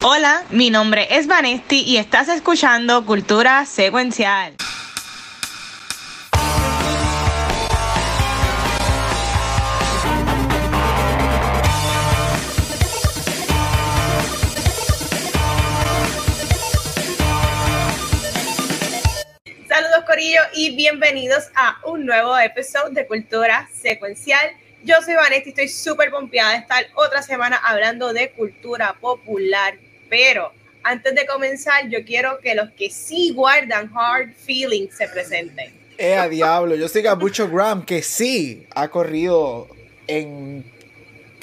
Hola, mi nombre es Vanesti y estás escuchando Cultura Secuencial. Saludos Corillo y bienvenidos a un nuevo episodio de Cultura Secuencial. Yo soy Vanessa y estoy súper pompeada de estar otra semana hablando de cultura popular. Pero antes de comenzar, yo quiero que los que sí guardan hard feelings se presenten. Eh, a diablo, yo soy Gabucho Graham, que sí ha corrido en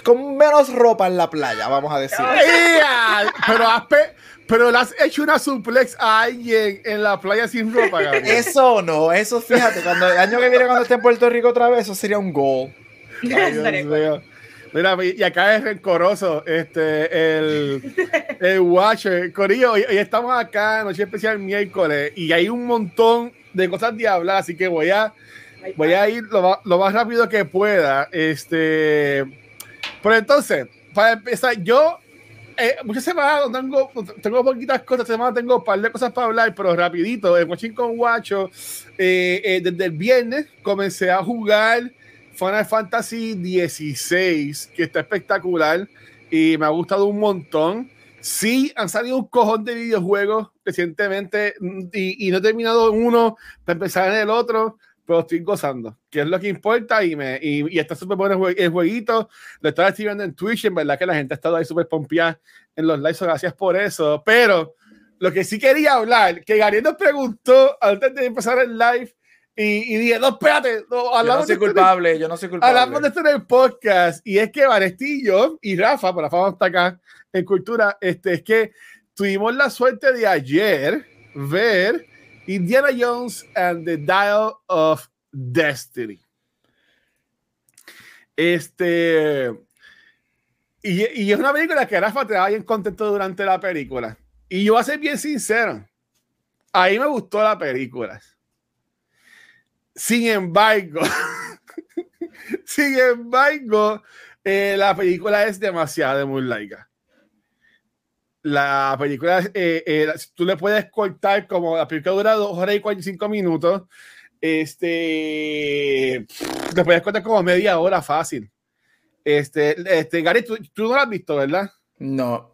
con menos ropa en la playa, vamos a decir. pero, has pero le has hecho una suplex a alguien en la playa sin ropa, Gabriel. Eso no, eso fíjate, cuando el año que viene cuando esté en Puerto Rico otra vez, eso sería un gol. Mira, y acá es rencoroso este, el, el Watcher. Corillo, hoy, estamos acá, noche especial miércoles, y hay un montón de cosas de hablar, así que voy a, voy a ir lo, lo más rápido que pueda. Este, pero entonces, para empezar, yo eh, muchas semanas tengo, tengo poquitas cosas, semana tengo un par de cosas para hablar, pero rapidito, en Watching con Guacho, eh, eh, desde el viernes comencé a jugar Final Fantasy XVI, que está espectacular y me ha gustado un montón. Sí, han salido un cojón de videojuegos recientemente y, no he terminado uno para empezar en el otro, pero estoy gozando, que es lo que importa y, me, y, está súper bueno el jueguito. Lo estaba escribiendo en Twitch, en verdad que la gente ha estado ahí súper pompeada en los likes, gracias por eso. Pero lo que sí quería hablar, que Gabriel nos preguntó antes de empezar el live y, dije, no, espérate, no, yo no soy culpable, yo no soy culpable. Hablamos de esto en el podcast y es que Vanestillo y Rafa, por la fama está acá en Cultura, este, es que tuvimos la suerte de ayer ver Indiana Jones and the Dial of Destiny. Este. Y, y, es una película que Rafa te da bien contento durante la película. Y yo voy a ser bien sincero. Ahí me gustó la película. Sin embargo, sin embargo, eh, la película es demasiado muy laica. La película, eh, eh, tú le puedes cortar como la película dura 2 horas y 45 minutos. Este, te puedes cortar como media hora fácil. Este, este Gary, tú, tú no lo has visto, ¿verdad? No.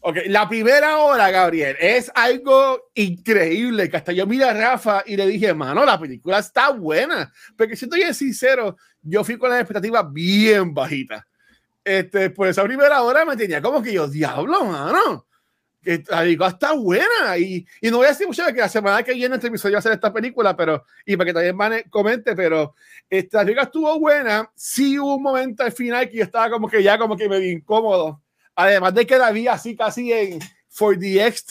Ok, la primera hora, Gabriel, es algo increíble. Que hasta yo miré a Rafa y le dije, mano, la película está buena. Porque si estoy sincero, yo fui con las expectativas bien bajitas. Este, por esa primera hora me tenía como que yo, diablo, mano. Que la película está buena. Y, y, no voy a decir mucho de que la semana que viene este episodio va a ser esta película, pero, y para que también Mane comente, pero esta película estuvo buena. Sí hubo un momento al final que yo estaba como que ya como que me vi incómodo Además de que la vi así casi en 4DX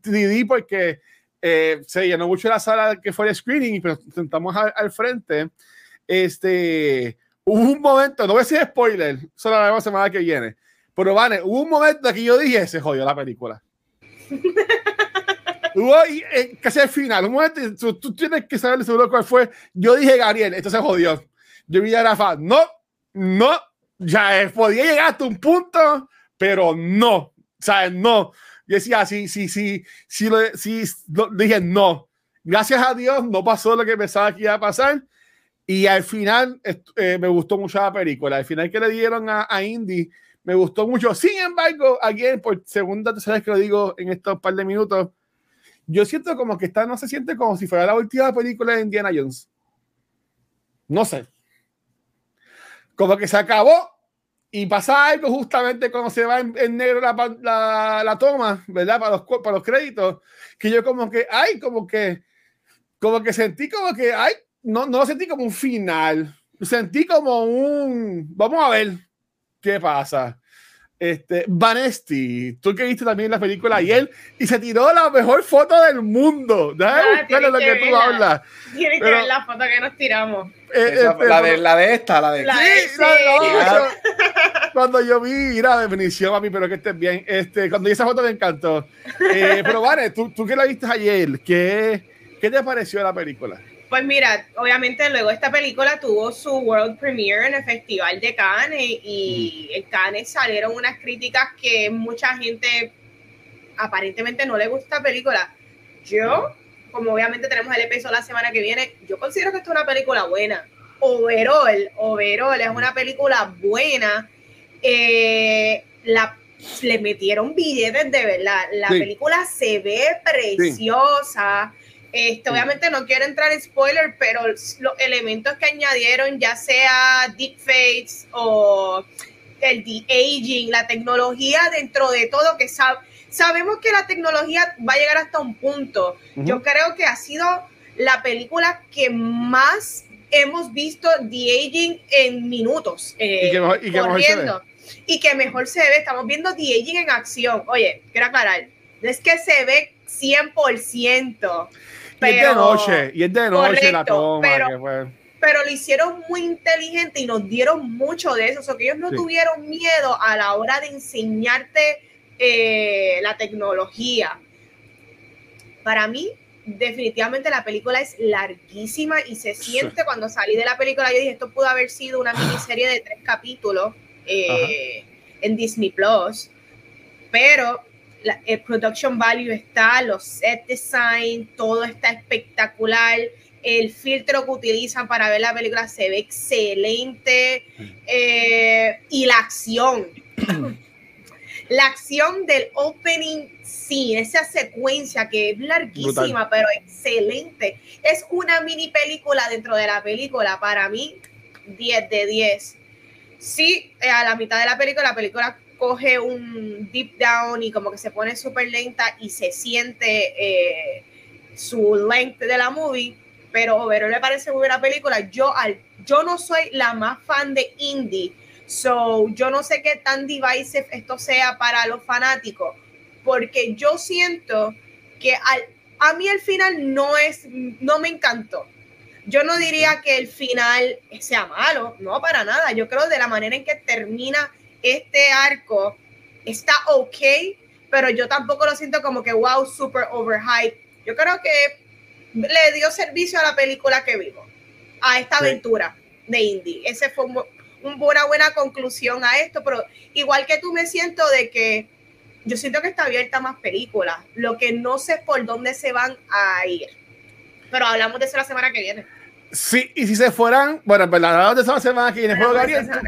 3, d porque eh, se llenó mucho la sala que fue el screening pero sentamos al, frente. Este, hubo un momento, no voy a decir spoiler, solo la semana que viene, pero vale, hubo un momento que yo dije, se jodió la película. hubo eh, casi al final, un momento, tú, tú, tienes que saber seguro cuál fue. Yo dije, Gabriel, esto se jodió. Yo vi a Rafa, no, no, ya eh, podía llegar hasta un punto pero no, ¿sabes? No. Yo decía, sí, sí, sí, sí, sí, dije no. Gracias a Dios no pasó lo que pensaba que iba a pasar. Y al final eh, me gustó mucho la película. Al final que le dieron a, a Indy me gustó mucho. Sin embargo, alguien por segunda tercera vez que lo digo en estos par de minutos, yo siento como que esta no se siente como si fuera la última película de Indiana Jones. No sé. Como que se acabó y pasa algo justamente cuando se va en, negro la, la, toma, ¿verdad? Para los, para los créditos, que yo como que, ay, como que, como que sentí como que, ay, no, no lo sentí como un final, sentí como un, vamos a ver qué pasa. Este, Vanesti, tú que viste también la película ayer y se tiró la mejor foto del mundo. Déjame ah, lo que, que tú hablas. Tienes que ver la foto que nos tiramos. Eh, este, la, de, la de esta, la de. La sí, cuando yo vi, mira, definición a mí, pero que estés bien. Este, cuando vi esa foto me encantó. Eh, pero vale, tú, tú que la viste ayer, ¿qué, ¿qué te pareció la película? Pues mira, obviamente luego esta película tuvo su world premiere en el Festival de Cannes y en Cannes salieron unas críticas que mucha gente aparentemente no le gusta la película. Yo, como obviamente tenemos el episodio la semana que viene, yo considero que esto es una película buena. Overall, overall, es una película buena. Eh, la, le metieron billetes de verdad. La Sí. película se ve preciosa. Este, Obviamente no quiero entrar en spoiler, pero los elementos que añadieron, ya sea deepfakes o el de-aging, la tecnología dentro de todo, que sab- sabemos que la tecnología va a llegar hasta un punto. Yo creo que ha sido la película que más hemos visto de-aging en minutos. eh, Y que mejor- y que corriendo. Y que mejor se ve. Estamos viendo de-aging en acción. Oye, quiero aclarar, no es que se ve 100%. Es de Pero, noche, y es de noche la toma. pero- fue- pero lo hicieron muy inteligente y nos dieron mucho de eso. O sea, que ellos no Sí. tuvieron miedo a la hora de enseñarte eh, la tecnología. Para mí, definitivamente la película es larguísima y se siente cuando salí de la película. Yo dije, esto pudo haber sido una miniserie de tres capítulos eh, en Disney Plus, pero la- el production value está, los set design, todo está espectacular. El filtro que utilizan para ver la película se ve excelente. eh, y la acción. la acción del opening scene, esa secuencia que es larguísima, pero excelente. Es una mini película dentro de la película. Para mí, 10 de 10. Sí, eh, a la mitad de la película, la película coge un deep down y como que se pone súper lenta y se siente eh, su length de la movie, pero pero le parece muy buena película. Yo, al, yo no soy la más fan de indie, so yo no sé qué tan divisive esto sea para los fanáticos, porque yo siento que al, a mí el final no es, no me encantó. Yo no diría que el final sea malo, no para nada. Yo creo de la manera en que termina este arco está ok, pero yo tampoco lo siento como que wow, super overhyped. Yo creo que le dio servicio a la película que vimos, a esta Sí. aventura de indie. Ese fue un- un- una buena conclusión a esto, pero igual que tú me siento de que yo siento que está abierta más películas. Lo que no sé por dónde se van a ir. Pero hablamos de eso la semana que viene. Sí, y si se fueran, bueno, pues la verdad de esa semana que viene, semana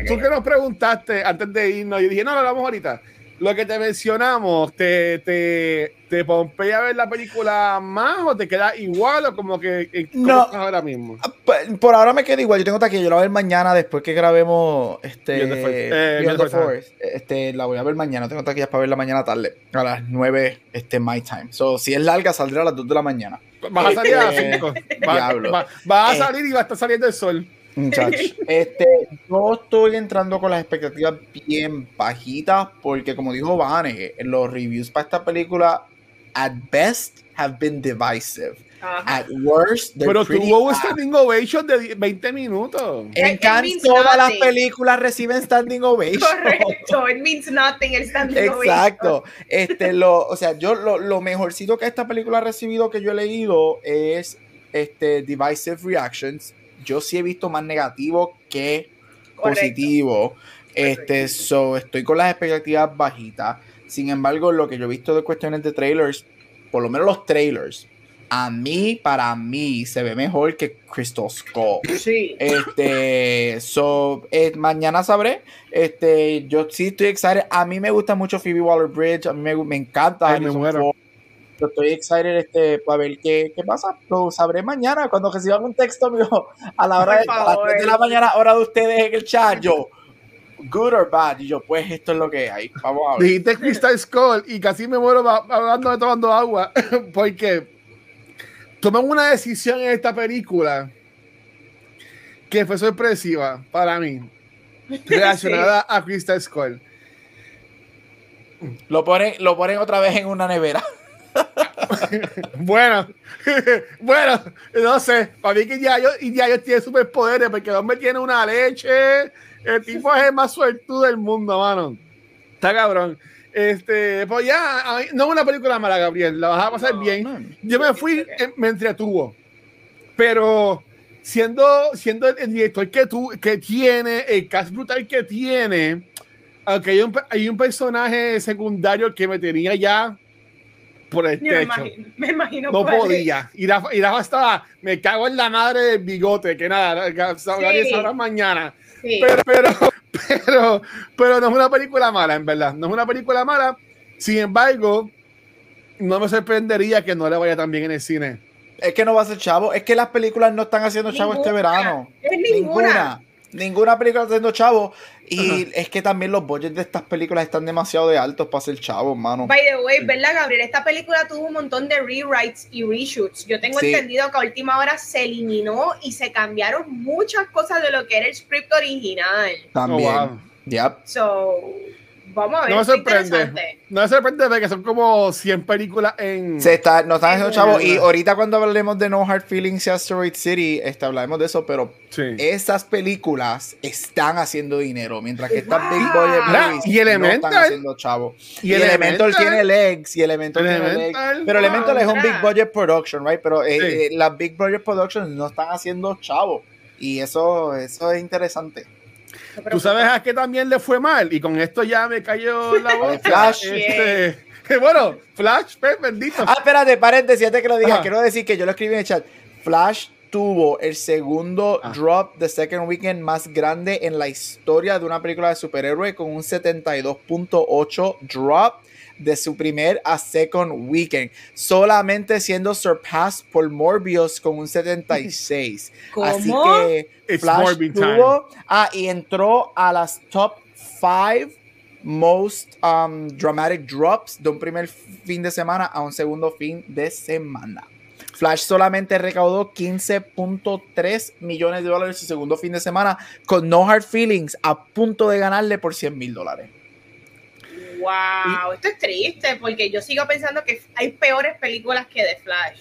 tú, que nos preguntaste antes de irnos, yo dije, no, lo hablamos ahorita. Lo que te mencionamos, ¿te, te, te pompea a ver la película más o te queda igual o como que eh, ¿cómo No. estás ahora mismo? P- Por ahora me quedo igual. Yo tengo taquilla. Yo la voy a ver mañana después que grabemos este, Beyond the Forest. Eh, Beyond the Forest. Este, la voy a ver mañana. Tengo taquillas para verla mañana tarde. A las 9 este, my time. So, si es larga, saldrá a las 2 de la mañana. Vas a salir a las Eh, 5. Vas, diablo. vas- vas a Eh. salir y va a estar saliendo el sol. Muchachos. Este, yo estoy entrando con las expectativas bien bajitas porque, como dijo Vane, los reviews para esta película, at best, have been divisive. At worst, Pero tuvo un standing ovation de 20 minutos. En It Cannes todas las películas reciben standing ovation. Correcto, it means nothing el standing Exacto. Este, lo, o sea, yo lo, lo mejorcito que esta película ha recibido que yo he leído es este divisive reactions. Yo sí he visto más negativo que Correcto. positivo. Este, so, estoy con las expectativas bajitas. Sin embargo, lo que yo he visto de cuestiones de trailers, por lo menos los trailers, a mí, para mí, se ve mejor que Crystal Skull. Sí. Este, so, eh, mañana sabré. Este, yo sí estoy excited. A mí me gusta mucho Phoebe Waller Bridge. A mí me, me encanta. Ay, me muero. Estoy excited este, para ver qué, qué pasa. Lo sabré mañana cuando reciban un texto mío a la hora de, a las favor. 3 de la mañana, hora de ustedes en el chat. Yo, good or bad. Y yo, pues esto es lo que hay. Vamos a ver. Dijiste Crystal Skull y casi me muero hablando de tomando agua porque toman una decisión en esta película que fue sorpresiva para mí relacionada a Crystal Skull. Lo ponen, lo ponen otra vez en una nevera. Bueno, bueno, no sé, para mí que ya yo, y ya yo tiene superpoderes porque el hombre tiene una leche, el tipo es el más suertudo del mundo, mano. Está cabrón. Este, pues ya, no es una película mala, Gabriel, la vas a pasar No, bien. Yo me fui, me entretuvo. Pero siendo, siendo el, director que, tú, que tiene, el cast brutal que tiene, aunque hay un, hay un personaje secundario que me tenía ya por el Me techo. imagino, me imagino No cuál es. podía. Y Rafa, y Rafa estaba, me cago en la madre del bigote, que nada, Gabriel sabrá mañana. Sí. Pero, pero, pero, pero no es una película mala, en verdad. No es una película mala. Sin embargo, no me sorprendería que no le vaya tan bien en el cine. Es que no va a ser chavo. Es que las películas no están haciendo chavo este verano. Es ninguna. Ninguna. Ninguna película está haciendo chavo. Y es que también los budgets de estas películas están demasiado de altos para ser chavos, mano. By the way, ¿verdad, Gabriel? Esta película tuvo un montón de rewrites y reshoots. Yo tengo Sí. entendido que a última hora se eliminó y se cambiaron muchas cosas de lo que era el script original. También. Oh, wow. Yep. So, vamos a ver. No me sorprende. No me sorprende ver que son como 100 películas en. Se está, nos están haciendo chavos. Y ahorita cuando hablemos de No Hard Feelings y Asteroid City, este, hablaremos de eso, pero Sí. esas películas están haciendo dinero, mientras que estas Big Wow. Movies y no Elemental. están haciendo chavos. Y Y, Elemental, Elemental. tiene legs, y Elemental, tiene legs. Elemental. Pero Elemental es un. Big Budget Production, right? Pero eh, Sí. eh, las Big Budget Productions no están haciendo chavos. Y eso, eso es interesante. Tú sabes a qué también le fue mal. Y con esto ya me cayó la boca. Flash. Este, bueno, Flash, pues, bendito. Ah, espérate, paréntesis, antes que lo diga, Ajá. quiero decir que yo lo escribí en el chat. Flash tuvo el segundo Ah. drop de Second Weekend más grande en la historia de una película de superhéroe con un 72.8 drop de su primer a Second Weekend, solamente siendo surpassed por Morbius con un 76. Así ¿Cómo? que It's Flash tuvo, ah, y entró a las top 5 most um, dramatic drops de un primer fin de semana a un segundo fin de semana. Flash solamente recaudó 15.3 millones de dólares su segundo fin de semana con No Hard Feelings a punto de ganarle por 100 mil dólares. Wow, esto es triste porque yo sigo pensando que hay peores películas que The Flash.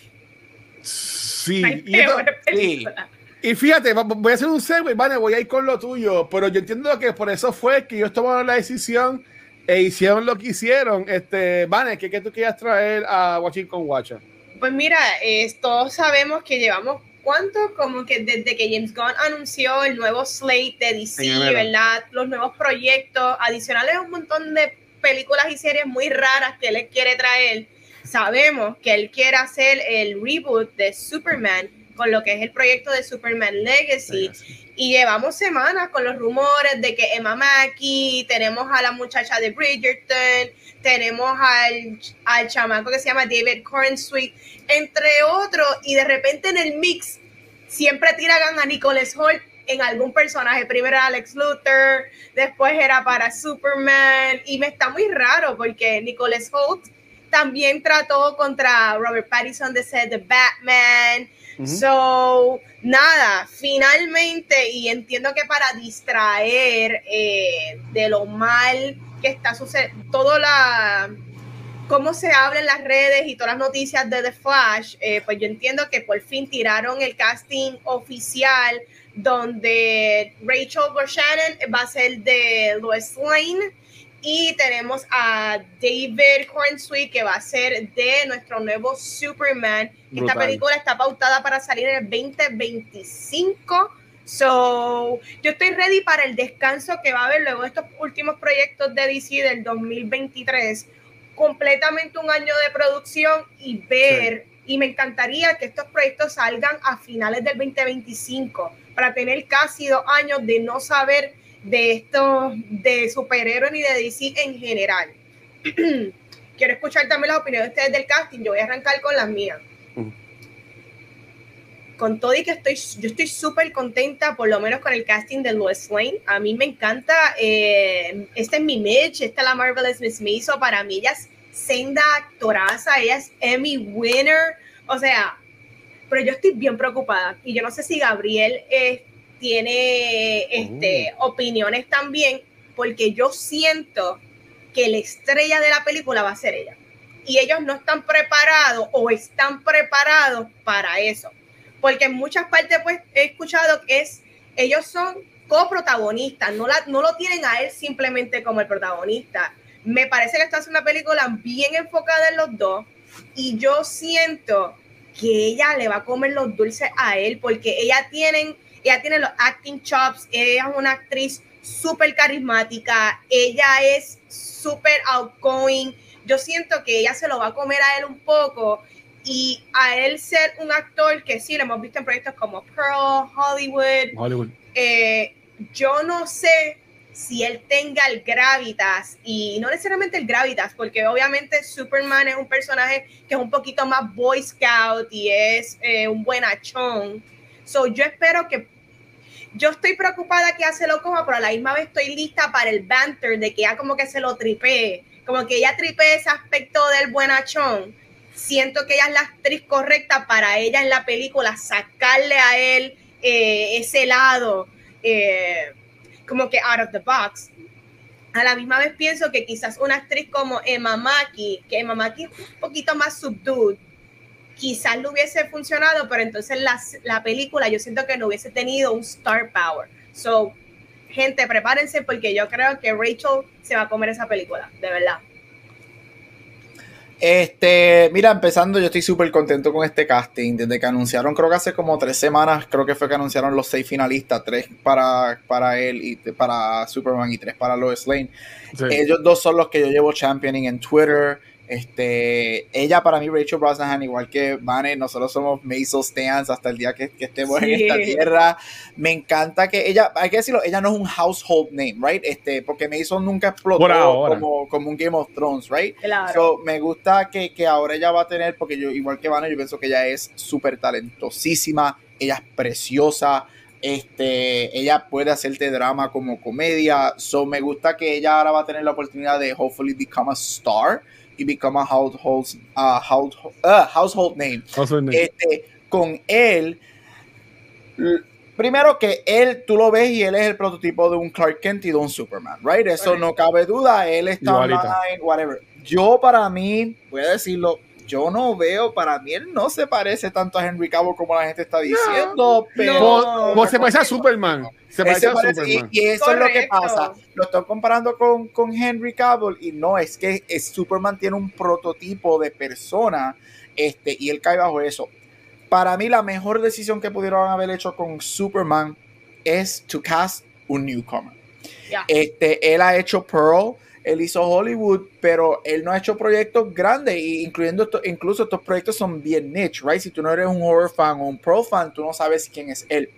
Sí. Hay Y, esto- peores películas. y fíjate, voy a hacer un segue, vale, voy a ir con lo tuyo. Pero yo entiendo que por eso fue que ellos tomaron la decisión e hicieron lo que hicieron. Este, Vane, ¿qué, qué tú querías traer a Watching con Watcher? Pues mira, eh, todos sabemos que llevamos cuánto, como que desde que James Gunn anunció el nuevo slate de DC. ¿verdad? Los nuevos proyectos, adicionales un montón de películas y series muy raras que él quiere traer. Sabemos que él quiere hacer el reboot de Superman con lo que es el proyecto de Superman Legacy. Y llevamos semanas con los rumores de que Emma Mackey, tenemos a la muchacha de Bridgerton, tenemos al, al chamaco que se llama David Cornsweet, entre otros, y de repente en el mix siempre tiran a Nicholas Holt en algún personaje. Primero era Alex Luthor, después era para Superman, y me está muy raro porque Nicholas Holt también trató contra Robert Pattinson de ser The Batman. So, nada, finalmente, y entiendo que para distraer eh, de lo mal que está sucediendo, todo la cómo se habla en las redes y todas las noticias de The Flash, eh, pues yo entiendo que por fin tiraron el casting oficial donde Rachel Buchanan va a ser de Lois Lane y tenemos a David Cornsweet que va a ser de nuestro nuevo Superman. Esta Brutal. película está pautada para salir en el 2025. So, yo estoy ready para el descanso que va a haber luego de estos últimos proyectos de DC del 2023. Completamente un año de producción y ver, y me encantaría que estos proyectos salgan a finales del 2025 para tener casi dos años de no saber de estos, de superhéroes ni de DC en general. Quiero escuchar también las opiniones de ustedes del casting. Yo voy a arrancar con las mías. Con todo y que estoy, yo estoy súper contenta, por lo menos con el casting de Lois Lane. A mí me encanta. Eh, esta es mi Mitch, esta es la Marvelous Miss Maisel. Para mí, ella es senda actoraza, ella es Emmy winner. O sea, pero yo estoy bien preocupada. Y yo no sé si Gabriel eh, tiene este, opiniones también, porque yo siento que la estrella de la película va a ser ella. Y ellos no están preparados o están preparados para eso. Porque en muchas partes pues he escuchado que es, ellos son coprotagonistas, no, la, no lo tienen a él simplemente como el protagonista. Me parece que esta es una película bien enfocada en los dos y yo siento que ella le va a comer los dulces a él porque ella tienen, ella tiene los acting chops, ella es una actriz súper carismática, ella es súper outgoing, yo siento que ella se lo va a comer a él un poco y a él ser un actor que sí, lo hemos visto en proyectos como Pearl, Hollywood, Hollywood. eh, yo no sé si él tenga el gravitas y no necesariamente el gravitas, porque obviamente Superman es un personaje que es un poquito más Boy Scout y es eh, un buenachón. So yo espero que yo estoy preocupada que hace lo coma, pero a la misma vez estoy lista para el banter de que ya como que se lo tripee, como que ella tripee ese aspecto del buenachón. Siento que ella es la actriz correcta para ella en la película sacarle a él eh, ese lado. Eh, como que out of the box. A la misma vez pienso que quizás una actriz como Emma Mackey, que Emma Mackey es un poquito más subdued, quizás le hubiese funcionado, pero entonces la, la película yo siento que no hubiese tenido un star power. So, gente, prepárense porque yo creo que Rachel se va a comer esa película, de verdad. Este, mira, empezando, yo estoy súper contento con este casting. Desde que anunciaron, creo que hace como tres semanas, creo que fue que anunciaron los seis finalistas, tres para, para él y para Superman y tres para Lois Lane. Sí. Ellos dos son los que yo llevo championing en Twitter. Este, ella para mí, Rachel Brosnahan, igual que Vane, nosotros somos Maisel Stans hasta el día que, que estemos en Sí. esta tierra. Me encanta que ella, hay que decirlo, ella no es un household name, right? Este, porque Maisel nunca explotó como, como un Game of Thrones, right? Claro. So, me gusta que, que ahora ella va a tener, porque yo, igual que Vane, yo pienso que ella es súper talentosísima, ella es preciosa, este, ella puede hacerte drama como comedia, so me gusta que ella ahora va a tener la oportunidad de hopefully become a star y become a household, a household, uh, household name. Also, Este, con él, primero que él, tú lo ves y él es el prototipo de un Clark Kent y de un Superman, right? Eso no cabe duda, él está online, whatever. Yo para mí, voy a decirlo, yo no veo, para mí él no se parece tanto a Henry Cavill como la gente está diciendo, pero... No. Se parece a Superman. Se parece a parece- Superman. y eso es lo que pasa. Lo estoy comparando con, con Henry Cavill y no, es que es- Superman tiene un prototipo de persona este, y él cae bajo eso. Para mí la mejor decisión que pudieron haber hecho con Superman es to cast un newcomer. Este, él ha hecho Pearl, él hizo Hollywood, pero él no ha hecho proyectos grandes, y incluyendo esto- incluso estos proyectos son bien niche, right? Si tú no eres un horror fan o un Pearl fan, tú no sabes quién es él.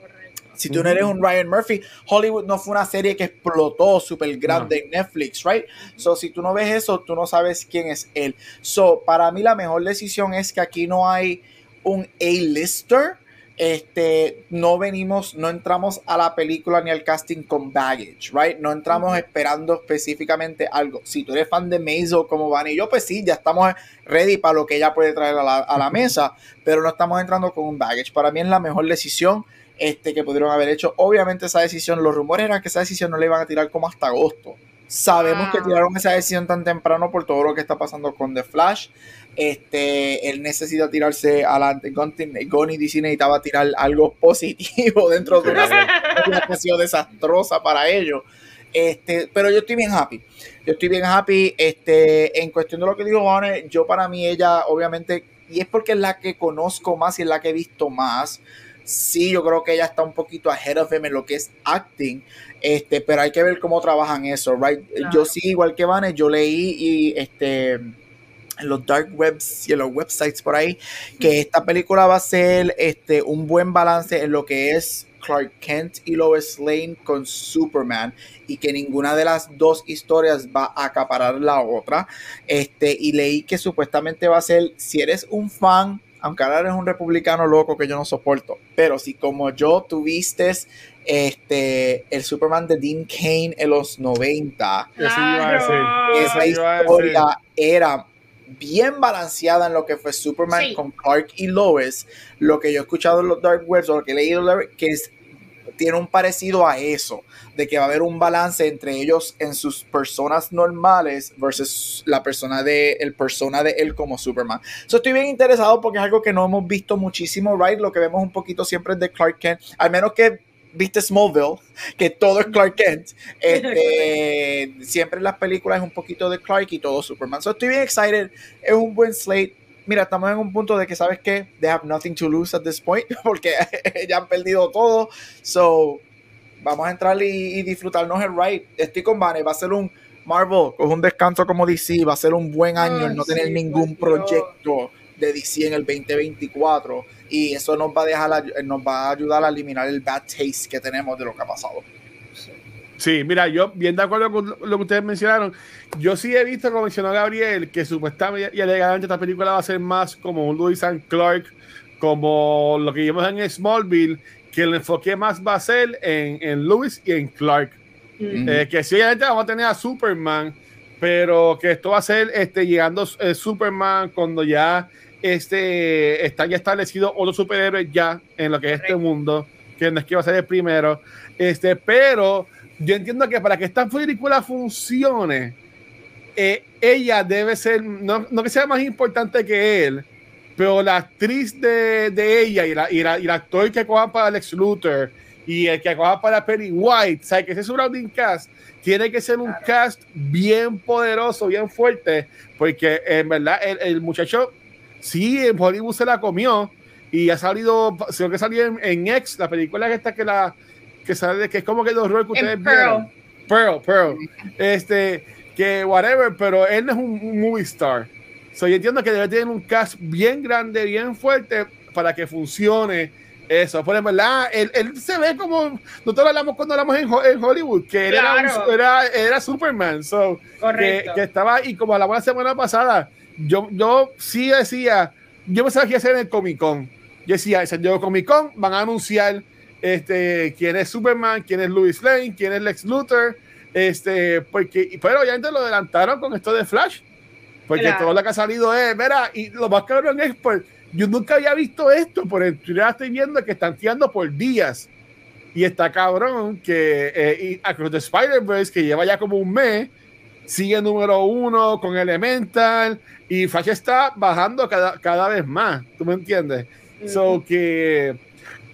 Si tú no eres un Ryan Murphy, Hollywood no fue una serie que explotó súper grande No. en Netflix, right? So, si tú no ves eso, tú no sabes quién es él. So, para mí la mejor decisión es que aquí no hay un A-lister. Este, no venimos, no entramos a la película ni al casting con baggage, right? No entramos esperando específicamente algo. Si tú eres fan de Maisel como Van y yo, pues sí, ya estamos ready para lo que ella puede traer a la, a la mesa, pero no estamos entrando con un baggage. Para mí es la mejor decisión este, que pudieron haber hecho. Obviamente esa decisión, los rumores eran que esa decisión no le iban a tirar como hasta agosto. Sabemos Ah. que tiraron esa decisión tan temprano por todo lo que está pasando con The Flash. Este, él necesita tirarse adelante. Y DC necesitaba tirar algo positivo dentro de una serie que ha sido desastrosa para ellos. Este, pero yo estoy bien happy. Yo estoy bien happy. Este, en cuestión de lo que dijo Vane, yo para mí ella, obviamente, y es porque es la que conozco más y es la que he visto más. Sí, yo creo que ella está un poquito ahead of him en lo que es acting. Este, pero hay que ver cómo trabajan eso, right? Claro. Yo sí, igual que Vane, yo leí y este en los dark webs y en los websites por ahí que esta película va a ser este un buen balance en lo que es Clark Kent y Lois Lane con Superman y que ninguna de las dos historias va a acaparar la otra. Este, y leí que supuestamente va a ser, si eres un fan, aunque ahora eres un republicano loco que yo no soporto, pero si como yo tuviste este, el Superman de Dean Kane en los 90, Eso iba a decir. Claro. Eso esa historia era bien balanceada en lo que fue Superman Sí. con Clark y Lois. Lo que yo he escuchado en los Dark Webs o lo que he leído, que es, tiene un parecido a eso, de que va a haber un balance entre ellos en sus personas normales versus la persona de el persona de él como Superman. So, estoy bien interesado porque es algo que no hemos visto muchísimo, right? Lo que vemos un poquito siempre es de Clark Kent, al menos que viste Smallville, que todo es Clark Kent. Este, siempre en las películas es un poquito de Clark y todo Superman. So estoy bien excited. Es un buen slate. Mira, estamos en un punto de que, ¿sabes qué? They have nothing to lose at this point, porque ya han perdido todo. So, vamos a entrar y, y disfrutarnos el ride. Estoy con Vane, va a ser un Marvel, coge un descanso como DC, va a ser un buen año no tener ningún Dios. De DC en el 2024 y eso nos va a dejar, nos va a ayudar a eliminar el bad taste que tenemos de lo que ha pasado. Sí, mira, yo bien de acuerdo con lo que ustedes mencionaron. Yo sí he visto, como mencionó Gabriel, que supuestamente y alegadamente esta película va a ser más como un Lewis and Clark, como lo que vimos en Smallville, que el enfoque más va a ser en, en Lewis y en Clark. Mm. Eh, que sí, obviamente vamos a tener a Superman, pero que esto va a ser este, llegando eh, Superman cuando ya este, están ya establecidos otros superhéroes ya en lo que es este mundo, que no es que va a ser el primero. Este, pero yo entiendo que para que esta película funcione, eh, ella debe ser, no, no que sea más importante que él, pero la actriz de, de ella y, la, y, la- y el actor que coja para Lex Luthor y el que coja para Penny White, o sea, que ese surrounding cast tiene que ser un Claro. cast bien poderoso, bien fuerte, porque en verdad el, el muchacho sí en Hollywood se la comió y ha salido, creo que salió en, en X, la película que está que la que sale, que es como que el horror que ustedes Pearl. vieron. Pearl, Pearl. Este, que whatever, pero él no es un, un movie star. So, yo entiendo que debe tener un cast bien grande, bien fuerte para que funcione eso. Por ejemplo, ¿verdad? Él, él se ve como nosotros hablamos cuando hablamos en, en Hollywood, que él era, Claro. un- era, era Superman. So, que, Correcto. que estaba, y como hablamos la semana pasada, yo, yo sí decía, yo pensaba que iba a ser en el Comic Con. Yo decía, en San Diego Comic Con van a anunciar este, quién es Superman, quién es Louis Lane, quién es Lex Luthor, este, porque, pero obviamente lo adelantaron con esto de Flash, porque Claro. todo lo que ha salido es, mira, y lo más cabrón es, pues, yo nunca había visto esto, por el ya estoy viendo que están tirando por días. Y está cabrón que eh, Across the Spider-Verse, que lleva ya como un mes, sigue número uno con Elemental y Flash está bajando cada, cada vez más. ¿Tú me entiendes? So que,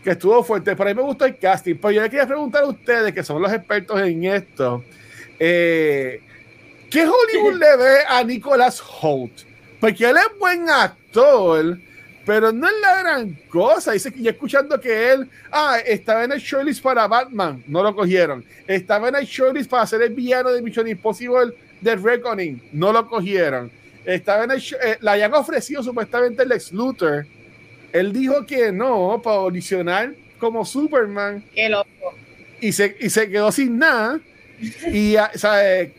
que estuvo fuerte. Por ahí me gustó el casting. Pero yo le quería preguntar a ustedes, que son los expertos en esto, eh, ¿qué Hollywood le ve a Nicholas Holt? Porque él es buen actor, pero no es la gran cosa. Dice que yo escuchando que él, ah, estaba en el shortlist para Batman, no lo cogieron. Estaba en el shortlist para ser el villano de Mission Impossible de Reckoning, no lo cogieron. Estaba en el, eh, le habían ofrecido supuestamente el ex Luthor. Él dijo que no para audicionar como Superman Qué loco. y se, y se quedó sin nada. Y, ah, sea, eh,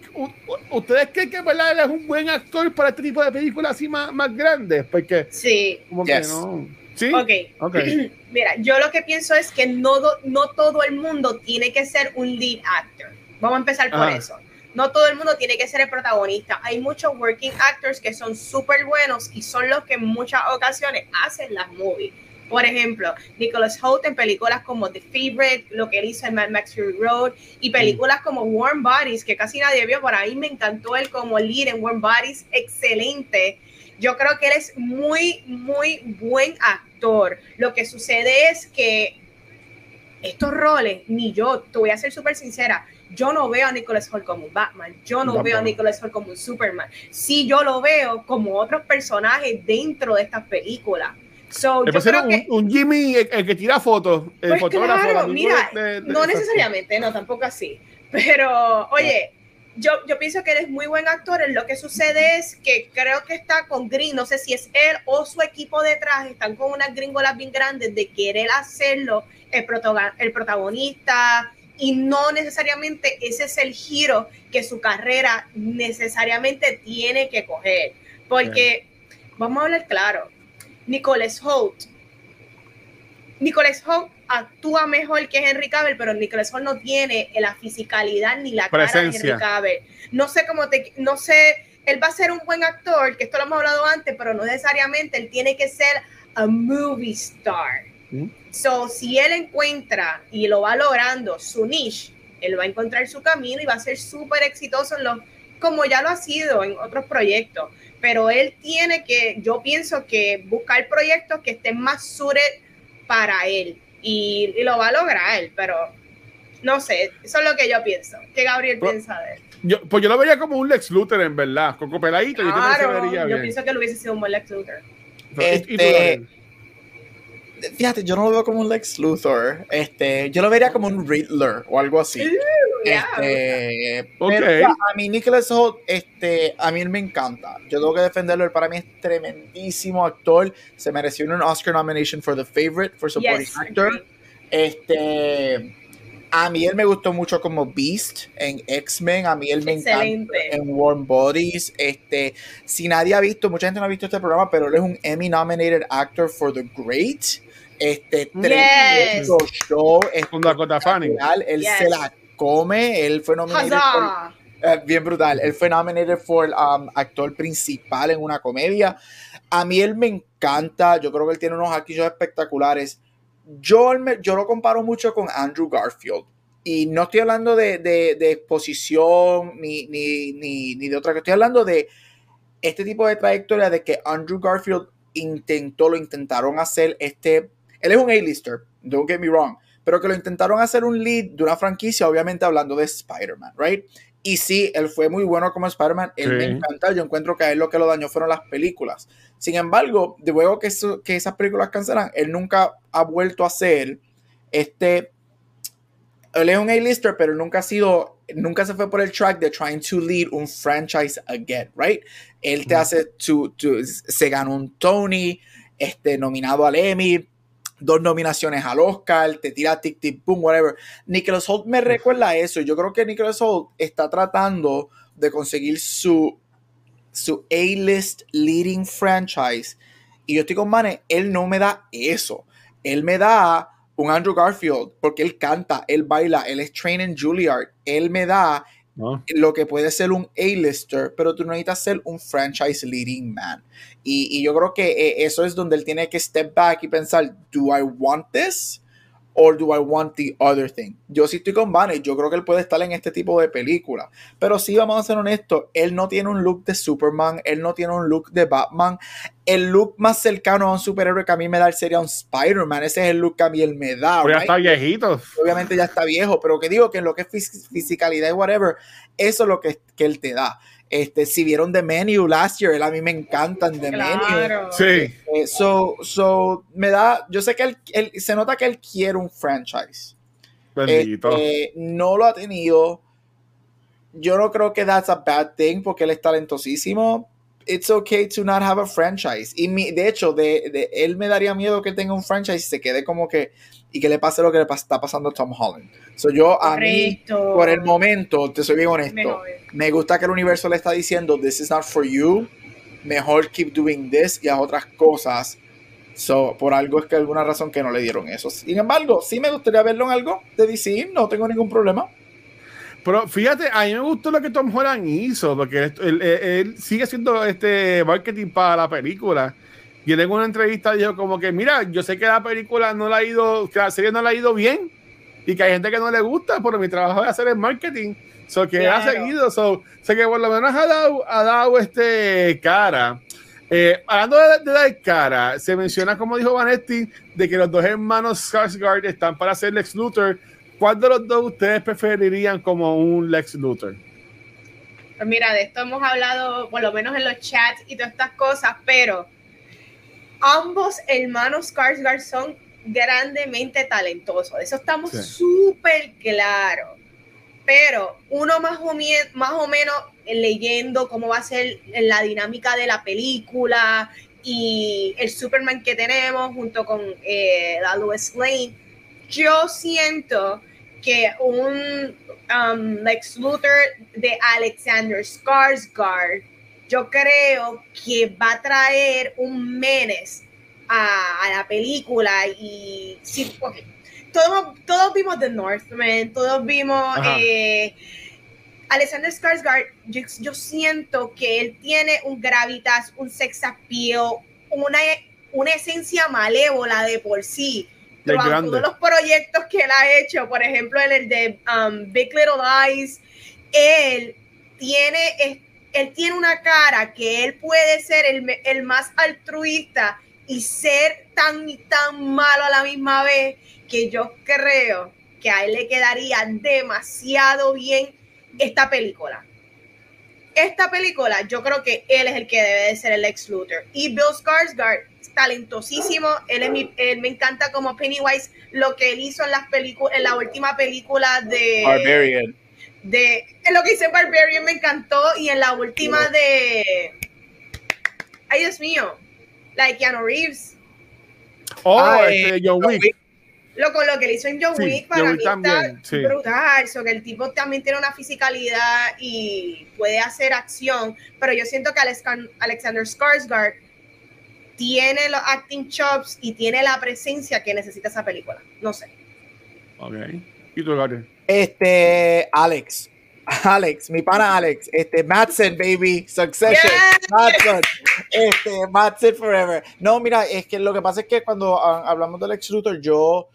¿ustedes creen que ¿verdad? él es un buen actor para este tipo de películas así más, más grandes? Porque, Sí. como que Yes. no. ¿Sí? Ok. Ok. Mira, yo lo que pienso es que no, no todo el mundo tiene que ser un lead actor. Vamos a empezar por Ajá. eso. No todo el mundo tiene que ser el protagonista. Hay muchos working actors que son súper buenos y son los que en muchas ocasiones hacen las movies. Por ejemplo, Nicholas Holt en películas como The Favorite, lo que él hizo en Mad Max Fury Road, y películas como Warm Bodies, que casi nadie vio, por ahí me encantó él como lead en Warm Bodies, excelente. Yo creo que él es muy, muy buen actor. Lo que sucede es que estos roles, ni yo, te voy a ser súper sincera, yo no veo a Nicholas Holt como un Batman, yo no veo a Nicholas Holt como un Superman. Sí, yo lo veo como otros personajes dentro de estas películas. So, yo creo que, un, un Jimmy el, el que tira fotos, el Pues fotógrafo. claro, mira, de- de- no necesariamente, no, tampoco así. Pero, oye, yo, yo pienso que eres muy buen actor. Lo que sucede es que creo que está con Green, no sé si es él o su equipo detrás, están con unas gringolas bien grandes de querer hacerlo el, el protagonista y no necesariamente ese es el giro que su carrera necesariamente tiene que coger. Porque, vamos a hablar claro, Nicholas Holt Nicholas Holt actúa mejor que Henry Cavill, pero Nicholas Holt no tiene la fisicalidad ni la cara de Presencia. Henry Cavill. No sé cómo te, no sé, él va a ser un buen actor, que esto lo hemos hablado antes, pero no necesariamente él tiene que ser a movie star. Mm. So, si él encuentra y lo va logrando su niche, él va a encontrar su camino y va a ser súper exitoso en los, como ya lo ha sido en otros proyectos. Pero él tiene que, yo pienso que buscar proyectos que estén más suited para él y, y lo va a lograr, pero no sé, eso es lo que yo pienso. ¿Qué Gabriel Pero- piensa de él? Yo, pues yo lo vería como un Lex Luthor, en verdad. Con copeladito, yo que Claro, vería yo bien. pienso que lo hubiese sido un buen Lex Luthor. Este. Fíjate, yo no lo veo como un Lex Luthor. Este, yo lo vería como un Riddler o algo así. Yeah. Este, pero, a mí Nicholas Holt, este, a mí él me encanta. Yo tengo que defenderlo. Él para mí es tremendísimo actor. Se mereció un Oscar nomination for The Favorite for Supporting Yes, Actor. Este, a mí él me gustó mucho como Beast en X-Men. A mí él me encanta en Warm Bodies. Este, si nadie ha visto, mucha gente no ha visto este programa, pero él es un Emmy nominated actor for The Great. Este, tremendo show. Con Dakota Fanning. Él Yes. se la come. Él fue nominated por- Huzzah. eh, bien brutal. Él fue nominated for um, actor principal en una comedia. A mí él me encanta. Yo creo que él tiene unos aquillos espectaculares. Yo, yo lo comparo mucho con Andrew Garfield. Y no estoy hablando de, de- de exposición ni, ni, ni, ni de otra cosa. Estoy hablando de este tipo de trayectoria de que Andrew Garfield intentó, lo intentaron hacer este. Él es un A-lister, don't get me wrong. Pero que lo intentaron hacer un lead de una franquicia, obviamente hablando de Spider-Man, ¿right? Y sí, él fue muy bueno como Spider-Man. Él me encanta. Yo encuentro que a él lo que lo dañó fueron las películas. Sin embargo, de luego que, eso- que esas películas cancelan, él nunca ha vuelto a ser este. Él es un A-lister, pero nunca ha sido. Nunca se fue por el track de trying to lead un franchise again, right? Él te hace. To, to- se ganó un Tony, este, nominado al Emmy, dos nominaciones al Oscar, te tira tic tic boom, whatever. Nicholas Holt me recuerda a eso. Yo creo que Nicholas Holt está tratando de conseguir su, su A-list leading franchise. Y yo estoy con Mane, él no me da eso. Él me da un Andrew Garfield, porque él canta, él baila, él es trained en Juilliard. Él me da ¿no? lo que puede ser un A-lister, pero tú no necesitas ser un franchise leading man. Y, y yo creo que eh, eso es donde él tiene que step back y pensar, ¿do I want this? Or do I want the other thing? Yo sí estoy con Vanny, yo creo que él puede estar en este tipo de película. Pero sí, vamos a ser honestos, él no tiene un look de Superman, él no tiene un look de Batman. El look más cercano a un superhéroe que a mí me da sería un Spider-Man. Ese es el look que a mí él me da. Pues ya está viejito. obviamente ya está viejo, pero que digo que en lo que es fis- fisicalidad y whatever, eso es lo que, que él te da. Este, si vieron The Menu last year, él a mí me encantan The Menu. Claro. Sí. Eh, so, so, me da, yo sé que él, él- se nota que él quiere un franchise. Bendito. Este, no lo ha tenido. Yo no creo que that's a bad thing porque él es talentosísimo. It's okay to not have a franchise. Y mi- de hecho, de, de- él me daría miedo que tenga un franchise y se quede como que y que le pase lo que le está pasando a Tom Holland. So, yo a mí, por el momento, te soy bien honesto, me gusta que el universo le está diciendo this is not for you. Mejor keep doing this y a otras cosas. So, por algo es que alguna razón que no le dieron eso. Sin embargo, sí me gustaría verlo en algo de DC, no tengo ningún problema. Pero fíjate, a mí me gustó lo que Tom Holland hizo, porque él, él- él- sigue haciendo este marketing para la película. Y él en una entrevista dijo como que, mira, yo sé que la película no la ha ido, que la serie no la ha ido bien, y que hay gente que no le gusta, pero mi trabajo es hacer el marketing. So que ha Claro. seguido, so, sé que por lo menos ha dado, ha dado este cara. Eh, hablando de, de dar cara, se menciona, como dijo Vanetti, de que los dos hermanos Skarsgård están para ser Lex Luthor. ¿Cuál de los dos ustedes preferirían como un Lex Luthor? Pues mira, de esto hemos hablado por lo menos en los chats y todas estas cosas, pero ambos hermanos Skarsgård son grandemente talentosos. De eso estamos Sí. súper claros. Pero uno más o, mie- más o menos leyendo cómo va a ser la dinámica de la película y el Superman que tenemos junto con eh, la Lois Lane, yo siento que un um, Lex Luthor de Alexander Skarsgård, yo creo que va a traer un menes a, a la película y sí, todos, todos vimos The Northman, todos vimos eh, Alexander Skarsgård, yo, yo siento que él tiene un gravitas, un sex appeal, una, una esencia malévola de por sí. Del grande. todos los proyectos que él ha hecho, por ejemplo, en el de um, Big Little Lies, él tiene, es- él tiene una cara que él puede ser el, el más altruista y ser tan y tan malo a la misma vez que yo creo que a él le quedaría demasiado bien esta película. Esta película, yo creo que él es el que debe de ser el ex Luthor. Y Bill Skarsgård, talentosísimo. Él, es mi- él me encanta como Pennywise, lo que él hizo en las películas, en la última película de Barbarian. de en lo que hice Barbarian me encantó y en la última de ay Dios mío la de Keanu Reeves Oh, Ah, este, eh, John Wick. Wick. lo con lo que le hizo en John Sí, Wick para John mí también, está sí. brutal so que el tipo también tiene una fisicalidad y puede hacer acción pero yo siento que Alex- Alexander Skarsgård tiene los acting chops y tiene la presencia que necesita esa película no sé Ok. ¿Y tú, Gabriel? Este, Alex. Alex, mi pana Alex. Este, Madsen, baby. Succession. Yes. Madsen. Este, Madsen forever. No, mira, es que lo que pasa es que cuando ah, hablamos del Lex Luthor, yo,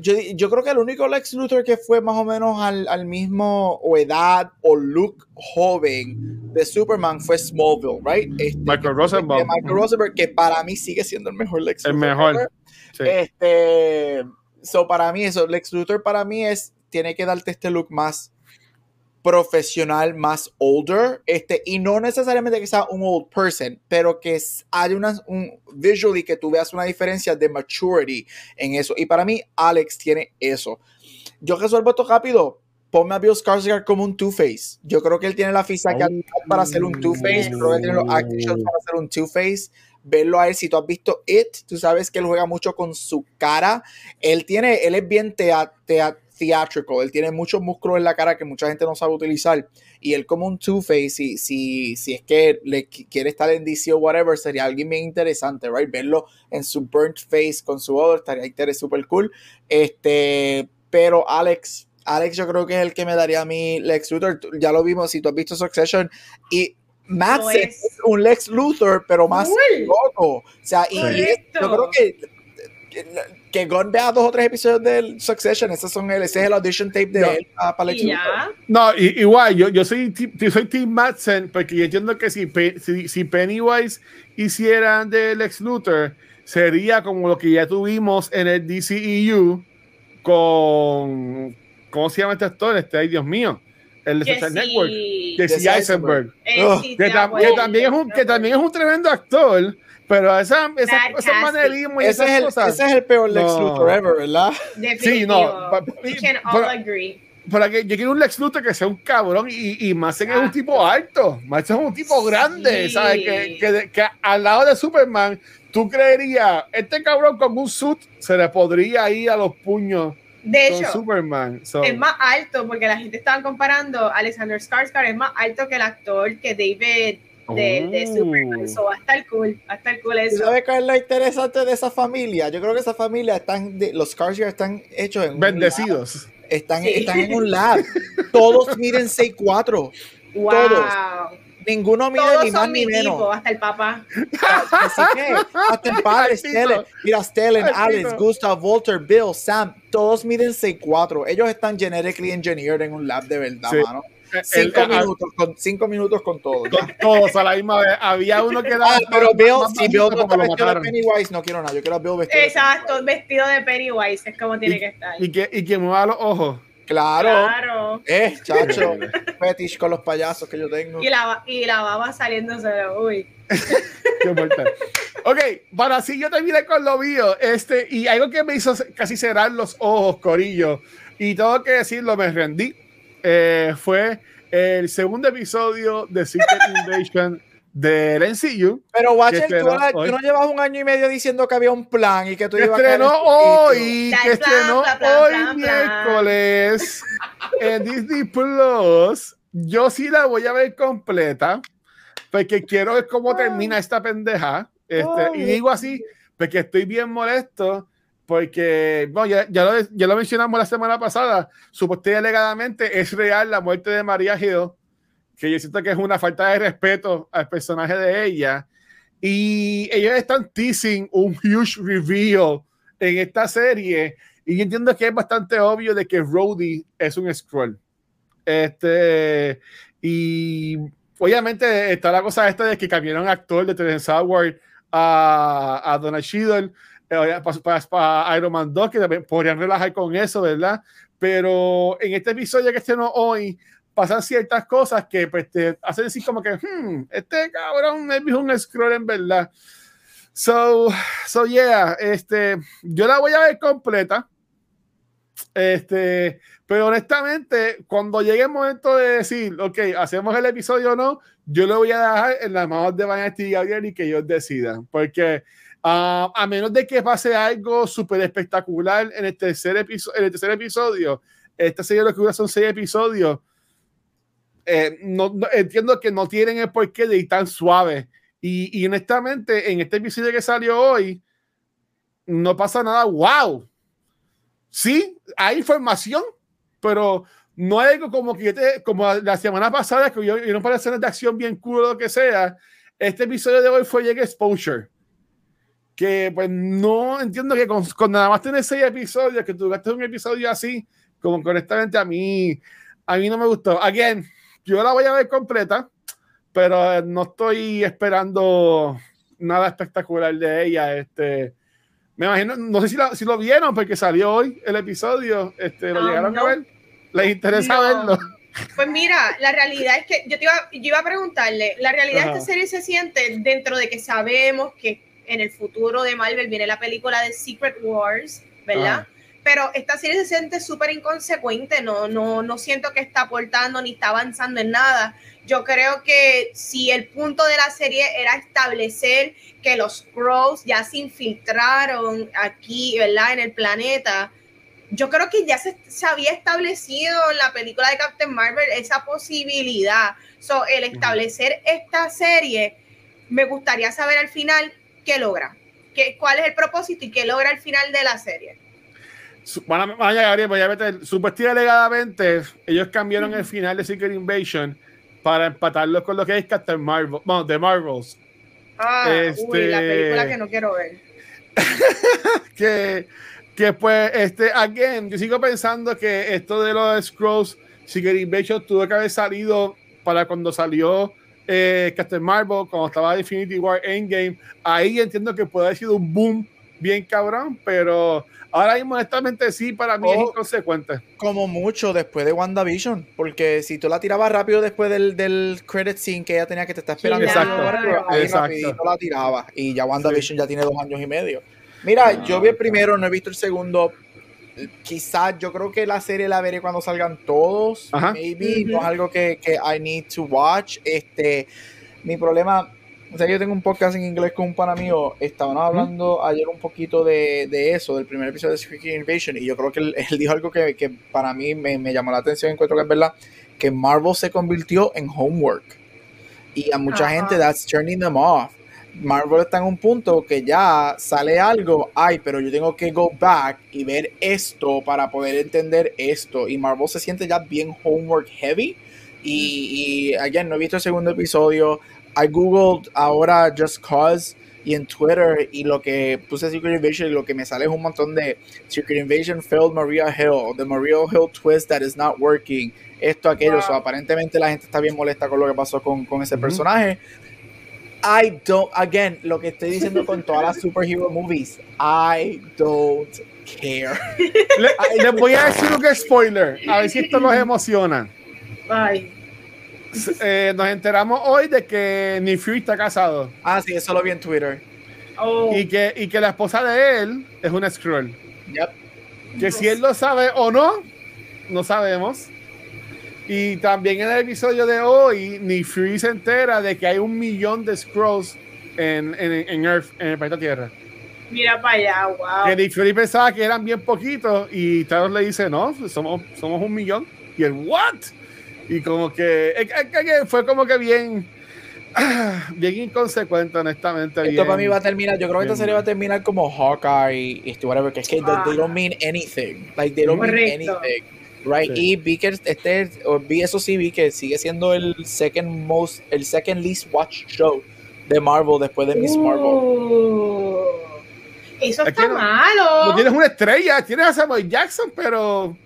yo. Yo creo que el único Lex Luthor que fue más o menos al, al mismo o edad o look joven de Superman fue Smallville, right? Este, Michael Rosenbaum. de Michael Rosenberg, que para mí sigue siendo el mejor Lex El Luthor. mejor. ever. Sí. Este, so para mí eso, Lex Luthor para mí es, tiene que darte este look más profesional, más older, este, y no necesariamente que sea un old person, pero que haya una, un visually que tú veas una diferencia de maturity en eso. Y para mí, Alex tiene eso. Yo resuelvo esto rápido. Ponme a Bill Skarsgård como un Two-Face. Yo creo que él tiene la fisicalidad para ser un Two-Face. Creo que tiene los shots para ser un Two-Face. Verlo a él, si tú has visto It, tú sabes que él juega mucho con su cara. Él tiene, él es bien tea, tea- theatrical. Él tiene muchos músculos en la cara que mucha gente no sabe utilizar. Y él como un Two-Face, si, si, si es que le qu- quiere estar en DC o whatever, sería alguien bien interesante, right? Verlo en su burnt face con su otro estaría super cool. Este, pero Alex, Alex yo creo que es el que me daría a mí Lex Luthor. Ya lo vimos, si tú has visto Succession. Y Madsen es. es un Lex Luthor, pero más loco. O sea, y, yo creo que que Gon vea dos o tres episodios del Succession, esos son el, ese es el audition tape de No. él ah, para Lex y Luthor. ya No, igual, yo, yo soy, yo soy Team Madsen, porque yo entiendo que si, si, si Pennywise hicieran de Lex Luthor, sería como lo que ya tuvimos en el DCEU con. ¿Cómo se llama este actor? Este, ay, Dios mío. El de Social Network. Jesse Jesse Eisenberg. Eh, sí, Que, tam- que también es un, que también es un tremendo actor, pero esa, esa, casting. manerismos y Ese esas es, el, cosas. ese es el peor Lex No. Luthor ever, ¿verdad? Definitivo. Sí, no, We can all pero- agree. Para que yo quiero un Lex Luthor que sea un cabrón y, y Madsen es un tipo alto. Madsen es un tipo grande, Sí. ¿sabes? Que, que, que al lado de Superman, tú creerías, este cabrón con un suit se le podría ir a los puños De con hecho, Superman. So, es más alto porque la gente estaba comparando a Alexander Skarsgård es más alto que el actor que David de, de Oh. Superman. So, va a estar cool, va a estar cool ¿Y eso. ¿Sabes qué es lo interesante de esa familia? Yo creo que esa familia están, de, los Skarsgård están hechos en un bendecidos. lab. Están, Sí. están en un lab. Todos miden 6'4". Wow. todos. Ninguno mide Todos ni más son ni mi menos. tipo, hasta el papá. Así que, hasta el padre. Stellan, mira, Stellan, Ay, Alex. Gustav, Walter, Bill, Sam, todos miden 6'4". Ellos están genetically engineered en un lab de verdad, Sí. mano. Cinco el- minutos, con, cinco minutos con todo. ya. con todos a la misma vez. Había uno que era. Ah, pero más si bajito no está vestido de. Pennywise, no quiero nada. Yo quiero a Bill vestido de Exacto, vestido de Pennywise, es como tiene que estar. Y que, y que mueva los ojos. Claro. Claro. Eh, chacho. Fetish con los payasos que yo tengo. Y la, y la baba saliéndose de uy. Qué ok, para así yo terminé con lo mío. Este, y algo que me hizo casi cerrar los ojos, Corillo. Y tengo que decirlo, me rendí. Eh, fue el segundo episodio de Secret Invasion del NCU. Pero, Watcher, tú, la- no llevas un año y medio diciendo que había un plan y que tú Que ibas estrenó hoy, Plan, que estrenó plan, plan, hoy plan, miércoles en Disney Plus. Yo sí la voy a ver completa, porque quiero ver cómo termina esta pendeja. Este, y digo así, porque estoy bien molesto, porque bueno, ya, ya, lo, ya lo mencionamos la semana pasada. Supuestamente alegadamente es real la muerte de María Hill, que yo siento que es una falta de respeto al personaje de ella. Y ellos están teasing un huge reveal en esta serie. Y yo entiendo que es bastante obvio de que Rhodey es un scroll. Este, y obviamente está la cosa esta de que cambiaron actor de Terrence Howard a, a Donald Cheadle para, para- para Iron Man 2, que también podrían relajar con eso, ¿verdad? Pero en este episodio que estrenó hoy, pasan ciertas cosas que pues, te hacen decir como que, hmm, este cabrón es un scroll en verdad. So, so yeah, este, yo la voy a ver completa. Este, pero honestamente, cuando llegue el momento de decir, ok, hacemos el episodio o no, yo lo voy a dejar en las manos de Vanessa y Gabriel y que ellos decidan. Porque uh, a menos de que pase algo súper espectacular en el tercer, episodio, en el tercer episodio, esta serie lo que dura son seis episodios. Eh, no, no, entiendo que no tienen el porqué de ir tan suave. Y, y honestamente, en este episodio que salió hoy, no pasa nada. ¡Wow! Sí, hay información, pero no hay algo como que como la semana pasada que yo, yo no para hacer de acción bien cool o lo que sea. Este episodio de hoy fue Llega Exposure. Que pues no entiendo que con, con nada más tener seis episodios, que tú gastes un episodio así, como que honestamente a mí, a mí no me gustó. Again, yo la voy a ver completa, pero no estoy esperando nada espectacular de ella. Este, me imagino, no sé si, la, si lo vieron porque salió hoy el episodio. Este, ¿Lo llegaron no. a ver? ¿Les interesa No. verlo? Pues mira, la realidad es que yo, te iba, yo iba a preguntarle, la realidad Ajá. de esta serie se siente dentro de que sabemos que en el futuro de Marvel viene la película de Secret Wars, ¿verdad? Ajá. Pero esta serie se siente súper inconsecuente, no, no, no siento que está aportando ni está avanzando en nada. Yo creo que si el punto de la serie era establecer que los Crows ya se infiltraron aquí, ¿verdad? En el planeta, yo creo que ya se, se había establecido en la película de Captain Marvel esa posibilidad. So, el establecer esta serie, me gustaría saber al final qué logra, qué, cuál es el propósito y qué logra al final de la serie. Vaya, Gabriel, alegadamente, ellos cambiaron el final de Secret Invasion para empatarlo con lo que es Captain Marvel, bueno, de Marvels. Ah, uy, la Este- película que no quiero ver. que, que pues, este, again, yo sigo pensando que esto de los Scrolls, Secret Invasion tuvo que haber salido para cuando salió eh, Captain Marvel, cuando estaba Infinity War Endgame. Ahí entiendo que puede haber sido un boom bien cabrón, pero ahora mismo, honestamente, sí, para mí es Oh. inconsecuente. Como mucho después de WandaVision, porque si tú la tirabas rápido después del, del credit scene que ella tenía que te estar esperando, Exacto, ahí exacto. rapidito la tirabas y ya WandaVision ya tiene dos años y medio. Mira, yo vi el primero, no he visto el segundo. Quizás yo creo que la serie la veré cuando salgan todos. Ajá. Maybe, no es algo que, que I need to watch. Este, mi problema, o sea, yo tengo un podcast en inglés con un pana mío. Estaban hablando ayer un poquito de, de eso, del primer episodio de Secret Invasion. Y yo creo que él, él dijo algo que, que para mí me, me llamó la atención. Encuentro que es verdad que Marvel se convirtió en homework. Y a mucha Ajá. gente, that's turning them off. Marvel está en un punto que ya sale algo, ay, pero yo tengo que go back y ver esto para poder entender esto. Y Marvel se siente ya bien homework heavy. Y, y again, no he visto el segundo episodio. I googled ahora Just Cause y en Twitter y lo que puse Secret Invasion y lo que me sale es un montón de Secret Invasion failed Maria Hill, the Maria Hill twist that is not working, esto, aquello. Wow. So, aparentemente la gente está bien molesta con lo que pasó con, con ese personaje. I don't, again, lo que estoy diciendo con todas las superhero movies, I don't care. Le- les voy a decir un spoiler, a ver si esto los emociona. Ay, Eh, nos enteramos hoy de que Nick Fury está casado Ah, sí, eso lo vi en Twitter. oh, y que, y que la esposa de él es una Skrull. Yep. Que si él lo sabe o no, no sabemos. Y también en el episodio de hoy, Nick Fury se entera de que hay un millón de Skrulls en, en, en Earth, en el planeta Tierra. mira para allá, wow. Que Nick Fury pensaba que eran bien poquitos y Thanos le dice, no, somos, somos un millón. Y el, ¿what? Y como que, fue como que bien, bien inconsecuente, honestamente. Esto bien- para mí va a terminar, yo creo que esta serie va a terminar como Hawkeye y este, whatever, que es que they, they don't mean anything. Like, they don't mean Correcto. anything. Right? Sí. Y vi que este, o vi eso sí, vi que sigue siendo el second most, el second least watched show de Marvel después de Miss Marvel. Uh, eso Es está que no- malo. No tienes una estrella, tienes a Samuel Jackson, pero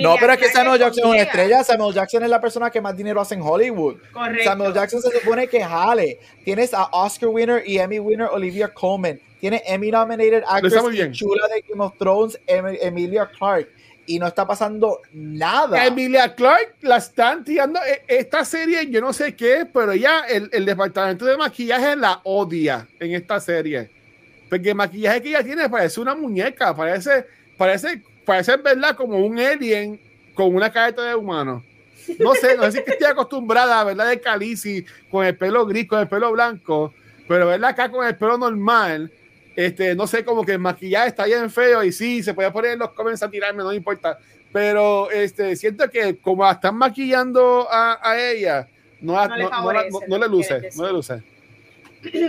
No, pero es que Samuel Jackson es una estrella. Samuel Jackson es la persona que más dinero hace en Hollywood. Correcto. Samuel Jackson se supone que jale. Tienes a Oscar winner y Emmy winner Olivia Colman. Tiene Emmy nominated actress chula de Game of Thrones Em- Emilia Clarke. Y no está pasando nada. Emilia Clark la están tirando. E- Esta serie, yo no sé qué, pero ya el, el departamento de maquillaje la odia en esta serie. Porque el maquillaje que ella tiene parece una muñeca, parece, parece, parece verdad como un alien con una careta de humano. No sé, no sé si estoy acostumbrada, ¿verdad? De Calici, con el pelo gris, con el pelo blanco, pero ¿verdad? Acá con el pelo normal, este, no sé, como que el maquillaje está bien feo y sí, se puede poner en los comments a tirarme, no importa. Pero este, siento que como la están maquillando a, a ella, no, No no, le favorece, no- no le luce, no le luce.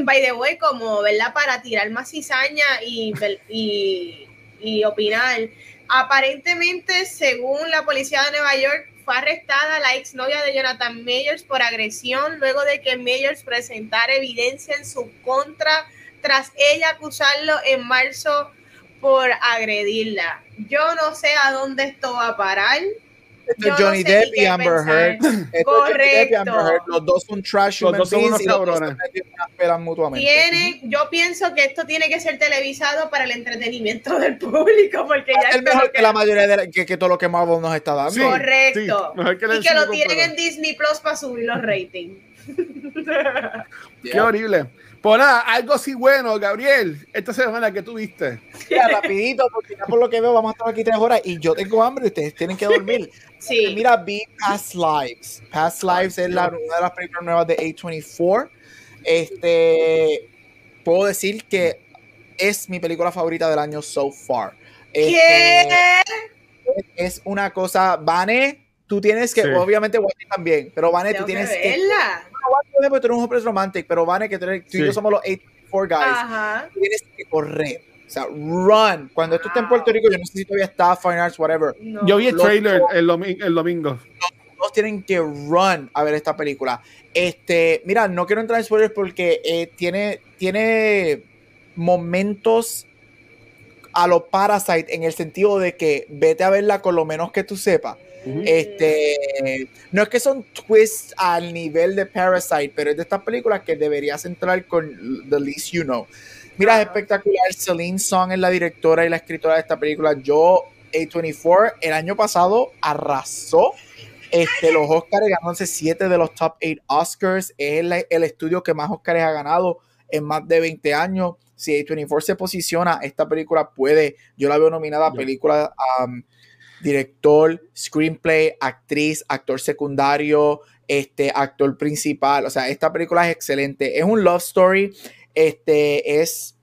by the way, como, ¿verdad? Para tirar más cizaña y, y, y opinar. Aparentemente, según la policía de Nueva York, fue arrestada la exnovia de Jonathan Mayers por agresión luego de que Mayers presentara evidencia en su contra tras ella acusarlo en marzo por agredirla. Yo no sé a dónde esto va a parar. Esto no Johnny sé Depp y Amber. Heard. Esto es Johnny Depp y Amber Correcto. Heard. Los dos son trash Los dos son unos cabrones. mutuamente. Tiene, yo pienso que esto tiene que ser televisado para el entretenimiento del público, porque ya Es mejor no que la mayoría de la- que, que todo lo que Marvel nos está dando. Sí, Correcto. sí, que y que lo tienen en Disney Plus para subir los ratings. Qué horrible. Pues nada, algo así bueno, Gabriel, esta semana que tuviste. Ya, rapidito, porque ya por lo que veo vamos a estar aquí tres horas y yo tengo hambre y ustedes tienen que dormir. Sí. Mira, vi Past Lives. Past Lives es la, una de las películas nuevas de A24. Este, puedo decir que es mi película favorita del año so far. Este, ¿Qué? es una cosa, Vane, tú tienes que, Sí. obviamente Wally también, pero Vane, tú tienes que, verla. Wally, porque tú eres un hombre romantic, pero Vane, que tú, tú y Sí. yo somos los A24 guys, Ajá. tienes que correr. O sea, run. Cuando esto esté en Puerto Wow. Rico, yo no sé si todavía está Fine Arts, whatever. No. Yo vi el trailer el, domi- el domingo. todos tienen que run a ver esta película. Este, mira, no quiero entrar en spoilers porque eh, tiene, tiene momentos a lo Parasite en el sentido de que vete a verla con lo menos que tú sepas. Este, no es que son twists al nivel de Parasite, pero es de estas películas que deberías entrar con The Least You Know. Mira, es espectacular. Celine Song es la directora y la escritora de esta película. Yo, A24, el año pasado arrasó. Este, los Oscars ganándose siete de los top 8 Oscars. Es el, el estudio que más Oscars ha ganado en más de 20 años. Si A24 se posiciona, esta película puede. Yo la veo nominada a película um, director, screenplay, actriz, actor secundario, este, actor principal. O sea, esta película es excelente. Es un love story. Este es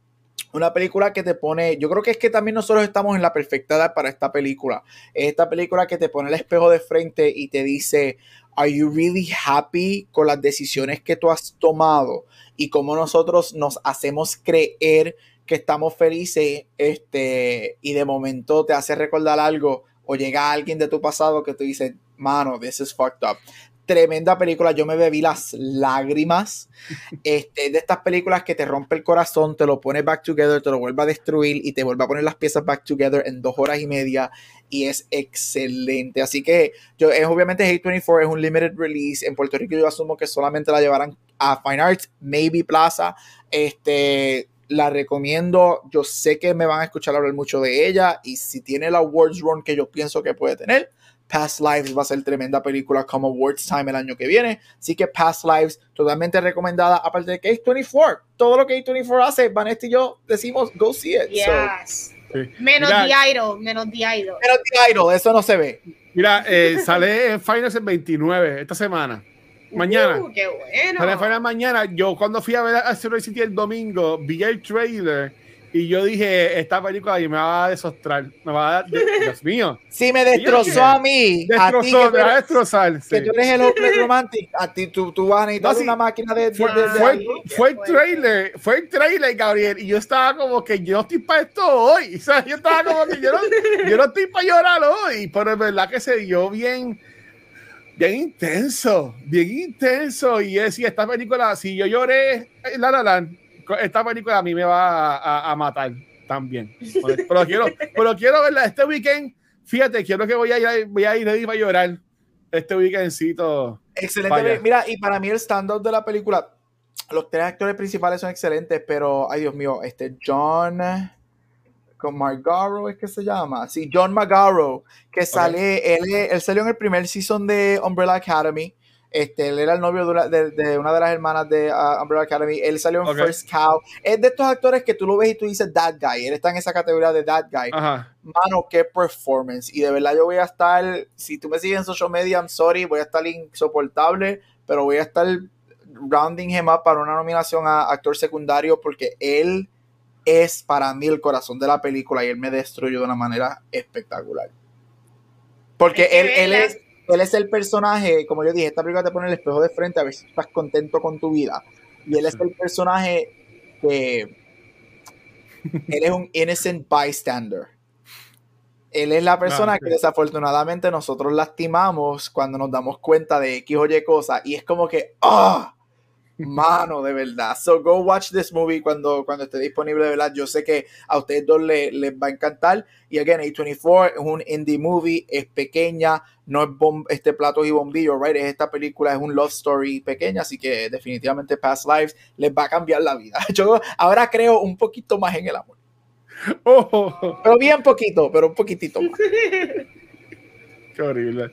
una película que te pone. Yo creo que es que también nosotros estamos en la perfecta edad para esta película. Es esta película que te pone el espejo de frente y te dice. Are you really happy con las decisiones que tú has tomado y cómo nosotros nos hacemos creer que estamos felices este, y de momento te hace recordar algo o llega alguien de tu pasado que tú dices, mano, this is fucked up. Tremenda película, yo me bebí las lágrimas. Este, de estas películas que te rompe el corazón, te lo pone back together, te lo vuelve a destruir y te vuelve a poner las piezas back together en dos horas y media y es excelente. Así que yo, es obviamente Hate24 es un limited release. En Puerto Rico yo asumo que solamente la llevarán a Fine Arts, maybe Plaza. Este, la recomiendo. Yo sé que me van a escuchar hablar mucho de ella y si tiene la awards run que yo pienso que puede tener, Past Lives va a ser tremenda película como Awards Time el año que viene. Así que Past Lives, totalmente recomendada. Aparte de que es 24, todo lo que A24 hace, Vanessa y yo decimos go see it. So, Yes. Sí. Menos Mira, The Idol, menos The Idol. pero The Idol, eso no se ve. Mira, eh, sale en Finals el 29, esta semana. Mañana. Uh, qué bueno. Finals mañana. Yo cuando fui a ver a Zero City el domingo, vi el trailer y yo dije, esta película me va a desostrar. Me va a dar, Dios mío. Si me destrozó a mí, a ti Destrozó, que tú me va a destrozar. que sí. tú eres el hombre romantic, a ti tú, tú vas a necesitar No, sí. una máquina de, Fue, de- de- fue, ahí, fue el trailer, fue el trailer, Gabriel, y yo estaba como que yo no estoy para esto hoy. O sea, yo estaba como que yo no, yo no estoy para llorar hoy, pero es verdad que se dio bien, bien intenso, bien intenso. Y es, y esta película, si yo lloré en La La Land, esta película a mí me va a, a- a matar también. Pero quiero, pero quiero verla este weekend. Fíjate, quiero que voy a ir, voy a ir para llorar este weekendcito. Excelente. Vaya. Mira, y para mí el stand-up de la película, los tres actores principales son excelentes, pero, ay Dios mío, este John con Margaro es que se llama. Sí, John Magaro, que sale, él, él salió en el primer season de Umbrella Academy. Este, él era el novio de una de, de, una de las hermanas de uh, Umbrella Academy. Él salió en. First Cow. Es de estos actores que tú lo ves y tú dices that guy. Él está en esa categoría de that guy. Ajá. Mano, qué performance. Y de verdad yo voy a estar, si tú me sigues en social media, I'm sorry, voy a estar insoportable, pero voy a estar rounding him up para una nominación a actor secundario porque él es para mí el corazón de la película y él me destruyó de una manera espectacular. Porque él, él es, él es el personaje, como yo dije, esta película te pone el espejo de frente a ver si estás contento con tu vida. Y él es el personaje que él es un innocent bystander. Él es la persona que desafortunadamente nosotros lastimamos cuando nos damos cuenta de X o Y cosas. Y es como que, ¡ah! Mano, de verdad. So go watch this movie cuando, cuando esté disponible, de verdad. Yo sé que a ustedes dos le- les va a encantar. Y again, A24 es un indie movie, es pequeña, no es bom- este platos y bombillos, right? Es esta película, es un love story pequeña, así que definitivamente Past Lives les va a cambiar la vida. Yo ahora creo un poquito más en el amor. Oh, Pero bien poquito, pero un poquitito más. qué horrible.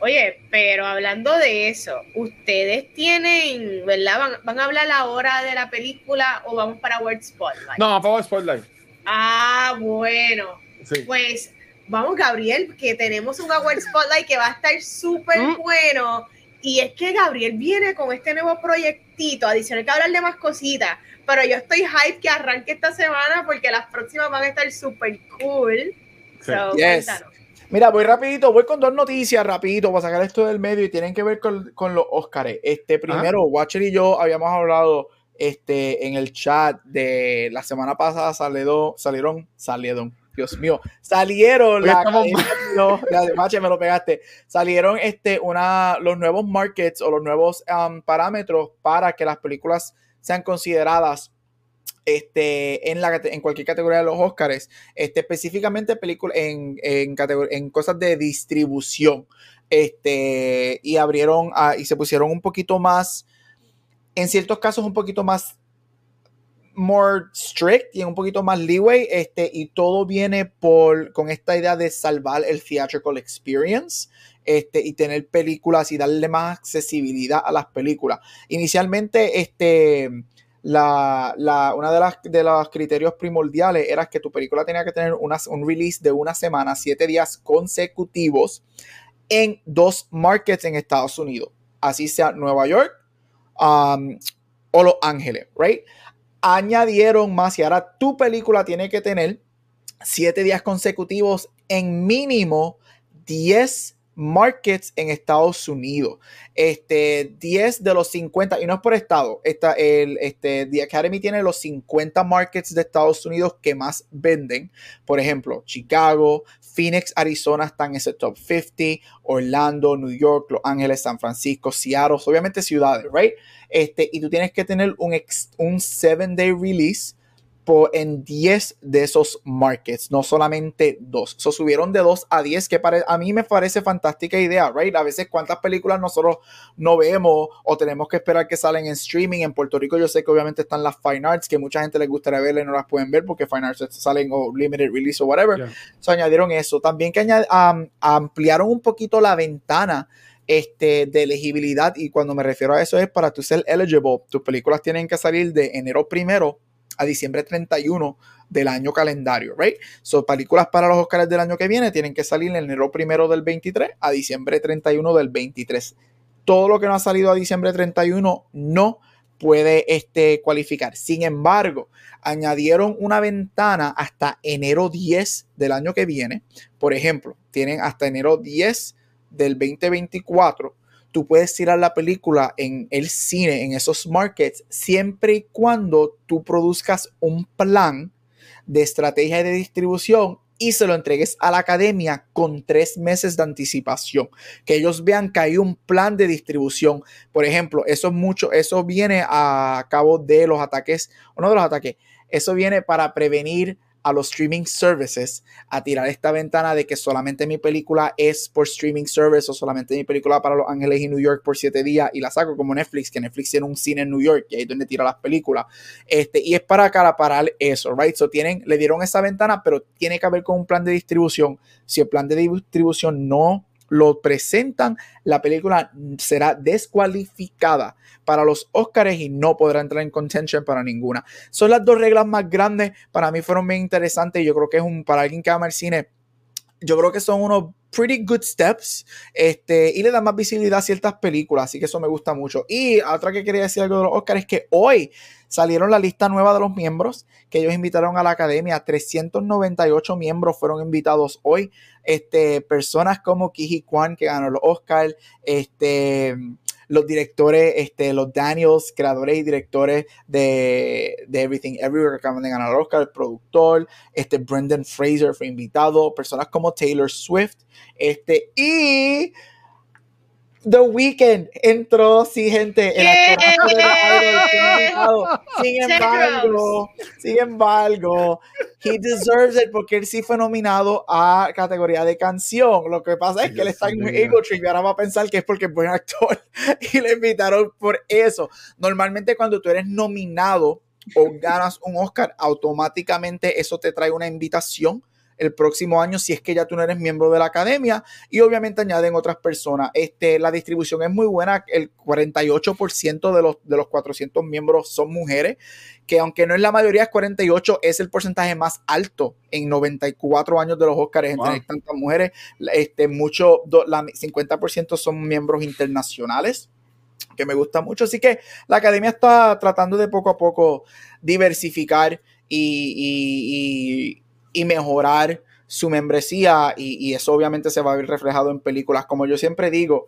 Oye, pero hablando de eso, ustedes tienen, ¿verdad? ¿Van, van a hablar ahora de la película o vamos para World Spotlight? No, por favor, Spotlight. Ah, bueno. Sí. Pues vamos, Gabriel, que tenemos un Award Spotlight que va a estar súper Mm. bueno. Y es que Gabriel viene con este nuevo proyectito, adicional que hablar de más cositas. Pero yo estoy hype que arranque esta semana porque las próximas van a estar súper cool. Sí. So, Yes. cuéntanos. Mira, voy rapidito, voy con dos noticias rapidito para sacar esto del medio y tienen que ver con, con los Óscares. Este, primero, Watcher y yo habíamos hablado este, en el chat de la semana pasada salieron, salieron, salieron, Dios mío, salieron Oye, la Mache, me lo pegaste, salieron este, una, los nuevos markets o los nuevos um, parámetros para que las películas sean consideradas este, en, la, en cualquier categoría de los Óscares este, específicamente película en, en, en cosas de distribución. Este, y abrieron y se pusieron un poquito más, en ciertos casos, un poquito más more strict y un poquito más leeway. Este, y todo viene por con esta idea de salvar el theatrical experience. Este, y tener películas y darle más accesibilidad a las películas. Inicialmente, este, la, la- una de las de los criterios primordiales era que tu película tenía que tener un release de una semana, siete días consecutivos en dos markets en Estados Unidos, así sea Nueva York um, o Los Ángeles, right? Añadieron más y ahora tu película tiene que tener siete días consecutivos en mínimo 10 markets en Estados Unidos. Este, 10 de los 50, y no es por estado, esta, el, este, The Academy tiene los 50 markets de Estados Unidos que más venden. Por ejemplo, Chicago, Phoenix, Arizona están en ese top 50, Orlando, New York, Los Ángeles, San Francisco, Seattle, obviamente ciudades, right? Este, y tú tienes que tener un, ex- un 7-day release por, en 10 de esos markets, no solamente dos. So, subieron de 2 a 10, que a mí me parece fantástica idea, right? A veces cuántas películas nosotros no vemos o tenemos que esperar que salen en streaming. En Puerto Rico yo sé que obviamente están las Fine Arts, que mucha gente les gustaría verla y no las pueden ver porque Fine Arts salen o limited release o whatever. Yeah. So, añadieron eso. También que añad- ampliaron un poquito la ventana este, de elegibilidad y cuando me refiero a eso es para tú ser eligible, tus películas tienen que salir de enero primero a diciembre 31 del año calendario, right? So, películas para los Oscars del año que viene tienen que salir en enero primero del 23 a diciembre 31 del 23. Todo lo que no ha salido a diciembre 31 no puede este, cualificar. Sin embargo, añadieron una ventana hasta enero 10 del año que viene. Por ejemplo, tienen hasta enero 10 del 2024. Tú puedes tirar la película en el cine, en esos markets, siempre y cuando tú produzcas un plan de estrategia de distribución y se lo entregues a la academia con tres meses de anticipación. Que ellos vean que hay un plan de distribución. Por ejemplo, eso es mucho, eso viene a cabo de los ataques, o no de los ataques, eso viene para prevenir a los streaming services a tirar esta ventana de que solamente mi película es por streaming service o solamente mi película para Los Ángeles y New York por siete días y la saco como Netflix, que Netflix tiene un cine en New York y ahí es donde tira las películas. Este, y es para acaparar eso, right? So tienen, le dieron esa ventana, pero tiene que haber con un plan de distribución. Si el plan de distribución no lo presentan, la película será descualificada para los Oscars y no podrá entrar en contention para ninguna. Son las dos reglas más grandes. Para mí fueron bien interesantes yo creo que es un, para alguien que ama el cine, yo creo que son unos pretty good steps este, y le da más visibilidad a ciertas películas, así que eso me gusta mucho. Y otra que quería decir algo de los Oscars es que hoy salieron la lista nueva de los miembros que ellos invitaron a la academia. 398 miembros fueron invitados hoy. Este, personas como Kiji Kwan, que ganó los Oscars, este, los directores, este, los Daniels, creadores y directores de, de Everything Everywhere que acaban de ganar el Oscar, el productor, este, Brendan Fraser fue invitado, personas como Taylor Swift, este, y The Weeknd entró, sí, gente, el actor Sin embargo, sin embargo, he deserves it porque él sí fue nominado a categoría de canción. Lo que pasa es que él está en Ego Trip y ahora va a pensar que es porque es buen actor y le invitaron por eso. Normalmente cuando tú eres nominado o ganas un Oscar, automáticamente eso te trae una invitación el próximo año si es que ya tú no eres miembro de la academia y obviamente añaden otras personas. Este, la distribución es muy buena, el 48% de los, de los 400 miembros son mujeres, que aunque no es la mayoría, es 48, es el porcentaje más alto en 94 años de los Oscars en tener tantas mujeres. Este, mucho, la 50% son miembros internacionales que me gusta mucho. Así que la academia está tratando de poco a poco diversificar y, y mejorar su membresía y, eso obviamente se va a ver reflejado en películas. Como yo siempre digo,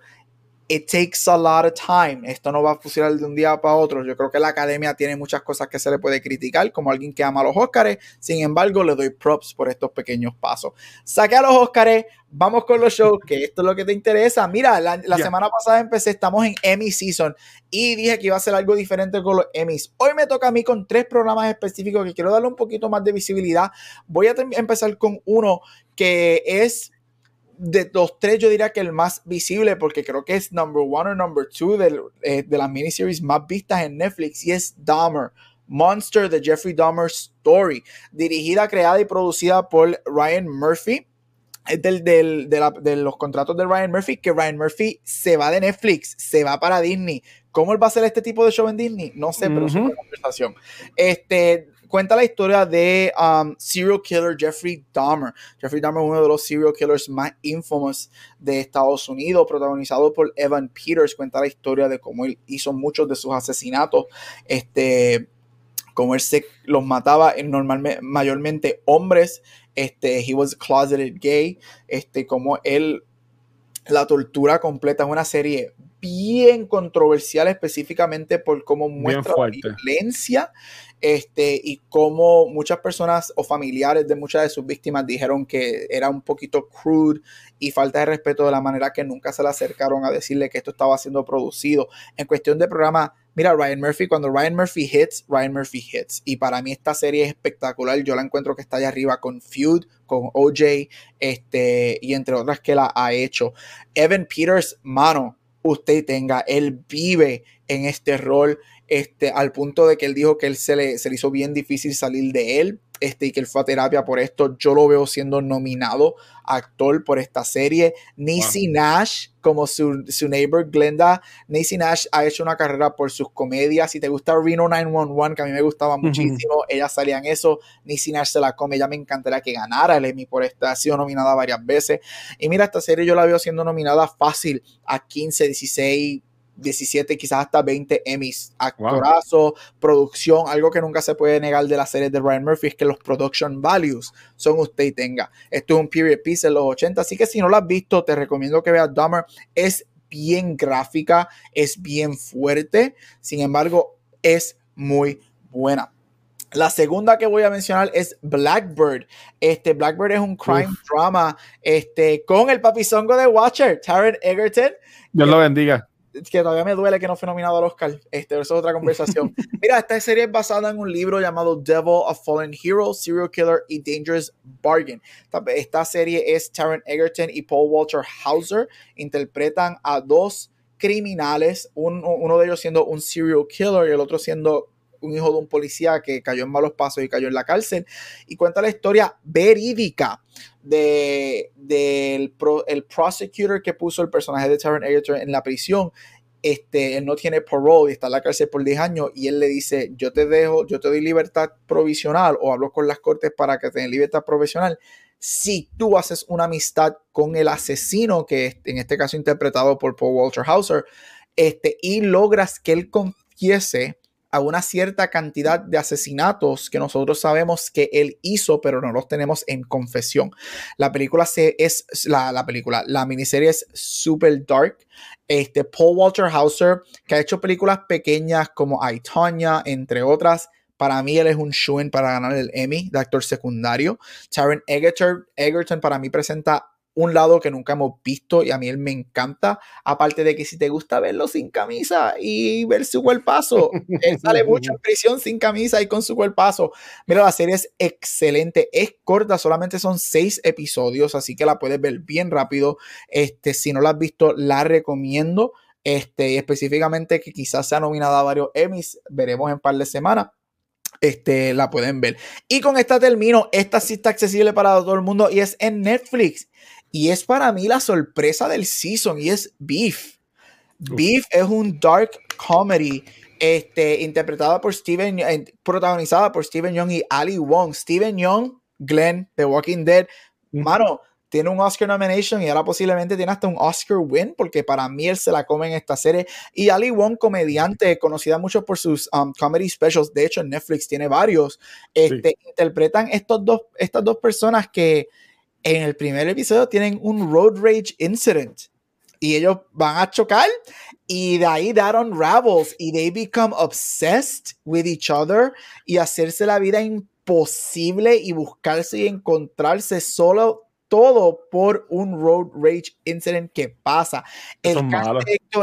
it takes a lot of time. Esto no va a funcionar de un día para otro. Yo creo que la academia tiene muchas cosas que se le puede criticar, como alguien que ama a los Óscares. Sin embargo, le doy props por estos pequeños pasos. Saque a los Óscares, vamos con los shows, que esto es lo que te interesa. Mira, la, semana pasada empecé, estamos en Emmy Season y dije que iba a ser algo diferente con los Emmys. Hoy me toca a mí con tres programas específicos que quiero darle un poquito más de visibilidad. Voy a empezar con uno que es de los tres, yo diría que el más visible, porque creo que es number one o number two de, eh, de las miniseries más vistas en Netflix, y es Dahmer. Monster, The Jeffrey Dahmer Story, dirigida, creada y producida por Ryan Murphy. Es del, del, de, la, de, los contratos de Ryan Murphy, que Ryan Murphy se va de Netflix, se va para Disney. ¿Cómo él va a hacer este tipo de show en Disney? No sé, pero es una conversación. Este, cuenta la historia de um, serial killer Jeffrey Dahmer. Jeffrey Dahmer es uno de los serial killers más infamous de Estados Unidos, protagonizado por Evan Peters. Cuenta la historia de cómo él hizo muchos de sus asesinatos. Este, cómo él se los mataba en normalmente, mayormente hombres. Este, he was closeted gay. Este, como él la tortura completa es una serie bien controversial específicamente por cómo muestra la violencia este, y cómo muchas personas o familiares de muchas de sus víctimas dijeron que era un poquito crude y falta de respeto de la manera que nunca se le acercaron a decirle que esto estaba siendo producido. En cuestión de programa, mira, Ryan Murphy, cuando Ryan Murphy hits, Ryan Murphy hits. Y para mí esta serie es espectacular. Yo la encuentro que está allá arriba con Feud, con OJ, este, y entre otras que la ha hecho. Evan Peters, mano, usted tenga. Él vive en este rol este, al punto de que él dijo que él se le, se le hizo bien difícil salir de él este, y que él fue a terapia por esto. Yo lo veo siendo nominado actor por esta serie. Niecy Nash, como su, su, neighbor Glenda. Niecy Nash ha hecho una carrera por sus comedias. Si te gusta Reno 911, que a mí me gustaba muchísimo, ella salía en eso. Niecy Nash se la come. Ya me encantaría que ganara el Emmy por esta. Ha sido nominada varias veces. Y mira, esta serie yo la veo siendo nominada fácil a 15, 16 17, quizás hasta 20 Emmys. Actorazo, producción, algo que nunca se puede negar de la serie de Ryan Murphy es que los production values son usted y tenga. Esto es un period piece en los 80, así que si no lo has visto, te recomiendo que veas Dahmer. Es bien gráfica, es bien fuerte, sin embargo, es muy buena. La segunda que voy a mencionar es Blackbird. Este Blackbird es un crime drama este, con el papizongo de Watcher, Taron Egerton. Dios lo bendiga que todavía me duele que no fue nominado al Oscar. Este, eso es otra conversación. Mira, esta serie es basada en un libro llamado Devil of Fallen Hero, Serial Killer y Dangerous Bargain. Esta, serie es Taron Egerton y Paul Walter Hauser. Interpretan a dos criminales, uno de ellos siendo un serial killer y el otro siendo un hijo de un policía que cayó en malos pasos y cayó en la cárcel. Y cuenta la historia verídica de, del el prosecutor que puso el personaje de Taron Egerton en la prisión este, él no tiene parole y está en la cárcel por 10 años y él le dice, yo te dejo, yo te doy libertad provisional o hablo con las cortes para que te den libertad provisional si tú haces una amistad con el asesino, que en este caso interpretado por Paul Walter Hauser, este, y logras que él confiese a una cierta cantidad de asesinatos que nosotros sabemos que él hizo, pero no los tenemos en confesión. La película es la, la película, la miniserie es super dark. Este Paul Walter Hauser, que ha hecho películas pequeñas como I, entre otras, para mí él es un shoo para ganar el Emmy de actor secundario. Taron Egerton, Egerton para mí presenta un lado que nunca hemos visto y a mí él me encanta. Aparte de que si te gusta verlo sin camisa y ver su cuerpazo, él sale mucho en prisión sin camisa y con su cuerpazo. Mira, la serie es excelente, es corta, solamente son seis episodios, así que la puedes ver bien rápido. Este, si no la has visto, la recomiendo. Este, específicamente que quizás sea nominada a varios Emmys, veremos en par de semanas este, la pueden ver. Y con esta termino. Esta sí está accesible para todo el mundo y es en Netflix. Y es para mí la sorpresa del season y es Beef. Beef es un dark comedy este, interpretada por Steven, eh, protagonizada por Steven Young y Ali Wong. Steven Young, Glenn, The Walking Dead. Mano, tiene un Oscar nomination y ahora posiblemente tiene hasta un Oscar win, porque para mí él se la come en esta serie. Y Ali Wong, comediante, conocida mucho por sus um, comedy specials, de hecho en Netflix tiene varios, este, interpretan estos dos, estas dos personas que en el primer episodio tienen un road rage incident. Y ellos van a chocar y de ahí that unravels y they become obsessed with each other y hacerse la vida imposible y buscarse y encontrarse solo todo por un road rage incident que pasa. El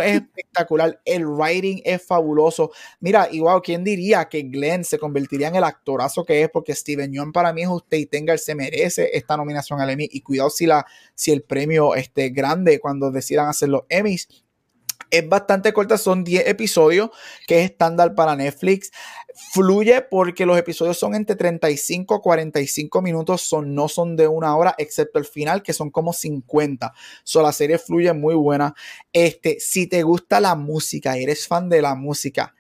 es espectacular, el writing es fabuloso. Mira, igual, ¿quién diría que Glenn se convertiría en el actorazo que es? Porque Steven Yeun para mí es usted y tenga, se merece esta nominación al Emmy. Y cuidado si, la, si el premio esté grande cuando decidan hacer los Emmys es bastante corta, son 10 episodios, que es estándar para Netflix. Fluye porque los episodios son entre 35 a 45 minutos, son, no son de una hora, excepto el final, que son como 50. So, la serie fluye muy buena. Este, si te gusta la música, eres fan de la música,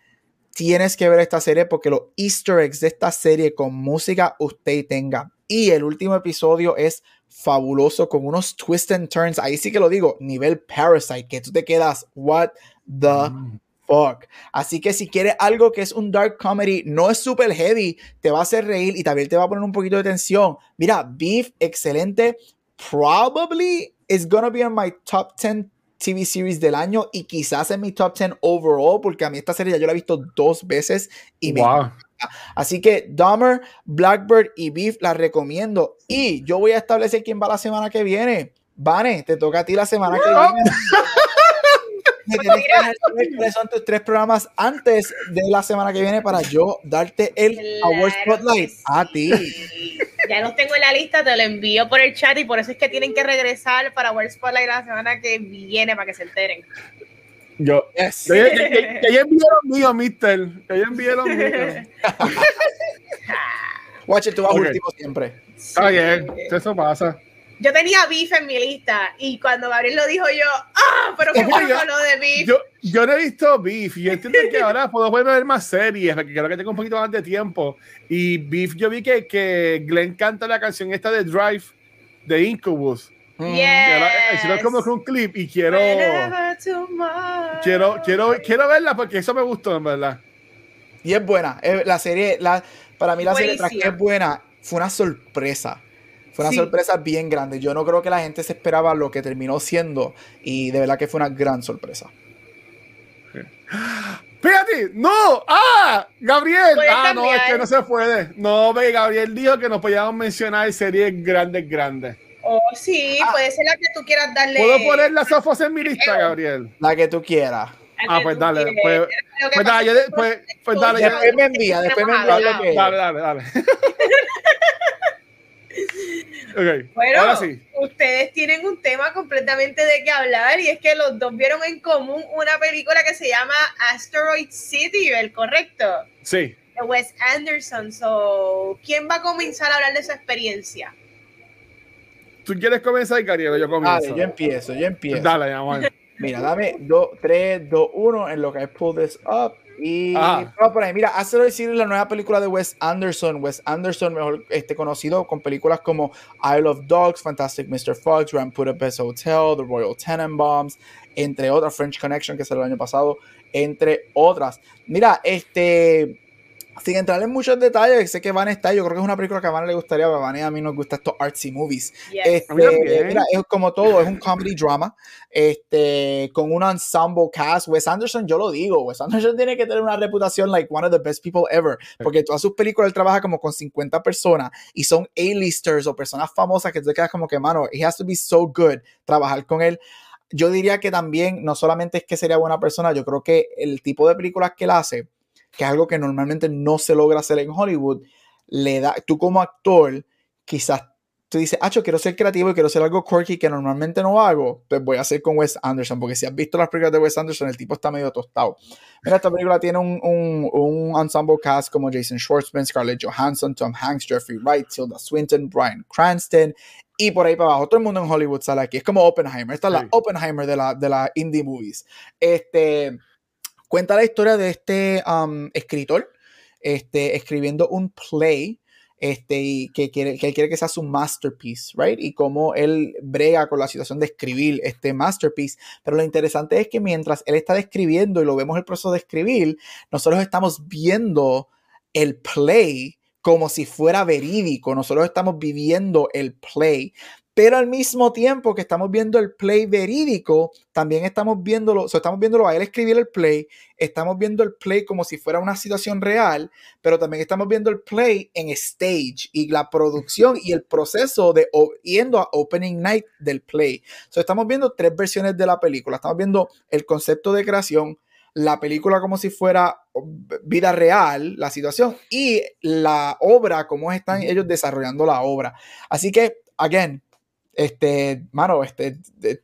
tienes que ver esta serie porque los easter eggs de esta serie con música usted tenga. Y el último episodio es fabuloso con unos twists and turns. Ahí sí que lo digo, nivel Parasite, que tú te quedas, what the mm. Fuck. Así que si quieres algo que es un dark comedy, no es super heavy, te va a hacer reír y también te va a poner un poquito de tensión. Mira, Beef, excelente. Probably is gonna be on my top 10 TV series del año y quizás en mi top 10 overall, porque a mí esta serie ya yo la he visto dos veces y me Así que Dahmer, Blackbird y Beef la recomiendo. Y yo voy a establecer quién va la semana que viene. Vane, te toca a ti la semana que viene. Me tienes que dejar cuáles son tus tres programas antes de la semana que viene para yo darte el Award Spotlight a ti. Ya los tengo en la lista, te lo envío por el chat y por eso es que tienen que regresar para Award Spotlight la semana que viene para que se enteren. Yo, yes. que, que, que, envié los míos, mister. Que ya envié los míos. Watch it, tú vas okay. último siempre. Está bien, eso pasa. Yo tenía beef en mi lista y cuando Gabriel lo dijo yo, ¡ah! Pero qué bueno lo de beef. Yo, yo no he visto beef y entiendo que ahora puedo ver más series, porque creo que tengo un poquito más de tiempo. Y beef, yo vi que, que Glenn canta la canción esta de Drive de Incubus. Mm. Yes. Quiero, como un clip y quiero, quiero, quiero, quiero verla porque eso me gustó, en verdad. Y es buena. La serie, la, para mí la serie tras que es buena, fue una sorpresa. Fue una sí. sorpresa bien grande. Yo no creo que la gente se esperaba lo que terminó siendo. Y de verdad que fue una gran sorpresa. Fíjate, no, ah, Gabriel, ah, no, es que no se puede. No, ve, Gabriel dijo que nos podíamos mencionar series grandes, grandes. Oh, sí, ah. puede ser la que tú quieras darle. ¿Puedo poner las sofos en mi lista, Gabriel? La que tú quieras. Ah, pues dale, pues, pues dale, pues, pues dale. Después me envía, después me envía Dale, dale, dale. Okay, bueno, ahora sí. ustedes tienen un tema completamente de qué hablar y es que los dos vieron en común una película que se llama Asteroid City, ¿el correcto? Sí. de Wes Anderson. So, ¿Quién va a comenzar a hablar de su experiencia? ¿Tú quieres comenzar, Gabriel? Yo comienzo. Dale, yo empiezo, yo empiezo. Dale, amor. Mira, dame 2, 3, 2, 1 en lo que I pull this up. Y vamos por ahí. Mira, hace decir la nueva película de Wes Anderson. Wes Anderson, mejor este, conocido con películas como Isle of Dogs, Fantastic Mr. Fox, Grand Budapest Hotel, The Royal Tenenbaums, entre otras, French Connection, que salió el año pasado, entre otras. Mira, este. Sin entrar en muchos detalles, sé que Van está, yo creo que es una película que a Van le gustaría, pero a Van y a mí nos gustan estos artsy movies. Yes. Este, mira, es como todo, es un comedy drama, este, con un ensemble cast. Wes Anderson, yo lo digo, Wes Anderson tiene que tener una reputación like one of the best people ever, porque todas sus películas él trabaja como con 50 personas y son A-listers o personas famosas que tú te quedas como que, mano, he has to be so good trabajar con él. Yo diría que también, no solamente es que sería buena persona, yo creo que el tipo de películas que él hace, que es algo que normalmente no se logra hacer en Hollywood, le da, tú como actor, quizás tú dices, ah, yo quiero ser creativo y quiero hacer algo quirky que normalmente no hago, pues voy a hacer con Wes Anderson, porque si has visto las películas de Wes Anderson, el tipo está medio tostado. Mira, esta película tiene un, un, un ensemble cast como Jason Schwartzman, Scarlett Johansson, Tom Hanks, Jeffrey Wright, Tilda Swinton, Bryan Cranston, y por ahí para abajo. Todo el mundo en Hollywood sale aquí. Es como Oppenheimer. Esta es la Sí. Oppenheimer de la, de la indie movies. Este, cuenta la historia de este um, escritor este, escribiendo un play este, y que, quiere, que él quiere que sea su masterpiece, right? Y cómo él brega con la situación de escribir este masterpiece. Pero lo interesante es que mientras él está describiendo y lo vemos el proceso de escribir, nosotros estamos viendo el play como si fuera verídico. Nosotros estamos viviendo el play. Pero al mismo tiempo que estamos viendo el play verídico, también estamos viéndolo, o sea, estamos viéndolo a él escribir el play, estamos viendo el play como si fuera una situación real, pero también estamos viendo el play en stage y la producción y el proceso de yendo a opening night del play. So, estamos viendo tres versiones de la película. Estamos viendo el concepto de creación, la película como si fuera vida real, la situación, y la obra, cómo están ellos desarrollando la obra. Así que, again, este, mano, este,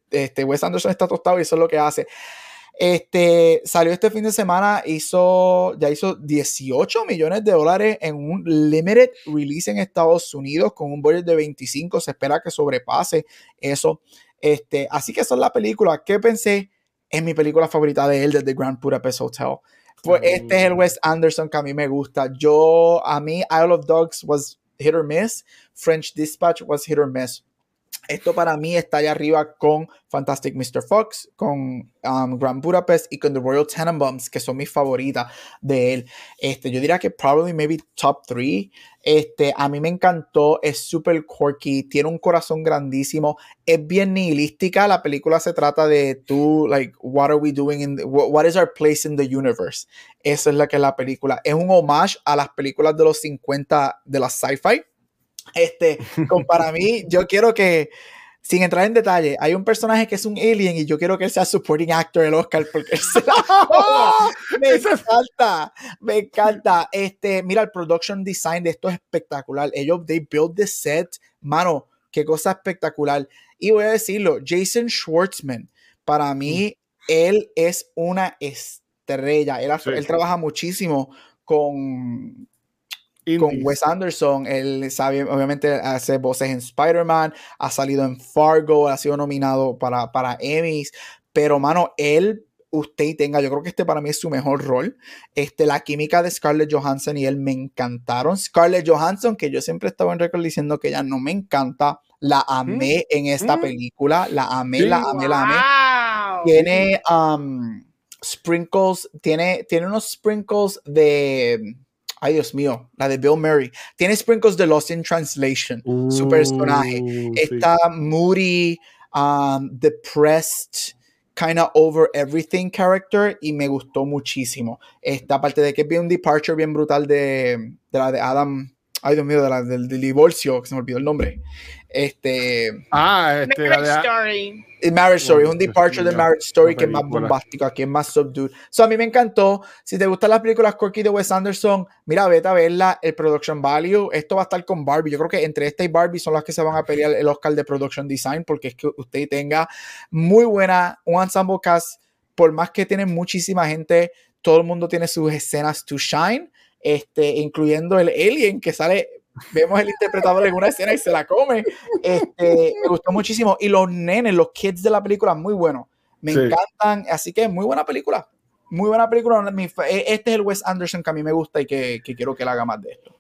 este Wes Anderson está tostado y eso es lo que hace. Este salió este fin de semana, hizo, ya hizo 18 millones de dólares en un limited release en Estados Unidos con un budget de 25. Se espera que sobrepase eso. Este, así que esa es la película. ¿Qué pensé? Es mi película favorita de él, desde Grand Budapest Hotel. Pues Mm. este es el Wes Anderson que a mí me gusta. Yo, a mí, Isle of Dogs was hit or miss. French Dispatch was hit or miss. Esto para mí está allá arriba con Fantastic Mr. Fox, con um, Grand Budapest y con The Royal Tenenbaums, que son mis favoritas de él. Este, yo diría que probably maybe top 3. Este, a mí me encantó, es súper quirky, tiene un corazón grandísimo, es bien nihilística. La película se trata de tú, like, what are we doing in, the- what, is our place in the universe? Esa es la que es la película. Es un homage a las películas de los 50 de la sci-fi. Este, con, para mí, yo quiero que, sin entrar en detalle, hay un personaje que es un alien y yo quiero que él sea supporting actor del Oscar porque él se la me encanta, me encanta. Este, mira, el production design de esto es espectacular. Ellos, they build the set, mano, qué cosa espectacular. Y voy a decirlo, Jason Schwartzman, para mí, él es una estrella. Él, hace- Sí. él trabaja muchísimo con, con. Wes Anderson. Él sabe, obviamente, hace voces en Spider-Man, ha salido en Fargo, ha sido nominado para, para Emmys. Pero, mano, él, usted y tenga, yo creo que este para mí es su mejor rol. Este, la química de Scarlett Johansson y él me encantaron. Scarlett Johansson, que yo siempre estaba en récord diciendo que ella no me encanta, la amé en esta Mm. película, la amé, Sí. la amé, la amé tiene um, sprinkles, tiene, tiene unos sprinkles de, ay Dios mío, la de Bill Murray, tiene sprinkles de Lost in Translation, su personaje. Uh, sí. Está moody, um, depressed, kind of over everything character y me gustó muchísimo. Esta parte de que bien un departure bien brutal de, de la de Adam, ay Dios mío, de la, del, del divorcio, que se me olvidó el nombre. Este, Ah, este, la Marriage de- Story. el Marriage Story, es un departure de Marriage Story la que es más bombástico, aquí es más subdued. So, a mí me encantó. Si te gustan las películas quirky de Wes Anderson, mira, vete a verla, el production value. Esto va a estar con Barbie. Yo creo que entre esta y Barbie son las que se van a pelear el Oscar de Production Design, porque es que usted tenga muy buena, un ensemble cast, por más que tiene muchísima gente, todo el mundo tiene sus escenas to shine. este, incluyendo el alien que sale, vemos el interpretador en una escena y se la come. Este, me gustó muchísimo. Y los nenes, los kids de la película, muy buenos. Me encantan. Así que muy buena película. Muy buena película. E, este es el Wes Anderson que a mí me gusta y que, que quiero que él haga más de esto.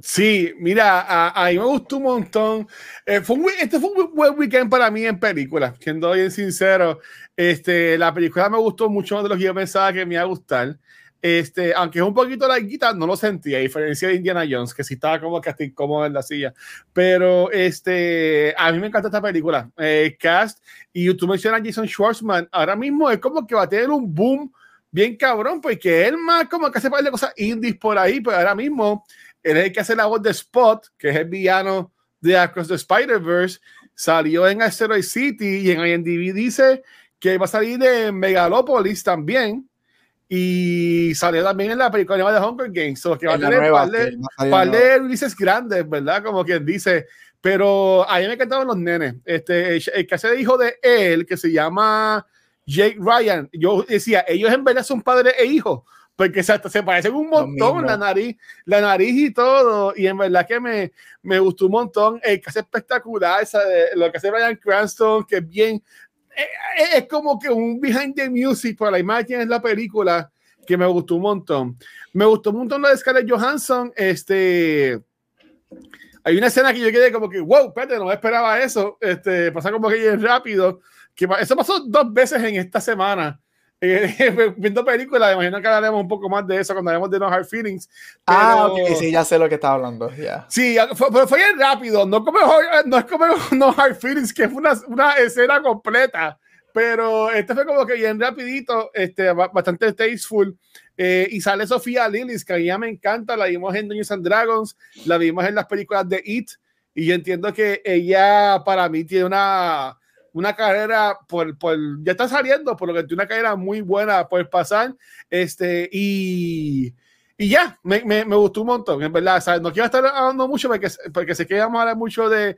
Sí, mira, a, mí me gustó un montón. Eh, fue este fue un buen weekend para mí en películas, siendo bien sincero. Este, la película me gustó mucho más de lo que yo pensaba que me iba a gustar. Este, aunque es un poquito larguita, no lo sentí, a diferencia de Indiana Jones, que sí estaba como que hasta incómodo en la silla. Pero este, a mí me encanta esta película. Eh, cast, y tú mencionas a Jason Schwartzman, ahora mismo es como que va a tener un boom bien cabrón, porque él más como que hace par de cosas indies por ahí, pero ahora mismo él es el que hace la voz de Spot, que es el villano de Across the Spider-Verse. Salió en Asteroid City y en IMDb dice que va a salir de Megalopolis también. Y salió también en la película de Hunger Games. que va a tener un par de releases grandes, ¿verdad? Como quien dice. Pero a mí me encantaban los nenes. Este, el, que hace de hijo de él, que se llama Jake Ryan. Yo decía, ellos en verdad son padre e hijo porque se, se parecen un montón la nariz, la nariz y todo, y en verdad que me, me gustó un montón, el que hace espectacular, esa lo que hace Brian Cranston, que es bien, es, eh, es como que un behind the music para la imagen en la película, que me gustó un montón. Me gustó un montón la de Scarlett Johansson, este... Hay una escena que yo quedé como que, wow, espérate, no me esperaba eso. Este, pasa como que bien rápido. Que eso pasó dos veces en esta semana eh, viendo películas, imagino que hablaremos un poco más de eso cuando hablemos de No Hard Feelings. ah, ok, sí, ya sé lo que está hablando. Yeah. Sí, fue, pero fue bien rápido, no, como, no es como No Hard Feelings, que fue una, una escena completa, pero este fue como que bien rapidito, este, bastante tasteful. Eh, y sale Sofía Lillis, que a mí ya me encanta, la vimos en Dungeons and Dragons, la vimos en las películas de It, y yo entiendo que ella para mí tiene una una carrera por, por, ya está saliendo, por lo que tiene una carrera muy buena por pasar, este, y, y ya, me, me, me, gustó un montón, en verdad, ¿sabes? no quiero estar hablando mucho porque, porque sé que vamos a hablar mucho de,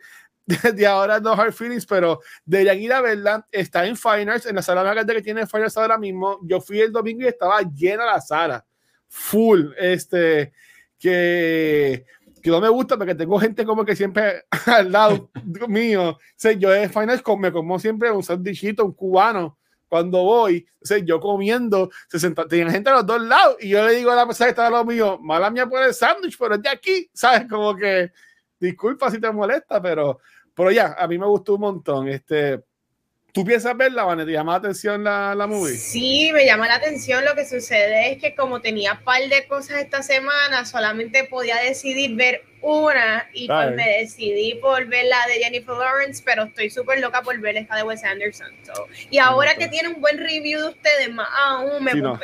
de, ahora No Hard Feelings, pero deberían ir a verla, está en Finals, en la sala más grande que tiene Finals ahora mismo, yo fui el domingo y estaba llena la sala, full, este, que que no me gusta porque tengo gente como que siempre al lado mío. O sea, yo de Finals me como siempre un sandwichito, un cubano cuando voy, o sea, yo comiendo, se senta, tenía gente a los dos lados y yo le digo a la persona que está al lado mío, mala mía por el sándwich, pero es de aquí, ¿sabes? Como que, disculpa si te molesta, pero, pero ya, a mí me gustó un montón. Este, ¿Tú piensas verla, Vanet? ¿Te llama la atención la, la movie? Sí, me llama la atención. Lo que sucede es que como tenía par de cosas esta semana, solamente podía decidir ver una y pues me decidí por ver la de Jennifer Lawrence, pero estoy súper loca por ver esta de Wes Anderson. Y ahora que tiene un buen review de ustedes, más aún me sí, ¿verdad?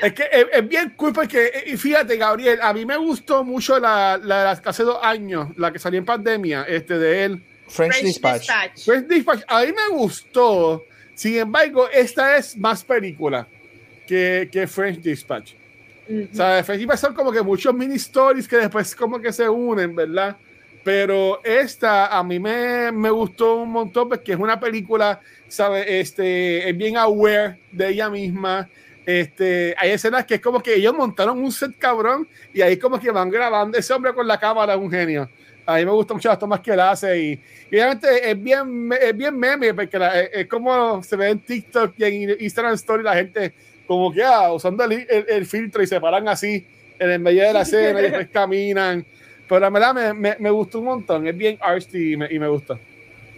Es que es, bien cool porque, eh, y fíjate, Gabriel, a mí me gustó mucho la, la, la hace dos años, la que salió en pandemia, este de él French, Dispatch. French Dispatch. A mí me gustó. Sin embargo, esta es más película que, que French Dispatch. O sea, French Dispatch son como que muchos mini stories que después como que se unen, ¿verdad? Pero esta a mí me, me gustó un montón porque es una película, ¿sabes? Este, es bien aware de ella misma. Este, hay escenas que es como que ellos montaron un set cabrón y ahí como que van grabando ese hombre con la cámara, un genio. A mí me gustan mucho las tomas que él hace y, obviamente es bien, es bien meme porque es, como se ve en TikTok y en Instagram Story la gente como que ah, usando el, el, filtro y se paran así en el medio de la escena y después caminan. Pero la verdad me, me, me, gustó un montón, es bien artsy y me, y me gusta.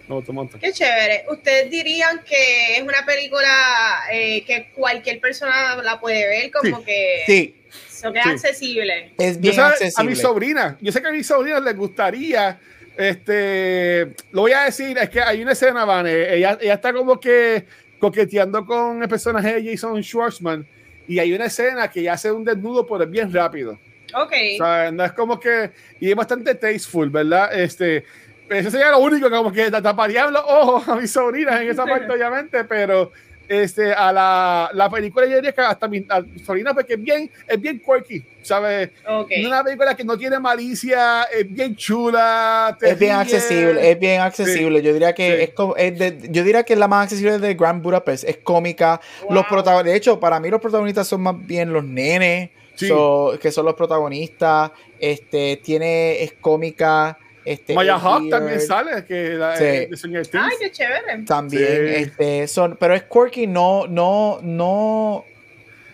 Me gustó un montón. Qué chévere. ¿Ustedes dirían que es una película eh, que cualquier persona la puede ver? Como que... Sí que es accesible. Es bien accesible. A mi sobrina, yo sé que a mi sobrina les gustaría, este, lo voy a decir, es que hay una escena, Van, ella, ella está como que coqueteando con el personaje de Jason Schwartzman y hay una escena que ella hace un desnudo, pero es bien rápido. Ok. O sea, no es como que, y es bastante tasteful, ¿verdad? Este, eso sería lo único, como que taparía los ojos a mis sobrinas en esa parte, obviamente, pero este, a la, la película yo diría que hasta mi sobrina porque es bien, es bien quirky, ¿sabes? Okay. Una película que no tiene malicia, es bien chula. Es bien accesible, es bien accesible. Yo diría que es, es de, yo diría que es la más accesible de Grand Budapest. Es cómica. Los protagonistas, de hecho, para mí los protagonistas son más bien los nenes. Sí. So, que son los protagonistas. Este, tiene, es cómica. Este, Maya Hawk también sale, que la, Sí. eh, de. Ay, qué chévere. También, Sí. este, son, pero es quirky, no, no, no,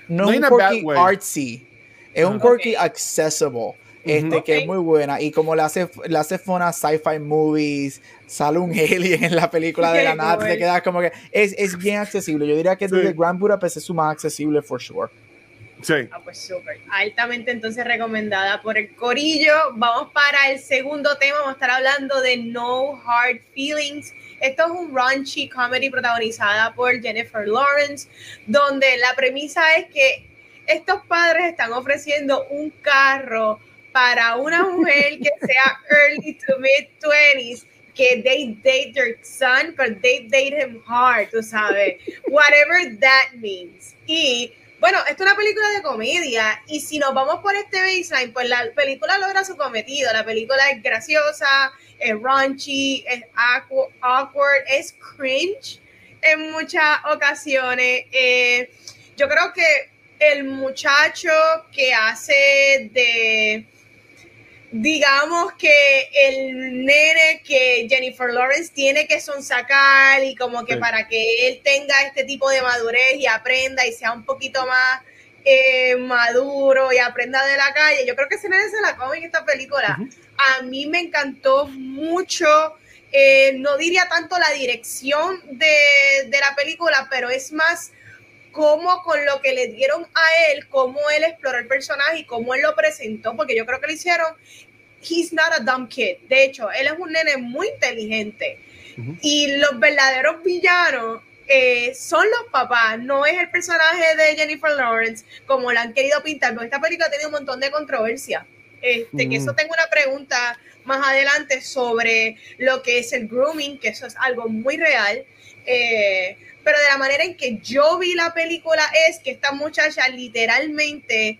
no, No es un quirky artsy. Es un quirky accessible. Este, que es muy buena. Y como le hace, le hace fun a sci-fi movies, sale un alien en la película de la nada, te quedas como que es, es bien accesible. Yo diría que Sí. desde Grand Budapest es su más accesible, for sure. Sí. Ah, pues súper. Altamente entonces recomendada por el Corillo. Vamos para el segundo tema. Vamos a estar hablando de No Hard Feelings. Esto es un raunchy comedy protagonizada por Jennifer Lawrence, donde la premisa es que estos padres están ofreciendo un carro para una mujer que sea early to mid 20s que they date their son, but they date him hard, tú sabes. Whatever that means. Y bueno, esto es una película de comedia y si nos vamos por este baseline, pues la película logra su cometido. La película es graciosa, es raunchy, es awkward, es cringe en muchas ocasiones. Eh, yo creo que el muchacho que hace de digamos que el nene que Jennifer Lawrence tiene que sonsacar y como que Sí. para que él tenga este tipo de madurez y aprenda y sea un poquito más eh, maduro y aprenda de la calle. Yo creo que ese nene se la come en esta película. A mí me encantó mucho, eh, no diría tanto la dirección de, de la película, pero es más cómo con lo que le dieron a él, cómo él exploró el personaje y cómo él lo presentó, porque yo creo que lo hicieron, he's not a dumb kid. De hecho, él es un nene muy inteligente. Ujú. Y los verdaderos villanos eh, son los papás, no es el personaje de Jennifer Lawrence como la han querido pintar, porque esta película ha tenido un montón de controversia. Este, que Mm. eso tengo una pregunta más adelante sobre lo que es el grooming, que eso es algo muy real. Eh, pero de la manera en que yo vi la película es que esta muchacha literalmente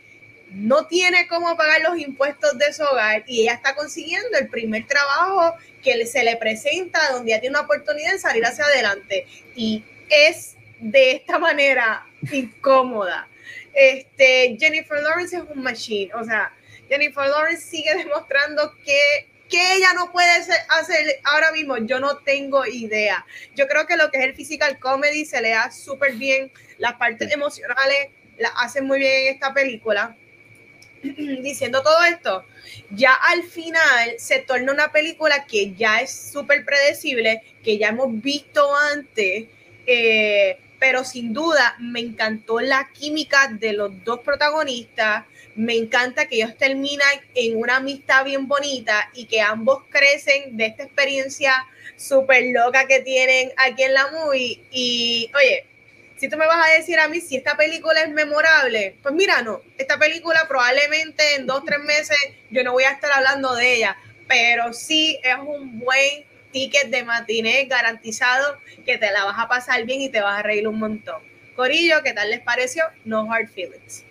no tiene cómo pagar los impuestos de su hogar y ella está consiguiendo el primer trabajo que se le presenta donde ella tiene una oportunidad de salir hacia adelante y es de esta manera incómoda. Este, Jennifer Lawrence es un machine, o sea, Jennifer Lawrence sigue demostrando que que ella no puede hacer ahora mismo, yo no tengo idea. Yo creo que lo que es el physical comedy se le da súper bien, las partes emocionales las hacen muy bien en esta película. Diciendo todo esto, ya al final se torna una película que ya es súper predecible, que ya hemos visto antes, eh, pero sin duda me encantó la química de los dos protagonistas, me encanta que ellos terminan en una amistad bien bonita y que ambos crecen de esta experiencia súper loca que tienen aquí en la movie. Y oye, si tú me vas a decir a mí si esta película es memorable, pues mira, no, esta película probablemente en dos, tres meses yo no voy a estar hablando de ella, pero sí es un buen ticket de matiné garantizado que te la vas a pasar bien y te vas a reír un montón. Corillo, ¿qué tal les pareció? No hard feelings.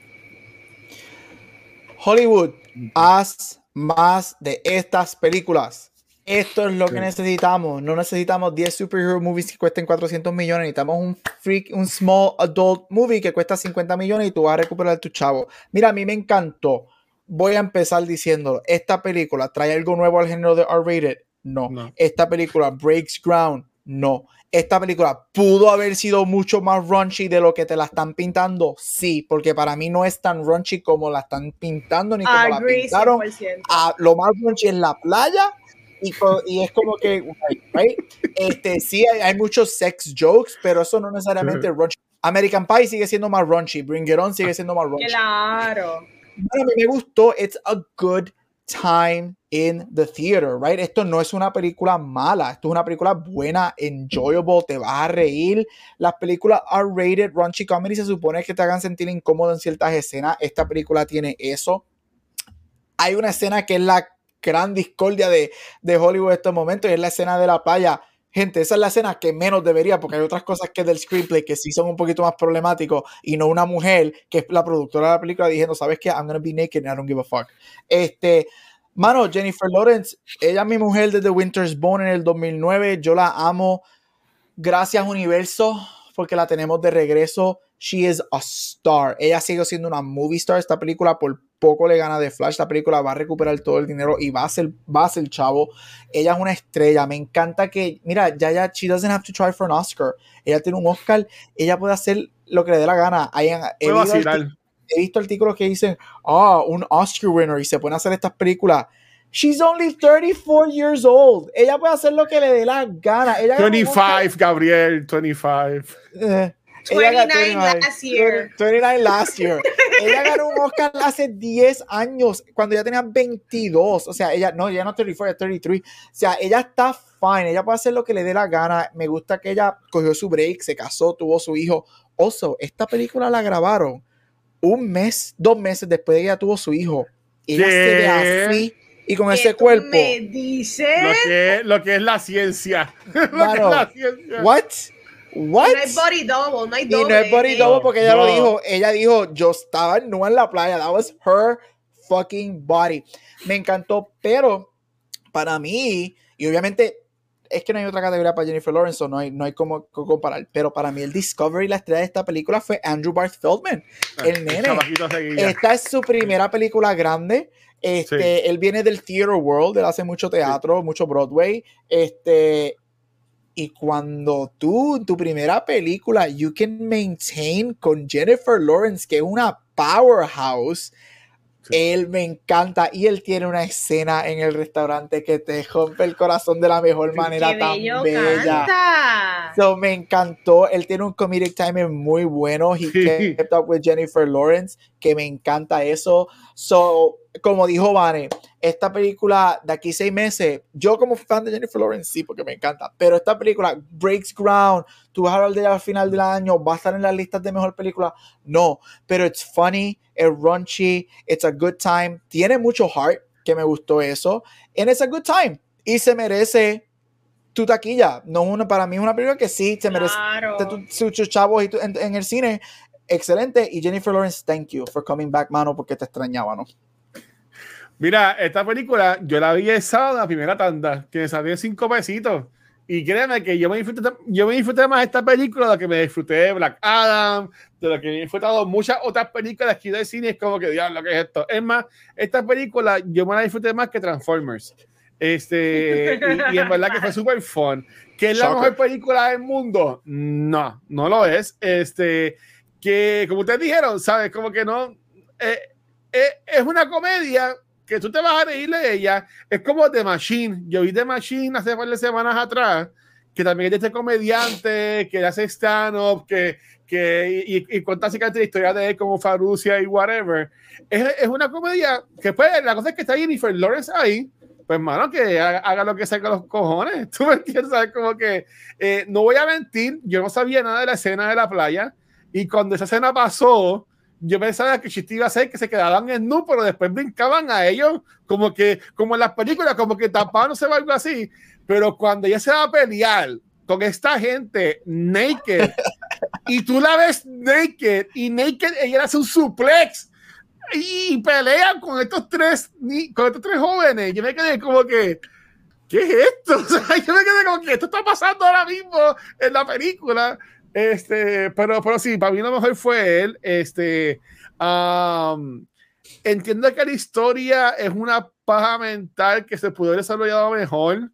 Hollywood, haz más de estas películas. Esto es lo que necesitamos. No necesitamos 10 superhero movies que cuesten 400 millones. Necesitamos un freak, un small adult movie que cuesta 50 millones y tú vas a recuperar tu chavo. Mira, a mí me encantó. Voy a empezar diciéndolo. Esta película trae algo nuevo al género de R-rated. No. No. Esta película breaks ground. No. Esta película pudo haber sido mucho más raunchy de lo que te la están pintando. Sí, porque para mí no es tan raunchy como la están pintando ni como la Agree pintaron 100%. a lo más raunchy en la playa y, y es como que right? este sí hay, hay muchos sex jokes pero eso no necesariamente es raunchy American Pie sigue siendo más raunchy Bring It On sigue siendo más raunchy Claro. mí me gustó it's a good time in the theater right esto no es una película mala esto es una película buena enjoyable te vas a reír las películas R-rated raunchy comedy se supone que te hagan sentir incómodo en ciertas escenas esta película tiene eso hay una escena que es la gran discordia de, de Hollywood en estos momentos y es la escena de la playa. Gente, esa es la escena que menos debería, porque hay otras cosas que del screenplay que sí son un poquito más problemáticos y no una mujer que es la productora de la película diciendo, ¿sabes qué? I'm gonna be naked and I don't give a fuck. Este, mano, Jennifer Lawrence, ella es mi mujer desde Winter's Bone en el 2009, yo la amo. Gracias, universo, porque la tenemos de regreso. she is a star. Ella sigue siendo una movie star. Esta película por poco le gana de Flash. Esta película va a recuperar todo el dinero y va a ser, va a ser chavo. Ella es una estrella. Me encanta que, mira, ya, ya, she doesn't have to try for an Oscar. Ella tiene un Oscar. Ella puede hacer lo que le dé la gana. Hay, he, visto he, visto artículos que dicen, ah, un Oscar winner y se pueden hacer estas películas. She's only 34 years old. Ella puede hacer lo que le dé la gana. Ella 25, Gabriel, 25. 29 last year. 29 last year. ella ganó un Oscar hace 10 años, cuando ya tenía 22. O sea, ella, no, ya no 34, 33. O sea, ella está fine. Ella puede hacer lo que le dé la gana. Me gusta que ella cogió su break, se casó, tuvo su hijo. Oso, esta película la grabaron un mes, dos meses después de que ella tuvo su hijo. Ella se ve así y con ese cuerpo. Me dice lo que, lo que es la ciencia. la ciencia. What? What? No hay body double, no hay doble. Y no hay body double porque ella lo dijo. Ella dijo, yo estaba no en la playa. That was her fucking body. Me encantó, pero para mí, y obviamente es que no hay otra categoría para Jennifer Lawrence, no hay, no hay como, comparar. Pero para mí el Discovery, la estrella de esta película fue Andrew Barth Feldman, ah, el nene. Esta es su primera película grande. Este, Él viene del Theater World, él hace mucho teatro, mucho Broadway. Este, y cuando tú, tu primera película, You Can Maintain con Jennifer Lawrence, que es una powerhouse, él me encanta y él tiene una escena en el restaurante que te rompe el corazón de la mejor manera tan bella. So, me encantó. Él tiene un comedic timing muy bueno. He kept up with Jennifer Lawrence, que me encanta eso. So, como dijo Vane, esta película de aquí seis meses, yo como fan de Jennifer Lawrence, sí, porque me encanta, pero esta película breaks ground, tú vas a hablar de al final del año, va a estar en las listas de mejor película, no, pero it's funny, it's raunchy, it's a good time, tiene mucho heart, que me gustó eso, and it's a good time, y se merece tu taquilla, no una, para mí es una película que sí, se merece sus chavos en, en el cine, excelente, y Jennifer Lawrence, thank you for coming back, mano, porque te extrañaba, ¿no? Mira, esta película yo la vi el sábado, la primera tanda, que me salió cinco pesitos. Y créeme que yo me disfruté, yo me disfruté más de esta película de lo que me disfruté de Black Adam, de lo que me he disfrutado muchas otras películas aquí de cine. Es como que, diablo, ¿qué es esto? Es más, esta película yo me la disfruté más que Transformers. Este, y, en verdad que fue súper fun. ¿Que es la mejor película del mundo? No, no lo es. Este, que como ustedes dijeron, ¿sabes? Como que no. Eh, eh, es una comedia que tú te vas a reír de ella, es como The Machine. Yo vi The Machine hace varias semanas atrás, que también es de este comediante, que hace stand-up, que, que, y, y cuenta la historia de él como Farucia y whatever. Es, es, una comedia que pues, la cosa es que está Jennifer Lawrence ahí, pues mano, que haga, lo que saca los cojones. Tú me entiendes, ¿sabes? Como que eh, no voy a mentir, yo no sabía nada de la escena de la playa, y cuando esa escena pasó, yo pensaba que Chiste iba a ser que se quedaban en nu, pero después brincaban a ellos, como que, como en las películas, como que tapaban o algo así. Pero cuando ella se va a pelear con esta gente naked, y tú la ves naked, y naked, ella hace un suplex, y pelean con estos tres, con estos tres jóvenes. Yo me quedé como que, ¿qué es esto? O sea, yo me quedé como que esto está pasando ahora mismo en la película. Este, pero, pero sí, para mí lo mejor fue él. Este, entiendo que la historia es una paja mental que se pudo haber desarrollado mejor.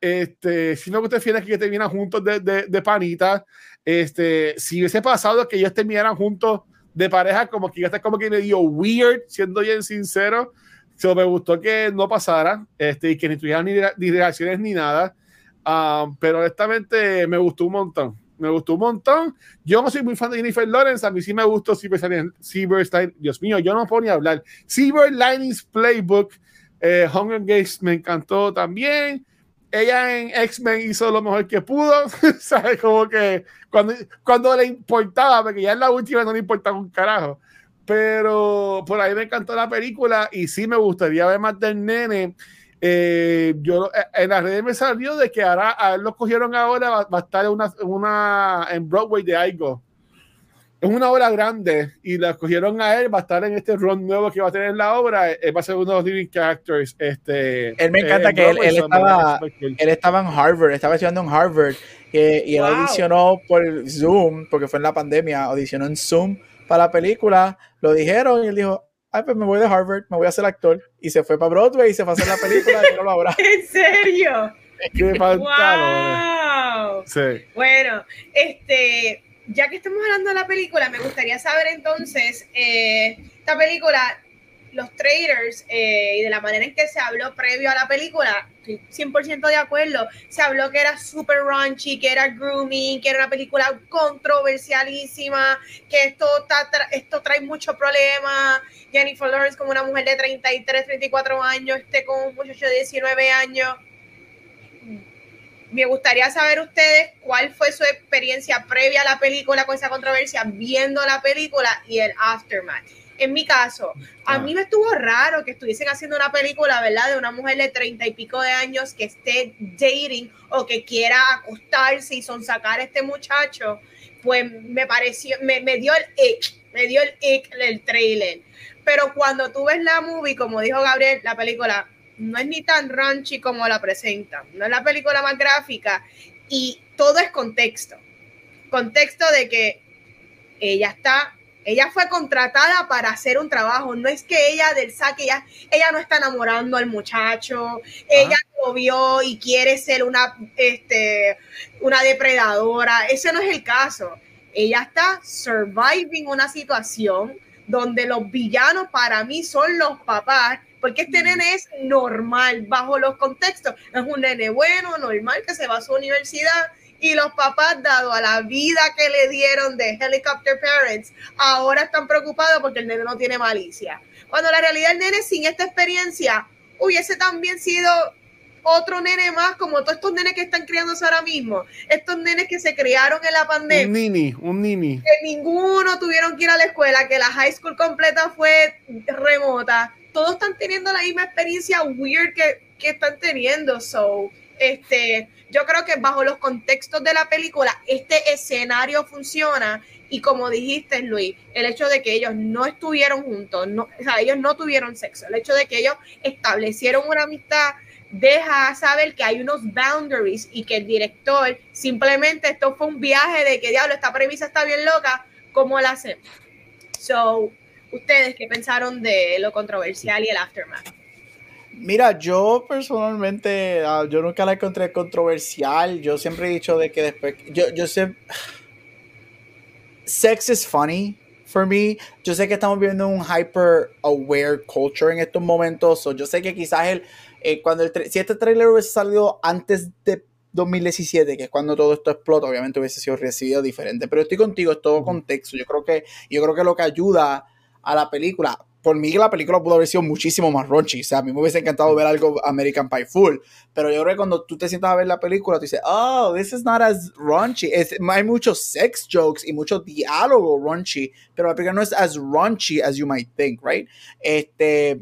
Este, si me gusta es que terminan juntos de, de, de panita. Este, si hubiese pasado que ellos terminaran juntos de pareja, como que ya está como que medio weird, siendo bien sincero. So, me gustó que no pasara este, y que ni tuvieran ni, ni reacciones ni nada. pero honestamente me gustó un montón me gustó un montón. Yo no soy muy fan de Jennifer Lawrence, a mí sí me gustó Cyber Dios mío, yo no puedo ni hablar. Cyber Linings Playbook, eh, Hunger Games me encantó también. Ella en X-Men hizo lo mejor que pudo, ¿sabes? Como que cuando, cuando le importaba, porque ya en la última no le importaba un carajo. Pero por ahí me encantó la película y sí me gustaría ver más del nene. Eh, yo eh, en las redes me salió de que ahora a él lo cogieron ahora va, a estar una, una en Broadway de algo es una obra grande y la escogieron a él, va a estar en este run nuevo que va a tener la obra, él va a ser uno de los living characters. Este, él me encanta eh, que él, él estaba, él estaba en Harvard, estaba estudiando en Harvard eh, y él Wow. audicionó por Zoom, porque fue en la pandemia, audicionó en Zoom para la película, lo dijeron y él dijo, ay, pues me voy de Harvard, me voy a ser actor, y se fue para Broadway y se fue a hacer la película y no lo habrá. ¿En serio? Qué. ¡Wow! Sí. Bueno, este, ya que estamos hablando de la película, me gustaría saber entonces, eh, esta película, los trailers eh, y de la manera en que se habló previo a la película, estoy 100% de acuerdo, se habló que era super raunchy, que era grooming, que era una película controversialísima, que esto trae muchos problemas. Jennifer Lawrence como una mujer de 33, 34 años, este con un muchacho de 19 años me gustaría saber ustedes cuál fue su experiencia previa a la película con esa controversia, viendo la película y el aftermath. En mi caso, a Ah. mí me estuvo raro que estuviesen haciendo una película, ¿verdad? De una mujer de treinta y pico de años que esté dating o que quiera acostarse y sonsacar a este muchacho. Pues me pareció, me, me dio el ick, me dio el ick el trailer. Pero cuando tú ves la movie, como dijo Gabriel, la película no es ni tan raunchy como la presentan, no es la película más gráfica y todo es contexto. Contexto de que ella está, ella fue contratada para hacer un trabajo, no es que ella del saque, ella, ella no está enamorando al muchacho, ella lo vio y quiere ser una, este, una depredadora, ese no es el caso. Ella está surviving una situación donde los villanos para mí son los papás, porque este nene es normal bajo los contextos. Es un nene bueno, normal, que se va a su universidad y los papás, dado a la vida que le dieron de Helicopter Parents, ahora están preocupados porque el nene no tiene malicia. Cuando la realidad el nene sin esta experiencia hubiese también sido otro nene más, como todos estos nenes que están criándose ahora mismo, estos nenes que se criaron en la pandemia Un nini, un nini. que ninguno tuvieron que ir a la escuela, que la high school completa fue remota. Todos están teniendo la misma experiencia weird que, que están teniendo. So, este, yo creo que bajo los contextos de la película, este escenario funciona. Y como dijiste, Luis, el hecho de que ellos no estuvieron juntos, no, o sea, ellos no tuvieron sexo, el hecho de que ellos establecieron una amistad, deja saber que hay unos boundaries y que el director simplemente esto fue un viaje de que diablo, esta premisa está bien loca, ¿cómo la hacemos? So, ustedes qué pensaron de lo controversial y el aftermath? Mira, yo personalmente, ah, yo nunca la encontré controversial. Yo siempre he dicho de que después, yo, yo sé, sex is funny for me. Yo sé que estamos viviendo un hyper aware culture en estos momentos. So yo sé que quizás el, eh, cuando el, si este trailer hubiese salido antes de 2017, que es cuando todo esto explota, obviamente hubiese sido recibido diferente. Pero estoy contigo, es todo contexto. Yo creo que, yo creo que lo que ayuda a la película, por mí la película pudo haber sido muchísimo más raunchy. O sea, a mí me hubiese encantado ver algo American Pie full. Pero yo creo que cuando tú te sientas a ver la película, tú dices, oh, this is not as raunchy. Es- hay muchos sex jokes y mucho diálogo raunchy, pero la película no es as raunchy as you might think, right? Este.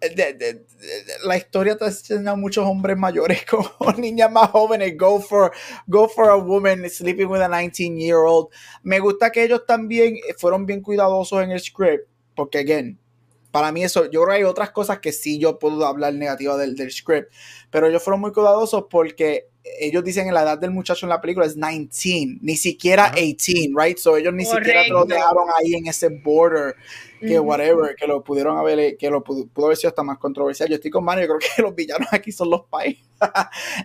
de- de- de- la historia te enseña a muchos hombres mayores con niñas más jóvenes. Go for, go for a woman sleeping with a 19 year old. Me gusta que ellos también fueron bien cuidadosos en el script, porque, again, para mí eso, yo creo que hay otras cosas que sí yo puedo hablar negativa del, del script, pero ellos fueron muy cuidadosos porque ellos dicen que la edad del muchacho en la película es 19, ni siquiera Ajá. 18, right? So ellos ni siquiera te lo dejaron ahí en ese border que whatever, que lo pudieron haber, que lo pudo, pudo haber sido hasta más controversial. Yo estoy con Mario, yo creo que los villanos aquí son los pais.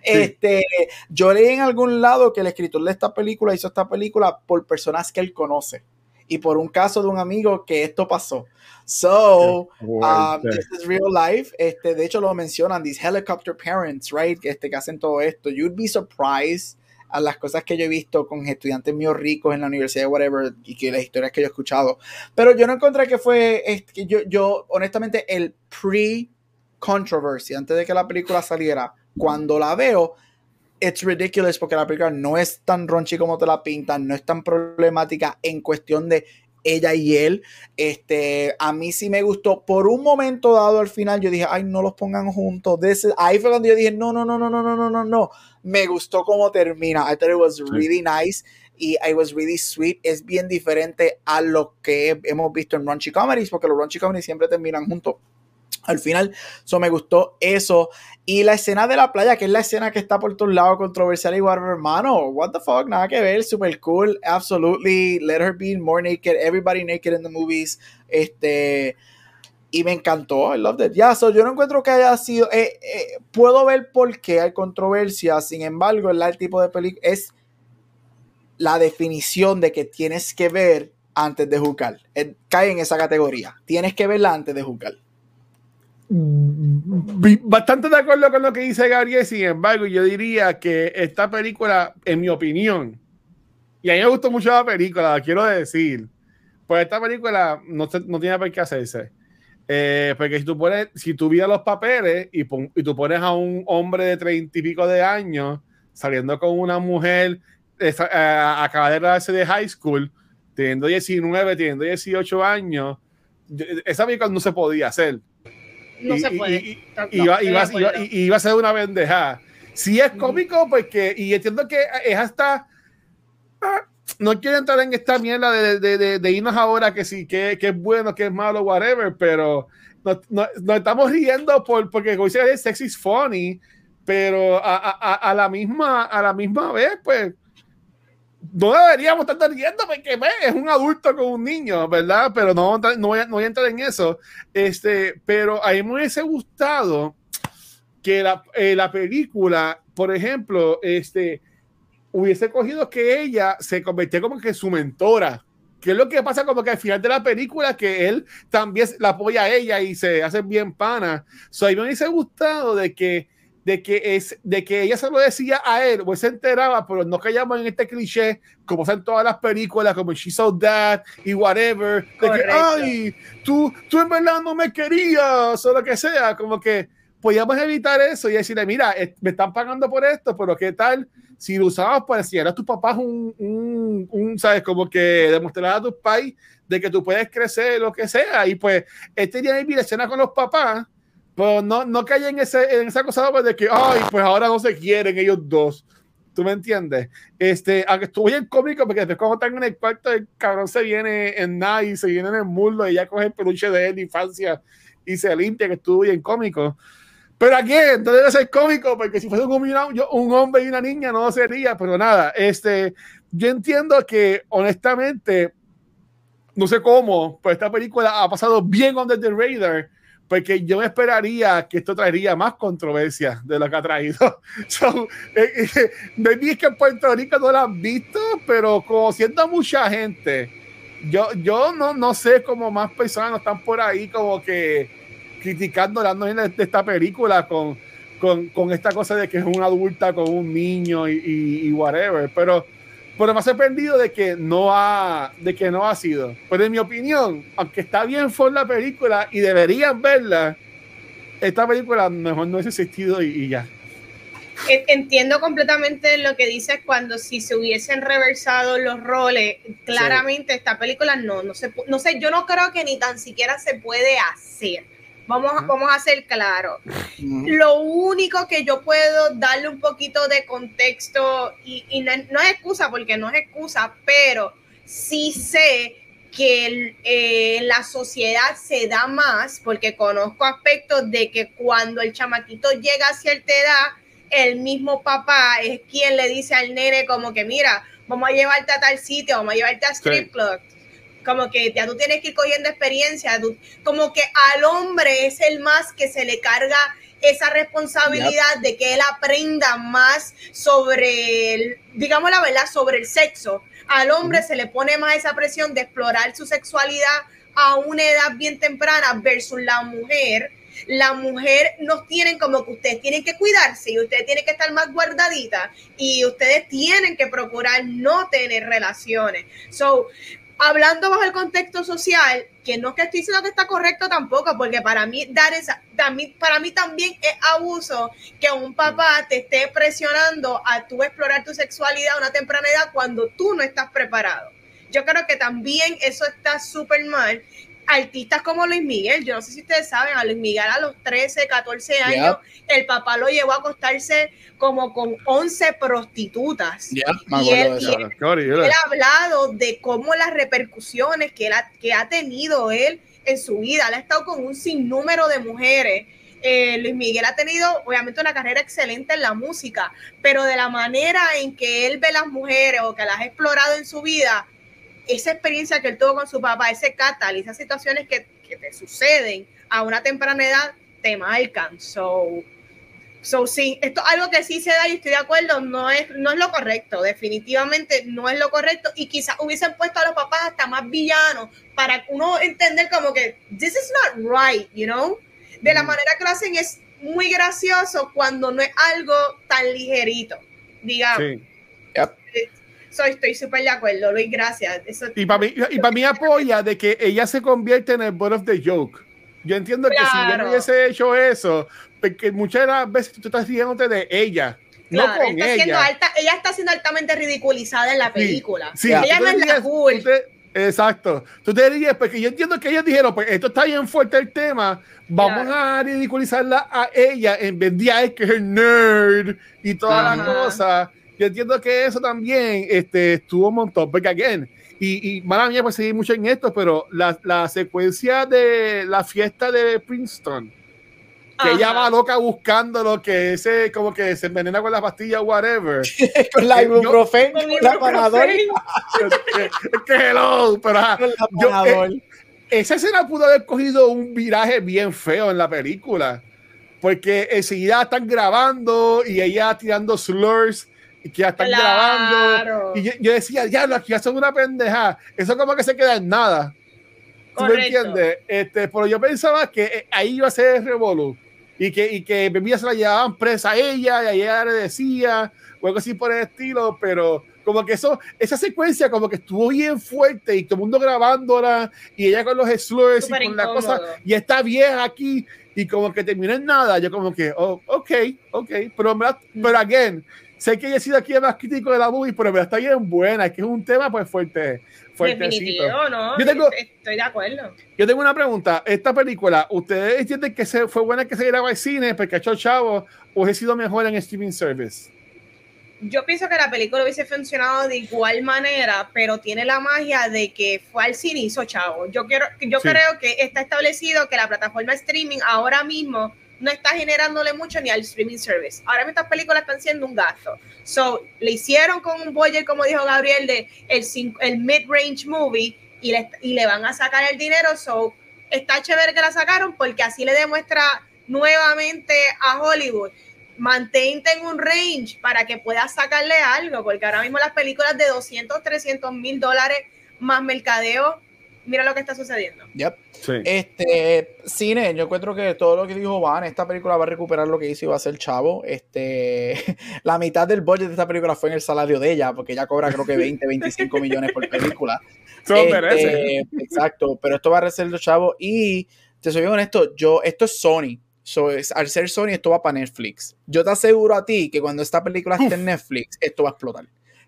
Este, yo leí en algún lado que el escritor de esta película hizo esta película por personas que él conoce y por un caso de un amigo que esto pasó. So, um, this is real life. Este, de hecho, lo mencionan, these helicopter parents, right? Que, este, que hacen todo esto. You'd be surprised a las cosas que yo he visto con estudiantes míos ricos en la universidad, whatever, y que las historias que yo he escuchado. Pero yo no encontré que fue, este, yo, yo, honestamente, el pre-controversy, antes de que la película saliera, cuando la veo, it's ridiculous porque la película no es tan raunchy como te la pintan, no es tan problemática en cuestión de ella y él. Este, a mí sí me gustó. Por un momento dado al final, yo dije, ay, no los pongan juntos. This is- ahí fue cuando yo dije, no, no, no, no, no, no, no, no, no. Me gustó cómo termina. I thought it was really nice. y I was really sweet. Es bien diferente a lo que hemos visto en raunchy comedies, porque los raunchy comedies siempre terminan juntos al final. So me gustó eso. Y la escena de la playa, que es la escena que está por todos lados, controversial y whatever, hermano. What the fuck, nada que ver, super cool. Absolutely. Let her be more naked. Everybody naked in the movies. Este. Y me encantó. I loved it. Ya, so yo no encuentro que haya sido. Eh, eh, puedo ver por qué hay controversia. Sin embargo, el tipo de película es la definición de que tienes que ver antes de juzgar. Cae en esa categoría. Tienes que verla antes de juzgar bastante de acuerdo con lo que dice Gabriel, sin embargo, yo diría que esta película, en mi opinión, y a mí me gustó mucho la película, quiero decir, pues esta película no, no tiene por qué hacerse. Eh, porque si tú pones, si tú los papeles y, tú pones a un hombre de treinta y pico de años saliendo con una mujer eh, acaba de high school, teniendo 19, teniendo 18 años, esa película no se podía hacer no se puede. Y, iba, a ser una bendeja Si es cómico, pues que, y entiendo que es hasta. Ah, no quiero entrar en esta mierda de, de, de, irnos ahora que sí, que, que, es bueno, que es malo, whatever, pero nos, nos, estamos riendo por, porque como dice, sex is funny, pero a, a, a, la misma, a la misma vez, pues no deberíamos estar riendo porque es un adulto con un niño, ¿verdad? Pero no, no, voy, a, no voy entrar en eso. Este, pero a mí me hubiese gustado que la, eh, la película, por ejemplo, este, hubiese cogido que ella se convirtiera como que su mentora. ¿Qué es lo que pasa como que al final de la película que él también la apoya a ella y se hace bien pana? So, a mí me hubiese gustado de que de que, es, de que ella se lo decía a él, o él se enteraba, pero no callamos en este cliché, como en todas las películas, como She's So That y whatever, de que, ay, tú, tú en verdad no me querías, o lo que sea, como que podíamos evitar eso y decirle, mira, me están pagando por esto, pero ¿qué tal si lo usabas para enseñar a tus papás un, un, un ¿sabes? Como que demostrar a tus pais de que tú puedes crecer, lo que sea, y pues este día de mi escena con los papás, pero no, no cae en, ese, en esa cosa de que, ay, pues ahora no se quieren ellos dos. ¿Tú me entiendes? Este, aunque estuvo bien cómico, porque después cuando están en el cuarto, el cabrón se viene en nada y se viene en el muslo y ya coge el peluche de él de infancia y se limpia, que estuvo bien cómico. Pero aquí, entonces debe ser cómico, porque si fuese un, un hombre y una niña no sería, pero nada, este, yo entiendo que honestamente, no sé cómo, pero esta película ha pasado bien under the radar porque yo esperaría que esto traería más controversia de lo que ha traído. So, eh, eh, que en Puerto Rico no lo han visto, pero conociendo mucha gente, yo, yo no, no sé cómo más personas no están por ahí como que criticando la de esta película con, con, con, esta cosa de que es una adulta con un niño y, y, y whatever. Pero pero me ha sorprendido de que no ha, de que no ha sido. Pero en mi opinión, aunque está bien por la película y deberían verla, esta película mejor no es existido y, ya. Entiendo completamente lo que dices cuando si se hubiesen reversado los roles, claramente esta película no, no se, no sé, yo no creo que ni tan siquiera se puede hacer Vamos, vamos a ser claros. Lo único que yo puedo darle un poquito de contexto, y, no, es excusa porque no es excusa, pero sí sé que eh, la sociedad se da más, porque conozco aspectos de que cuando el chamaquito llega a cierta edad, el mismo papá es quien le dice al nene como que mira, vamos a llevarte a tal sitio, vamos a llevarte a strip club como que ya tú tienes que ir cogiendo experiencia, como que al hombre es el más que se le carga esa responsabilidad de que él aprenda más sobre, el, digamos la verdad, sobre el sexo. Al hombre se le pone más esa presión de explorar su sexualidad a una edad bien temprana versus la mujer. La mujer nos tienen como que ustedes tienen que cuidarse y ustedes tienen que estar más guardaditas y ustedes tienen que procurar no tener relaciones. So, hablando bajo el contexto social, que no es que estoy diciendo que está correcto tampoco, porque para mí dar esa, para mí también es abuso que un papá te esté presionando a tú explorar tu sexualidad a una temprana edad cuando tú no estás preparado. Yo creo que también eso está súper mal artistas como Luis Miguel, yo no sé si ustedes saben, a Luis Miguel a los 13, 14 años, el papá lo llevó a acostarse como con 11 prostitutas. y él, ha hablado de cómo las repercusiones que, él ha, que ha tenido él en su vida, él ha estado con un sinnúmero de mujeres. Eh, Luis Miguel ha tenido obviamente una carrera excelente en la música, pero de la manera en que él ve las mujeres o que las ha explorado en su vida, esa experiencia que él tuvo con su papá, ese catal, esas situaciones que, que te suceden a una temprana edad, te marcan. So, so sí, esto es algo que sí se da y estoy de acuerdo, no es, no es lo correcto, definitivamente no es lo correcto y quizás hubiesen puesto a los papás hasta más villanos para uno entender como que this is not right, you know? De la mm. manera que lo hacen es muy gracioso cuando no es algo tan ligerito, digamos. Sí estoy súper de acuerdo, Luis, gracias. y para mí, y para mí apoya de que ella se convierte en el butt of the joke. Yo entiendo que si yo no hubiese hecho eso, porque muchas de las veces tú estás riéndote de ella. no con ella. Alta, ella está siendo altamente ridiculizada en la película. Sí, ella no es la cool. exacto. Tú te dirías, porque yo entiendo que ellos dijeron, pues esto está bien fuerte el tema, vamos a ridiculizarla a ella en vez de a que es el nerd y todas las cosas yo entiendo que eso también este, estuvo un montón, porque again, y, y mala mía pues seguir mucho en esto, pero la, la secuencia de la fiesta de Princeton, que ella va loca buscando lo que ese como que se envenena con la pastilla whatever. Con la ibuprofen con la panadol. que hello pero yo, eh, esa escena pudo haber cogido un viraje bien feo en la película porque enseguida están grabando y ella tirando slurs que ya están grabando. Y yo, decía, ya, aquí hacen una pendeja. Eso como que se queda en nada. ¿Tú me entiendes? Este, pero yo pensaba que eh, ahí iba a ser el revolu y que, y que Bebía se la llevaban presa a ella y ella le decía o algo así por el estilo, pero como que eso, esa secuencia como que estuvo bien fuerte y todo el mundo grabándola y ella con los slurs y con la cosa y está bien aquí y como que terminó en nada, yo como que, oh, ok, ok, pero, pero again, sé que he sido aquí el más crítico de la movie, pero está bien buena, es que es un tema pues fuerte. Definitivo, no, yo tengo, estoy de acuerdo. Yo tengo una pregunta, esta película, ¿ustedes entienden que se, fue buena que se grabó al cine porque ha hecho chavo o ha sido mejor en streaming service? Yo pienso que la película hubiese funcionado de igual manera, pero tiene la magia de que fue al cine y hizo chavo. Yo, quiero, yo creo que está establecido que la plataforma streaming ahora mismo no está generándole mucho ni al streaming service. Ahora mismo estas películas están siendo un gasto. So, le hicieron con un budget, como dijo Gabriel, de el, mid-range movie y le, y le van a sacar el dinero. So, está chévere que la sacaron porque así le demuestra nuevamente a Hollywood. Mantente en un range para que puedas sacarle algo, porque ahora mismo las películas de 200, 300 mil dólares más mercadeo mira lo que está sucediendo. Yep. Este, cine, yo encuentro que todo lo que dijo Van, esta película va a recuperar lo que hizo y va a ser chavo. Este, la mitad del budget de esta película fue en el salario de ella, porque ella cobra creo que 20, 25 millones por película. Este, exacto, pero esto va a ser los chavo y te soy bien honesto, yo, esto es Sony. So, al ser Sony, esto va para Netflix. Yo te aseguro a ti que cuando esta película esté en Netflix, esto va a explotar.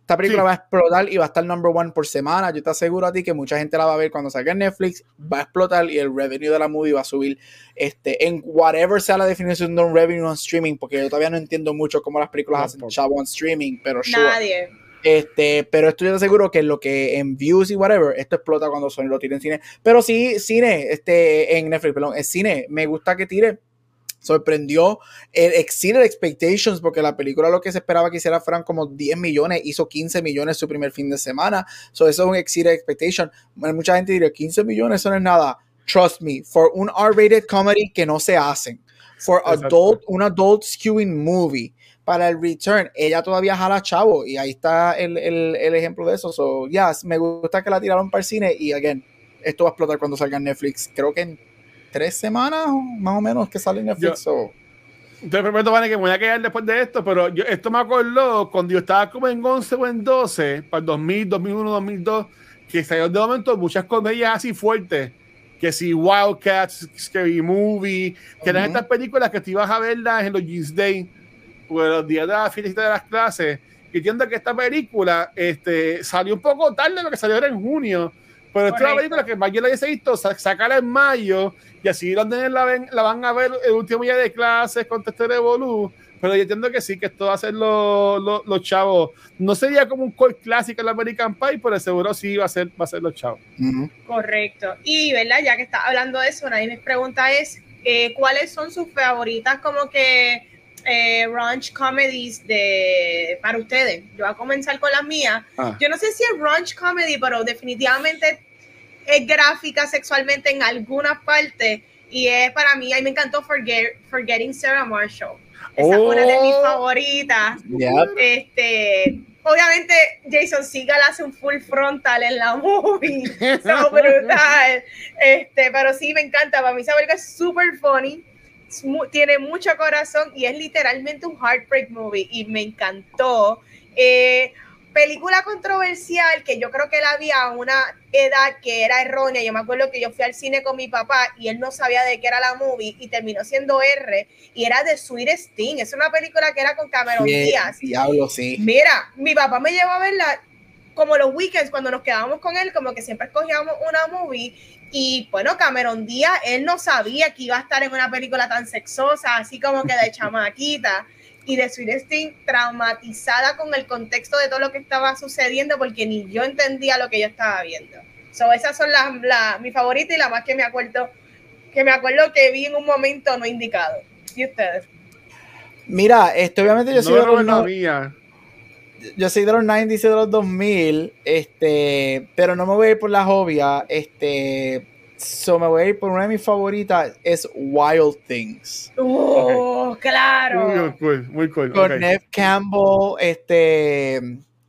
Esta película va a explotar y va a estar number one por semana. Yo te aseguro a ti que mucha gente la va a ver cuando salga en Netflix, va a explotar y el revenue de la movie va a subir este, en whatever sea la definición de un revenue on streaming, porque yo todavía no entiendo mucho cómo las películas hacen chavo on streaming, pero Nadie. Este, pero estoy seguro que lo que en views y whatever, esto explota cuando Sony lo tire en cine. Pero sí, cine, este, en Netflix, perdón, es cine. Me gusta que tire sorprendió, el exceeded expectations, porque la película lo que se esperaba que hiciera fueran como 10 millones, hizo 15 millones su primer fin de semana, so eso es un exceeded expectation. Mucha gente diría, 15 millones eso no es nada. Trust me, for un R-rated comedy que no se hacen, for adult, un adult skewing movie, para el return, ella todavía jala chavo, y ahí está el, el, el ejemplo de eso. So, yes, me gusta que la tiraron para el cine, y again, esto va a explotar cuando salga en Netflix. Creo que en tres semanas más o menos que sale en Netflix. Yo, te prometo, Vane, que me voy a quedar después de esto, pero yo, esto me acordó cuando yo estaba como en 11 o en 12, para el 2000, 2001, 2002, que salió de momento muchas comedias así fuertes, que si Wildcats, Scary Movie, que eran estas películas que te ibas a verlas en los Jeans Day, o los días de la fiesta de las clases. Y entiendo que esta película este, salió un poco tarde, lo que salió era en junio, Pero esta es una película que más yo la hubiese visto, sa- sacarla en mayo y así los nenes la, ven- la van a ver el último día de clases con Tester Evolu. Pero yo entiendo que sí, que esto va a ser los los- los chavos. No sería como un cult clásico en la American Pie, pero seguro sí va a ser, va a ser los chavos. Ujú. Correcto. Y, ¿verdad? Ya que está hablando de eso, una de mis preguntas es, eh, ¿cuáles son sus favoritas como que eh, raunch comedies de, para ustedes? Yo voy a comenzar con las mías. Ah. Yo no sé si es raunch comedy, pero definitivamente es gráfica sexualmente en algunas partes. Y es para mí, a mí me encantó Forget- Forgetting Sarah Marshall. Esa es una de mis Oh. favoritas. Este, obviamente Jason Segel hace un full frontal en la movie, so brutal. Este, pero sí me encanta, para mí esa película es super funny, es tiene mucho corazón y es literalmente un heartbreak movie y me encantó. Eh, película controversial que yo creo que la vi a una edad que era errónea. Yo me acuerdo que yo fui al cine con mi papá y él no sabía de qué era la movie y terminó siendo R y era de Sweet Sting. Es una película que era con Cameron Bien, Díaz. Diablo, sí. Mira, mi papá me llevó a verla como los weekends cuando nos quedábamos con él, como que siempre escogíamos una movie. Y bueno, Cameron Díaz, él no sabía que iba a estar en una película tan sexosa, así como que de chamaquita. Y de Sweet traumatizada con el contexto de todo lo que estaba sucediendo, porque ni yo entendía lo que yo estaba viendo. So, esas son las, las mi favorita y la más que me acuerdo, que me acuerdo que vi en un momento no indicado. ¿Y ustedes? Mira, esto obviamente yo soy, No de los, la no- mía. yo soy de los 90s y de los 2000, este, pero no me voy a ir por las obvias, este, so me voy a ir por una de mis favoritas, es Wild Things. ¡Uh, claro! Muy cool, muy cool. Con ok. Nev Campbell, este,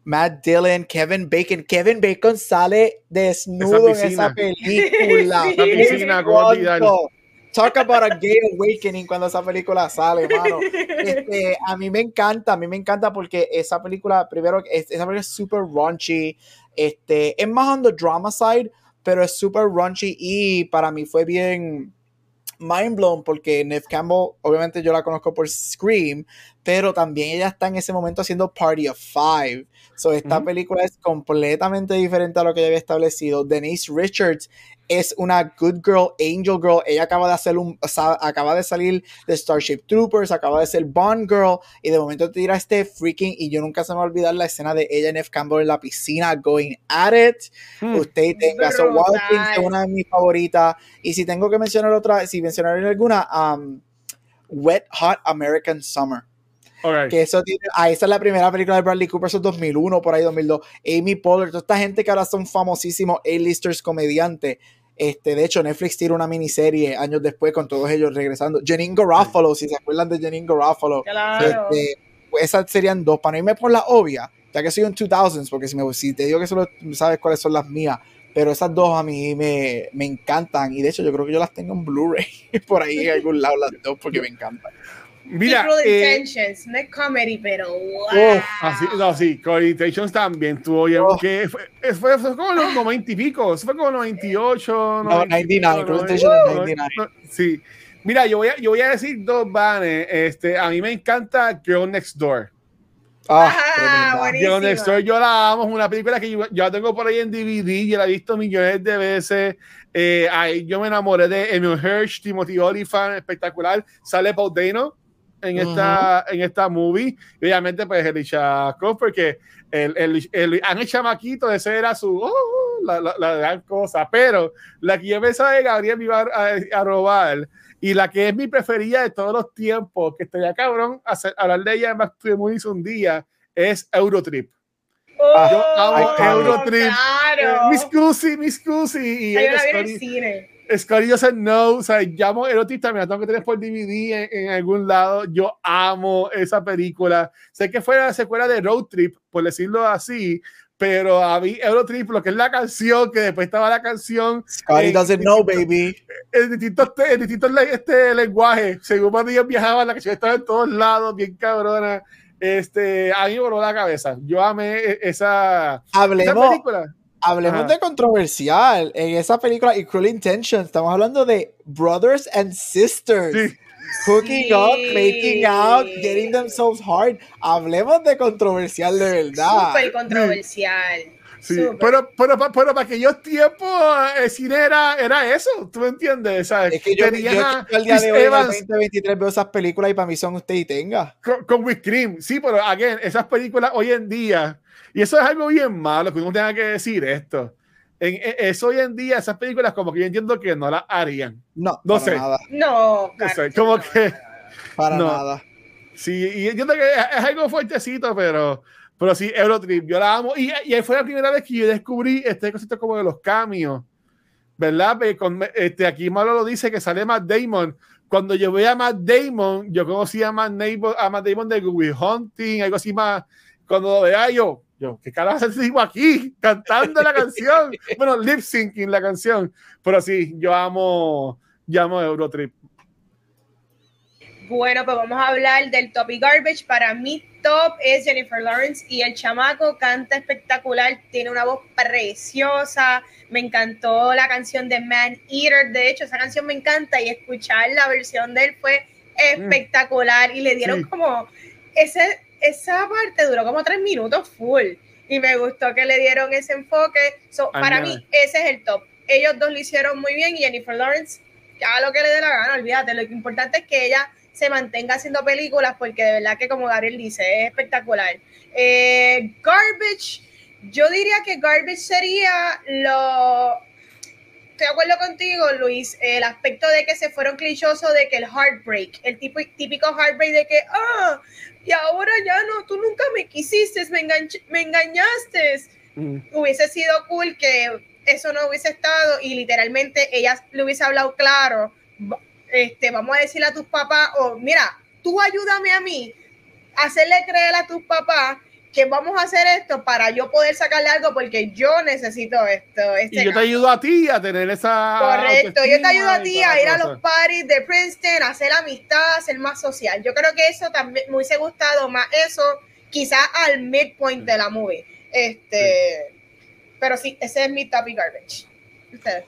Matt Dillon, Kevin Bacon. Kevin Bacon sale desnudo en esa película. Esa piscina. Talk about a gay awakening cuando esa película sale, mano. Este, a mí me encanta, a mí me encanta porque esa película, primero, es- esa película es super raunchy, este, es más on the drama side, pero es super raunchy y para mí fue bien mind blown porque Neve Campbell, obviamente yo la conozco por Scream, pero también ella está en ese momento haciendo Party of Five. So, esta película es completamente diferente a lo que ella había establecido. Denise Richards es una good girl, angel girl. Ella acaba de hacer un, o sea, acaba de salir de Starship Troopers, acaba de ser Bond girl, y de momento te tira este freaking, y yo nunca se me va a olvidar la escena de ella y Neve Campbell en la piscina going at it. Hmm. Usted tenga so. Wild Things es una de mis favoritas. Y si tengo que mencionar otra, si mencionar alguna, um, Wet Hot American Summer. Ok. Que eso tiene, ah, esa es la primera película de Bradley Cooper, eso es 2001, por ahí 2002. Amy Poehler, toda esta gente que ahora son famosísimos A-listers comediantes. Este, de hecho, Netflix tiene una miniserie años después con todos ellos regresando. Janine Garofalo, si se acuerdan de Janine Garofalo. Claro. Este, pues esas serían dos. Para no irme por la obvia, ya que soy un 2000s, porque si, me, si te digo que solo sabes cuáles son las mías, pero esas dos a mí me, me encantan. Y de hecho, yo creo que yo las tengo en Blu-ray por ahí en algún lado, las dos, porque me encantan. Mira, Cruel eh, Intentions, no es comedy, pero wow. Uf, así, no, sí, Cohabitations también tuvo ya, Oh. que fue, fue, fue como los 90 y pico, eso fue como 98, No, 99, Cruel Intentions es 99. no, Sí. Mira, yo voy a, yo voy a decir dos vanes. Este, a mí me encanta Girl Next Door. Ah, buenísima. Girl Next Door, yo la amo, es una película que yo, yo la tengo por ahí en DVD, yo la he visto millones de veces. Eh, ahí yo me enamoré de Emil Hirsch, Timothy Olyphant, espectacular. Sale Paul Dano en esta, en esta movie. Y obviamente, pues, Elisha Croft, porque el, el, el Ángel Chamaquito, ese era su, oh, la, la, la gran cosa. Pero la que yo pensaba de Gabriel me iba a, a robar, y la que es mi preferida de todos los tiempos, que estaría cabrón hacer, hablar de ella en Back to the un día, es Eurotrip. Oh, Yo amo Eurotrip. Eh, Claro. Miss Cusi, Miss Cusi. Y Ay, yo ella, la vi en el cine. Scotty Joseph No, o sea, llamo Eurotrip también, la tengo que tener por DVD en, en algún lado. Yo amo esa película. Sé que fue la secuela de Road Trip, por decirlo así, pero a mí Eurotrip, lo que es la canción, que después estaba la canción Scotty doesn't know, baby. en distintos, en distintos este, lenguajes. Según cuando ellos viajaban, la canción estaba en todos lados, bien cabrona. Este, a mí me voló la cabeza. Yo amé e- esa, esa película. Hablemos Ajá. de controversial. En esa película y Cruel Intentions, estamos hablando de brothers and sisters. Sí. Hooking Sí. up, making out, getting themselves hard. Hablemos de controversial de verdad. Súper controversial. Sí, Súper. pero, pero, pa- pero para aquellos tiempos el cine era, era eso, ¿tú me entiendes? ¿Sabes? Es que yo, Tenías yo al día de hoy, Evans 2023, veo esas películas y para mí son usted y tenga. con, con Whipped Cream. Sí, pero again, esas películas hoy en día, y eso es algo bien malo, que uno tenga que decir esto. En, en- eso hoy en día, esas películas como que yo entiendo que no las harían. No, No para sé. nada. No, No sé, como no, que-. Para No. nada. Sí, y entiendo que es, es algo fuertecito, pero, pero sí, Eurotrip, yo la amo. Y, y fue la primera vez que yo descubrí este cosito como de los cambios, ¿verdad? Ve, Con, este, aquí Malo lo dice que sale Matt Damon. Cuando yo veía a Matt Damon, yo conocí a Matt, Damon, a Matt Damon de Good Will Hunting, algo así más. Cuando lo veía yo, yo, ¿qué carajo tipo aquí? Cantando la canción. Bueno, lip syncing la canción. Pero sí, yo amo, yo amo Eurotrip. Bueno, pues vamos a hablar del top y garbage. Para mí, top es Jennifer Lawrence y el chamaco canta espectacular, tiene una voz preciosa. Me encantó la canción de Man Eater. De hecho, esa canción me encanta y escuchar la versión de él fue espectacular. Y le dieron Sí. como ese, esa parte duró como tres minutos full. Y me gustó que le dieron ese enfoque. So, para Añade. mí, ese es el top. Ellos dos lo hicieron muy bien y Jennifer Lawrence, ya lo que le dé la gana, olvídate. Lo importante es que ella se mantenga haciendo películas porque de verdad que como Gabriel dice, es espectacular. Eh, garbage, yo diría que Garbage sería lo... Estoy de acuerdo contigo, Luis, el aspecto de que se fueron clichosos de que el heartbreak, el tipo, típico heartbreak de que, ah, y ahora ya no, tú nunca me quisiste, me, enganch- me engañaste. Mm. Hubiese sido cool que eso no hubiese estado y literalmente ella le hubiese hablado claro, este, vamos a decirle a tus papás, o mira, tú ayúdame a mí, hacerle creer a tus papás que vamos a hacer esto para yo poder sacarle algo porque yo necesito esto. Este Y yo te cambio". ayudo a ti a tener esa. Correcto, yo te ayudo a ti a ir a los parties de Princeton, a hacer amistad, a ser más social. Yo creo que eso también me hubiese gustado más eso, quizás al midpoint de la movie. Este, pero sí, ese es mi topic garbage. Ustedes.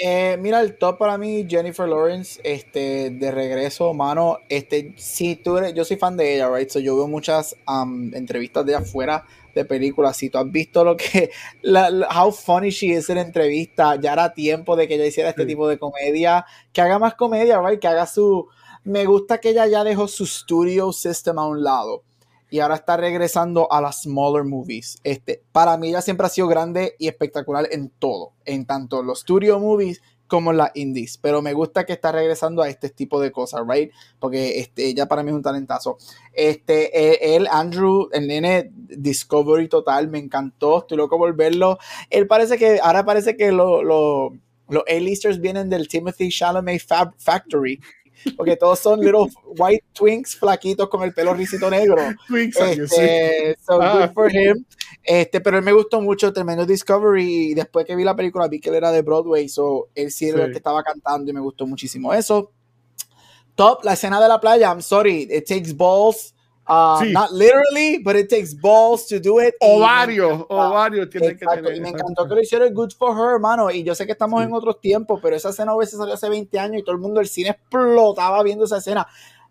Eh, mira, el top para mí, Jennifer Lawrence, este, de regreso, mano, este, si tú eres, yo soy fan de ella, right, so yo veo muchas um, entrevistas de ella fuera de películas, si tú has visto lo que, la, la- how funny she is en entrevista, ya era tiempo de que ella hiciera este Sí. tipo de comedia, que haga más comedia, right, que haga su, me gusta que ella ya dejó su studio system a un lado, y ahora está regresando a las smaller movies. Este, para mí ella siempre ha sido grande y espectacular en todo, en tanto los studio movies como las indies, pero me gusta que está regresando a este tipo de cosas, right? Porque este, ella para mí es un talentazo. Este, eh, él, Andrew, el nene Discovery total, me encantó, estoy loco por verlo. Él parece que, ahora parece que lo- lo- los A-listers vienen del Timothy Chalamet Factory, porque todos son little white twinks flaquitos con el pelo risito negro. Sí. Este, so Ah. good for him. Este, pero él me gustó mucho, tremendo Discovery. Y después que vi la película, vi que él era de Broadway. So él sí era Sí. el que estaba cantando y me gustó muchísimo eso. Top, la escena de la playa. I'm sorry, it takes balls. Uh, Sí. Not literally, but it takes balls to do it. Encanta. ovarios tiene que Exacto, tener. y me exacto. encantó que lo hicieron good for her, hermano. Y yo sé que estamos Sí. en otros tiempos, pero esa escena hubiese salido hace 20 años y todo el mundo, el cine explotaba viendo esa escena.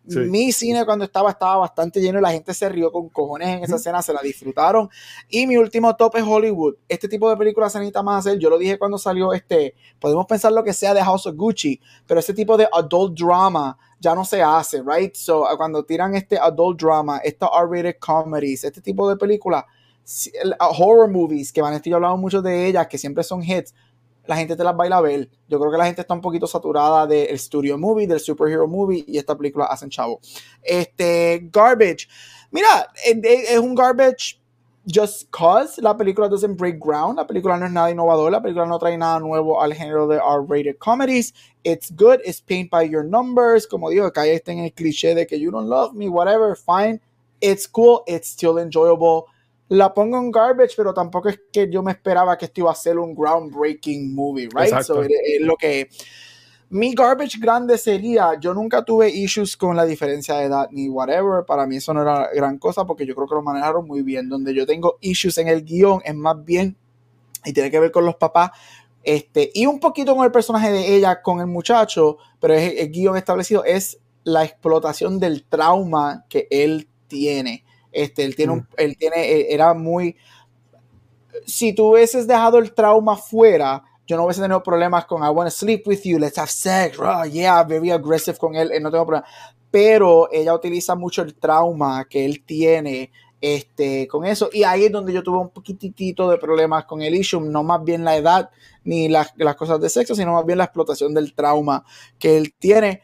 Sí. Mi cine cuando estaba estaba bastante lleno y la gente se rió con cojones en esa escena, se la disfrutaron. Y mi último top es Hollywood. Este tipo de películas se necesita más hacer. Yo lo dije cuando salió este, podemos pensar lo que sea de House of Gucci, pero ese tipo de adult drama ya no se hace, right? So, cuando tiran este adult drama, estas R-rated comedies, este tipo de películas, horror movies, que Vanessa y yo hablamos mucho de ellas, que siempre son hits, la gente te las baila a ver. Yo creo que la gente está un poquito saturada del studio movie, del superhero movie, y esta película hacen chavo. Este, garbage. Mira, es, es un garbage just cause la película doesn't break ground. La película no es nada innovador. La película no trae nada nuevo al género de R-rated comedies. It's good. It's paint by your numbers. Como digo, que ahí está en el cliché de que you don't love me, whatever, fine. It's cool. It's still enjoyable. La pongo en garbage, pero tampoco es que yo me esperaba que esto iba a ser un groundbreaking movie, right? Exacto. So, es lo que mi garbage grande sería, yo nunca tuve issues con la diferencia de edad ni whatever, para mí eso no era gran cosa porque yo creo que lo manejaron muy bien, donde yo tengo issues en el guion es más bien, y tiene que ver con los papás, este, y un poquito con el personaje de ella, con el muchacho, pero es el guion establecido, es la explotación del trauma que él tiene. Este, él tiene un, él tiene, eh, era muy, si tú hubieses dejado el trauma fuera, yo no hubiese tenido problemas con I want to sleep with you, let's have sex, oh, yeah, very aggressive con él, no tengo problema. Pero ella utiliza mucho el trauma que él tiene este, con eso. Y ahí es donde yo tuve un poquitito de problemas con el issue, no más bien la edad ni las, las cosas de sexo, sino más bien la explotación del trauma que él tiene.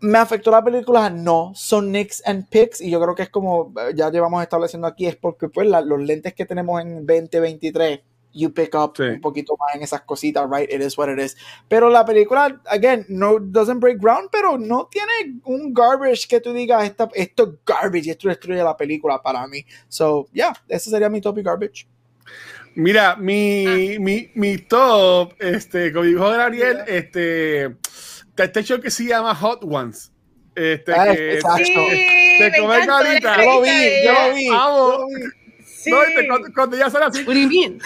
¿Me afectó la película? No, son nicks and picks y yo creo que es como ya llevamos estableciendo aquí, es porque pues los lentes que tenemos en 2023 you pick up Sí. un poquito más en esas cositas, right? It is what it is. Pero la película, again, no doesn't break ground, pero no tiene un garbage que tú digas, esta, esto es garbage, esto destruye la película para mí. So, yeah, ese sería mi topic garbage. Mira, mi, mi, mi top, este, como dijo Ariel, este, está este show que se llama Hot Ones. Este, Ah, que, exacto. Sí, de me comer encantó la carita. Yo lo vi, yo lo vi. Vamos. yo lo vi. Sí. no, este, cuando, cuando ya sale así, What do you mean?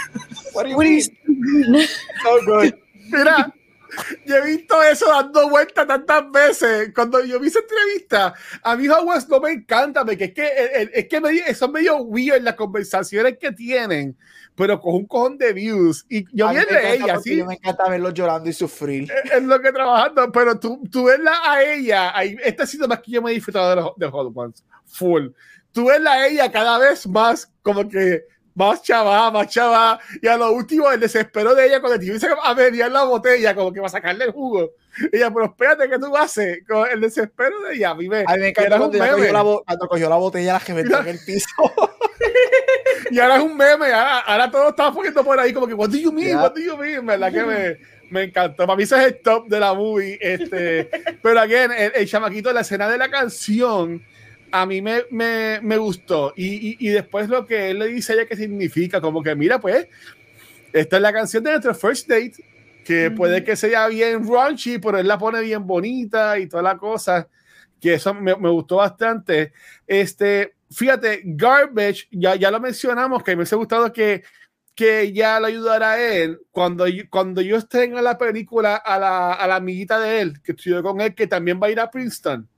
What do you What do you mean? So good. Mira, yo he visto eso dando vueltas tantas veces. Cuando yo vi esa entrevista, a mí Hogwarts no me encanta, porque es que, es que medio, son medio weird las conversaciones que tienen, pero con un cojón de views. Y yo A vi me de ella, sí, yo Me encanta verlos llorando y sufrir. es lo que trabajando, pero tú, tú verla a ella, ahí, este ha sido más que yo me he disfrutado de, los, de Hot Ones, full. Tú verla a ella cada vez más, como que más chava, más chava, y a lo último el desespero de ella cuando te empieza a mediar la botella, como que va a sacarle el jugo. Ella, pero espérate, ¿qué tú haces? Con el desespero de ella, me, A mí me encanta cuando, cuando cogió la botella, la que metió en el piso. Y ahora es un meme, ahora, ahora todo estaba poniendo por ahí como que, what do you mean, Yeah. what do you mean, ¿verdad? Que me, me encantó. Para mí ese es el top de la movie. Este, pero again, el, el chamaquito, la escena de la canción, a mí me, me, me gustó. Y, y, y después lo que él le dice a ella que significa, como que mira, pues, esta es la canción de nuestro first date, que puede que sea bien raunchy, pero él la pone bien bonita y toda la cosa, que eso me, me gustó bastante. Este, fíjate, Garbage, ya, ya lo mencionamos, que me hubiese gustado que, que ella le ayudara a él cuando, yo- cuando yo esté en la película a la, a la amiguita de él, que estudió con él, que también va a ir a Princeton.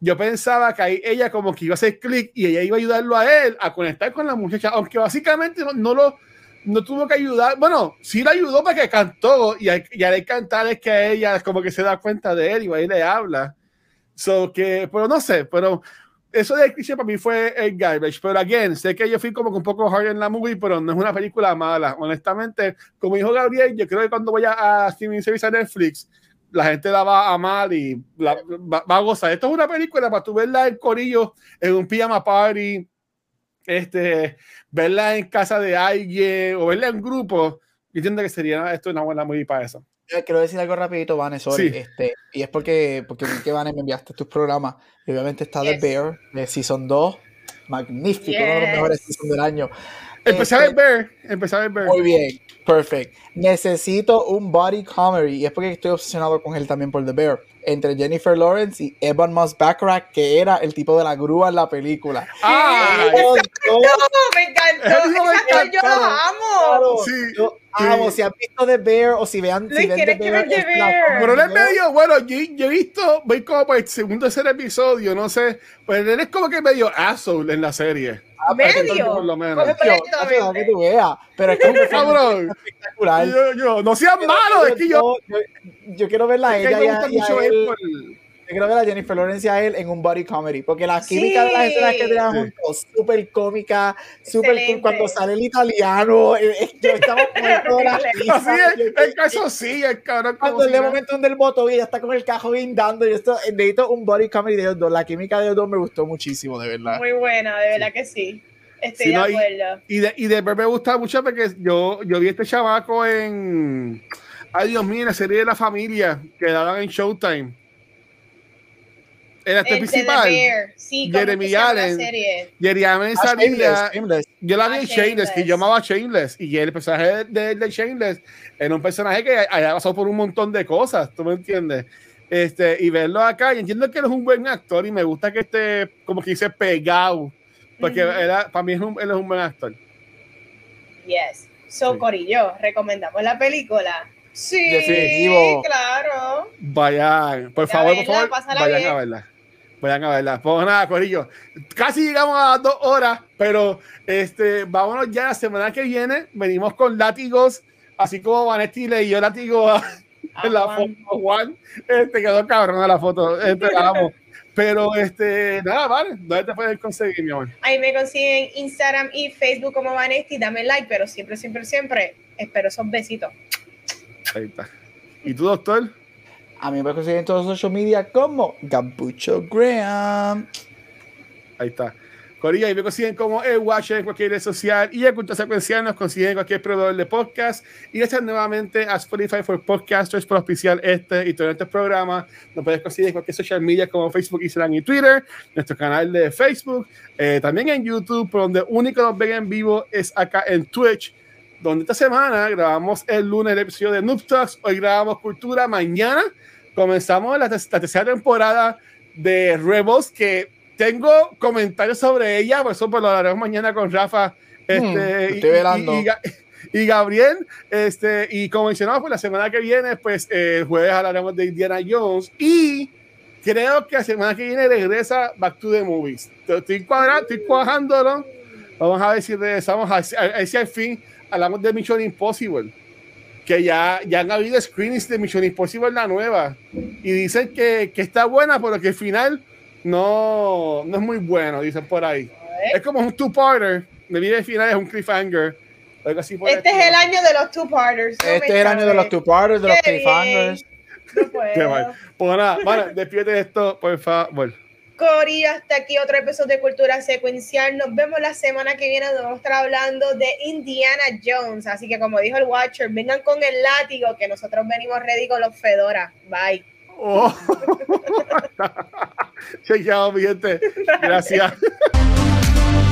Yo pensaba que ahí ella como que iba a hacer clic y ella iba a ayudarlo a él a conectar con la muchacha, aunque básicamente no, no lo no tuvo que ayudar. Bueno, sí le ayudó para que cantó y al, y al cantar es que ella como que se da cuenta de él y y le habla. So que, pero no sé, pero eso de cliché para mí fue el garbage. Pero again, sé que yo fui como que un poco hard en la movie, pero no es una película mala. Honestamente, como dijo Gabriel, yo creo que cuando vaya a streaming service a Netflix, la gente la va a amar y la- va, va a gozar. Esto es una película para tú verla en corillo, en un pijama party, este, verla en casa de alguien o verla en grupo. Yo entiendo que sería esto una buena movie para eso. Yo Quiero decir algo rapidito, Vane, sorry. Sí. Este, y es porque, porque vi que Vane me enviaste tus programas. Y obviamente está Yes. The Bear, de Season 2. Magnífico, uno de los Yes. mejores season del año. Empecé a Este, ver, empecé a ver. Muy bien, perfect. Necesito un body comedy y es porque estoy obsesionado con él también por The Bear. Entre Jennifer Lawrence y Evan Moss Backrack, que era el tipo de la grúa en la película. Ah, Los dos, No, me encantó. Me actor yo encantó. lo amo. claro, Sí, yo sí. amo. Si han visto The Bear o si vean, si ven The que Bear, ver The Bear. Pero él es medio, bueno, yo, yo he visto, voy como por el segundo o tercer episodio, no sé, pues él es como que medio asshole en la serie. Ah, Medio. por lo menos. Completamente. que tú veas. Pero es que Cabrón. espectacular. Yo, yo, no seas malo, es que yo, yo, yo quiero verla a es que ella y a, gusta y a mucho él él. por- Yo quiero ver a Jennifer Lawrence a él en un body comedy. Porque la química de las Sí. escenas que tenían Sí. juntos, súper cómica, súper cool. Cuando sale el italiano, eh, eh, yo estaba muerto la risa. Así es, el caso sí, el cabrón Cuando si el de nada. momento del botón y ella está con el cajo guindando. Y esto, eh, necesito un body comedy de ellos dos. La química de ellos dos me gustó muchísimo, de verdad. Muy buena, de verdad que sí. Estoy Sí, de no, y- acuerdo. Y de, y de ver me gusta mucho porque yo, yo vi este chavaco en. Ay, Dios mío, en la serie de la familia que daban en Showtime. Era este El The principal. Bear. Sí, ¿cómo Jeremy Allen. Allen Ah, salía. Shameless. Yo la vi Ah, en Shameless, que yo llamaba Shameless. Y el personaje de, de Shameless era un personaje que había pasado por un montón de cosas, ¿tú me entiendes? Este, y verlo acá, y entiendo que él es un buen actor y me gusta que esté, como que dice, pegado. Porque era, para mí es un- él es un buen actor. Yes. So, Sí. Corillo, ¿recomendamos la película? Sí, Definitivo. claro. Vayan, por favor, por verla, favor, pásala vayan bien. a verla. Vayan a verla. Pues nada, Corillo. Casi llegamos a dos horas, pero este, vámonos ya la semana que viene. Venimos con látigos, así como Vanetti le dio látigo a, en la Juan. foto Juan. Este quedó cabrón la foto. Este, amo. Pero este, nada, vale. ¿Dónde te pueden conseguir, mi amor? Ahí me consiguen Instagram y Facebook como Vanesti. Dame like, pero siempre, siempre, siempre espero esos besitos. Ahí está. ¿Y tú, doctor? A mí me consiguen en todos los social media como Gambucho Graham. Ahí está. Corilla, y me consiguen como el Watcher en cualquier red social y el Cultura Secuencial nos consiguen en cualquier proveedor de podcast. Y gracias nuevamente a Spotify for Podcasters por auspiciar este y todos estos programas. Nos puedes conseguir en cualquier social media como Facebook, Instagram y Twitter. Nuestro canal de Facebook. eh, también en YouTube, por donde único nos ven en vivo es acá en Twitch. Donde esta semana grabamos el lunes el episodio de Noob Talks. Hoy grabamos Cultura. Mañana comenzamos la, la tercera temporada de Rebels que tengo comentarios sobre ella, por eso pues, lo hablaremos mañana con Rafa este, Hmm, y, estoy y- y y Gabriel. Este, y como mencionamos, pues la semana que viene, pues el jueves hablaremos de Indiana Jones y creo que la semana que viene regresa Back to the Movies. Estoy, cuadrando, estoy cuajándolo. Vamos a ver si regresamos, a, a, a fin hablamos de Mission Impossible. Que ya, ya han habido screenings de Mission Impossible, la nueva. Y dicen que, que está buena, pero que el final no, no es muy bueno, dicen por ahí. Es como un two-parter. De vida el final es un cliffhanger. Algo así por Este es el año de los two-parters. no Este es el año de los two-parters, de los Qué bien. cliffhangers. No Qué puedo. mal. Pues nada, vale, despídete esto, por favor. Corillo, hasta aquí otro episodio de Cultura Secuencial. Nos vemos la semana que viene donde vamos a estar hablando de Indiana Jones. Así que como dijo el Watcher, vengan con el látigo que nosotros venimos ready con los Fedora. Bye. Oh. Chequeado, mi gente. Gracias.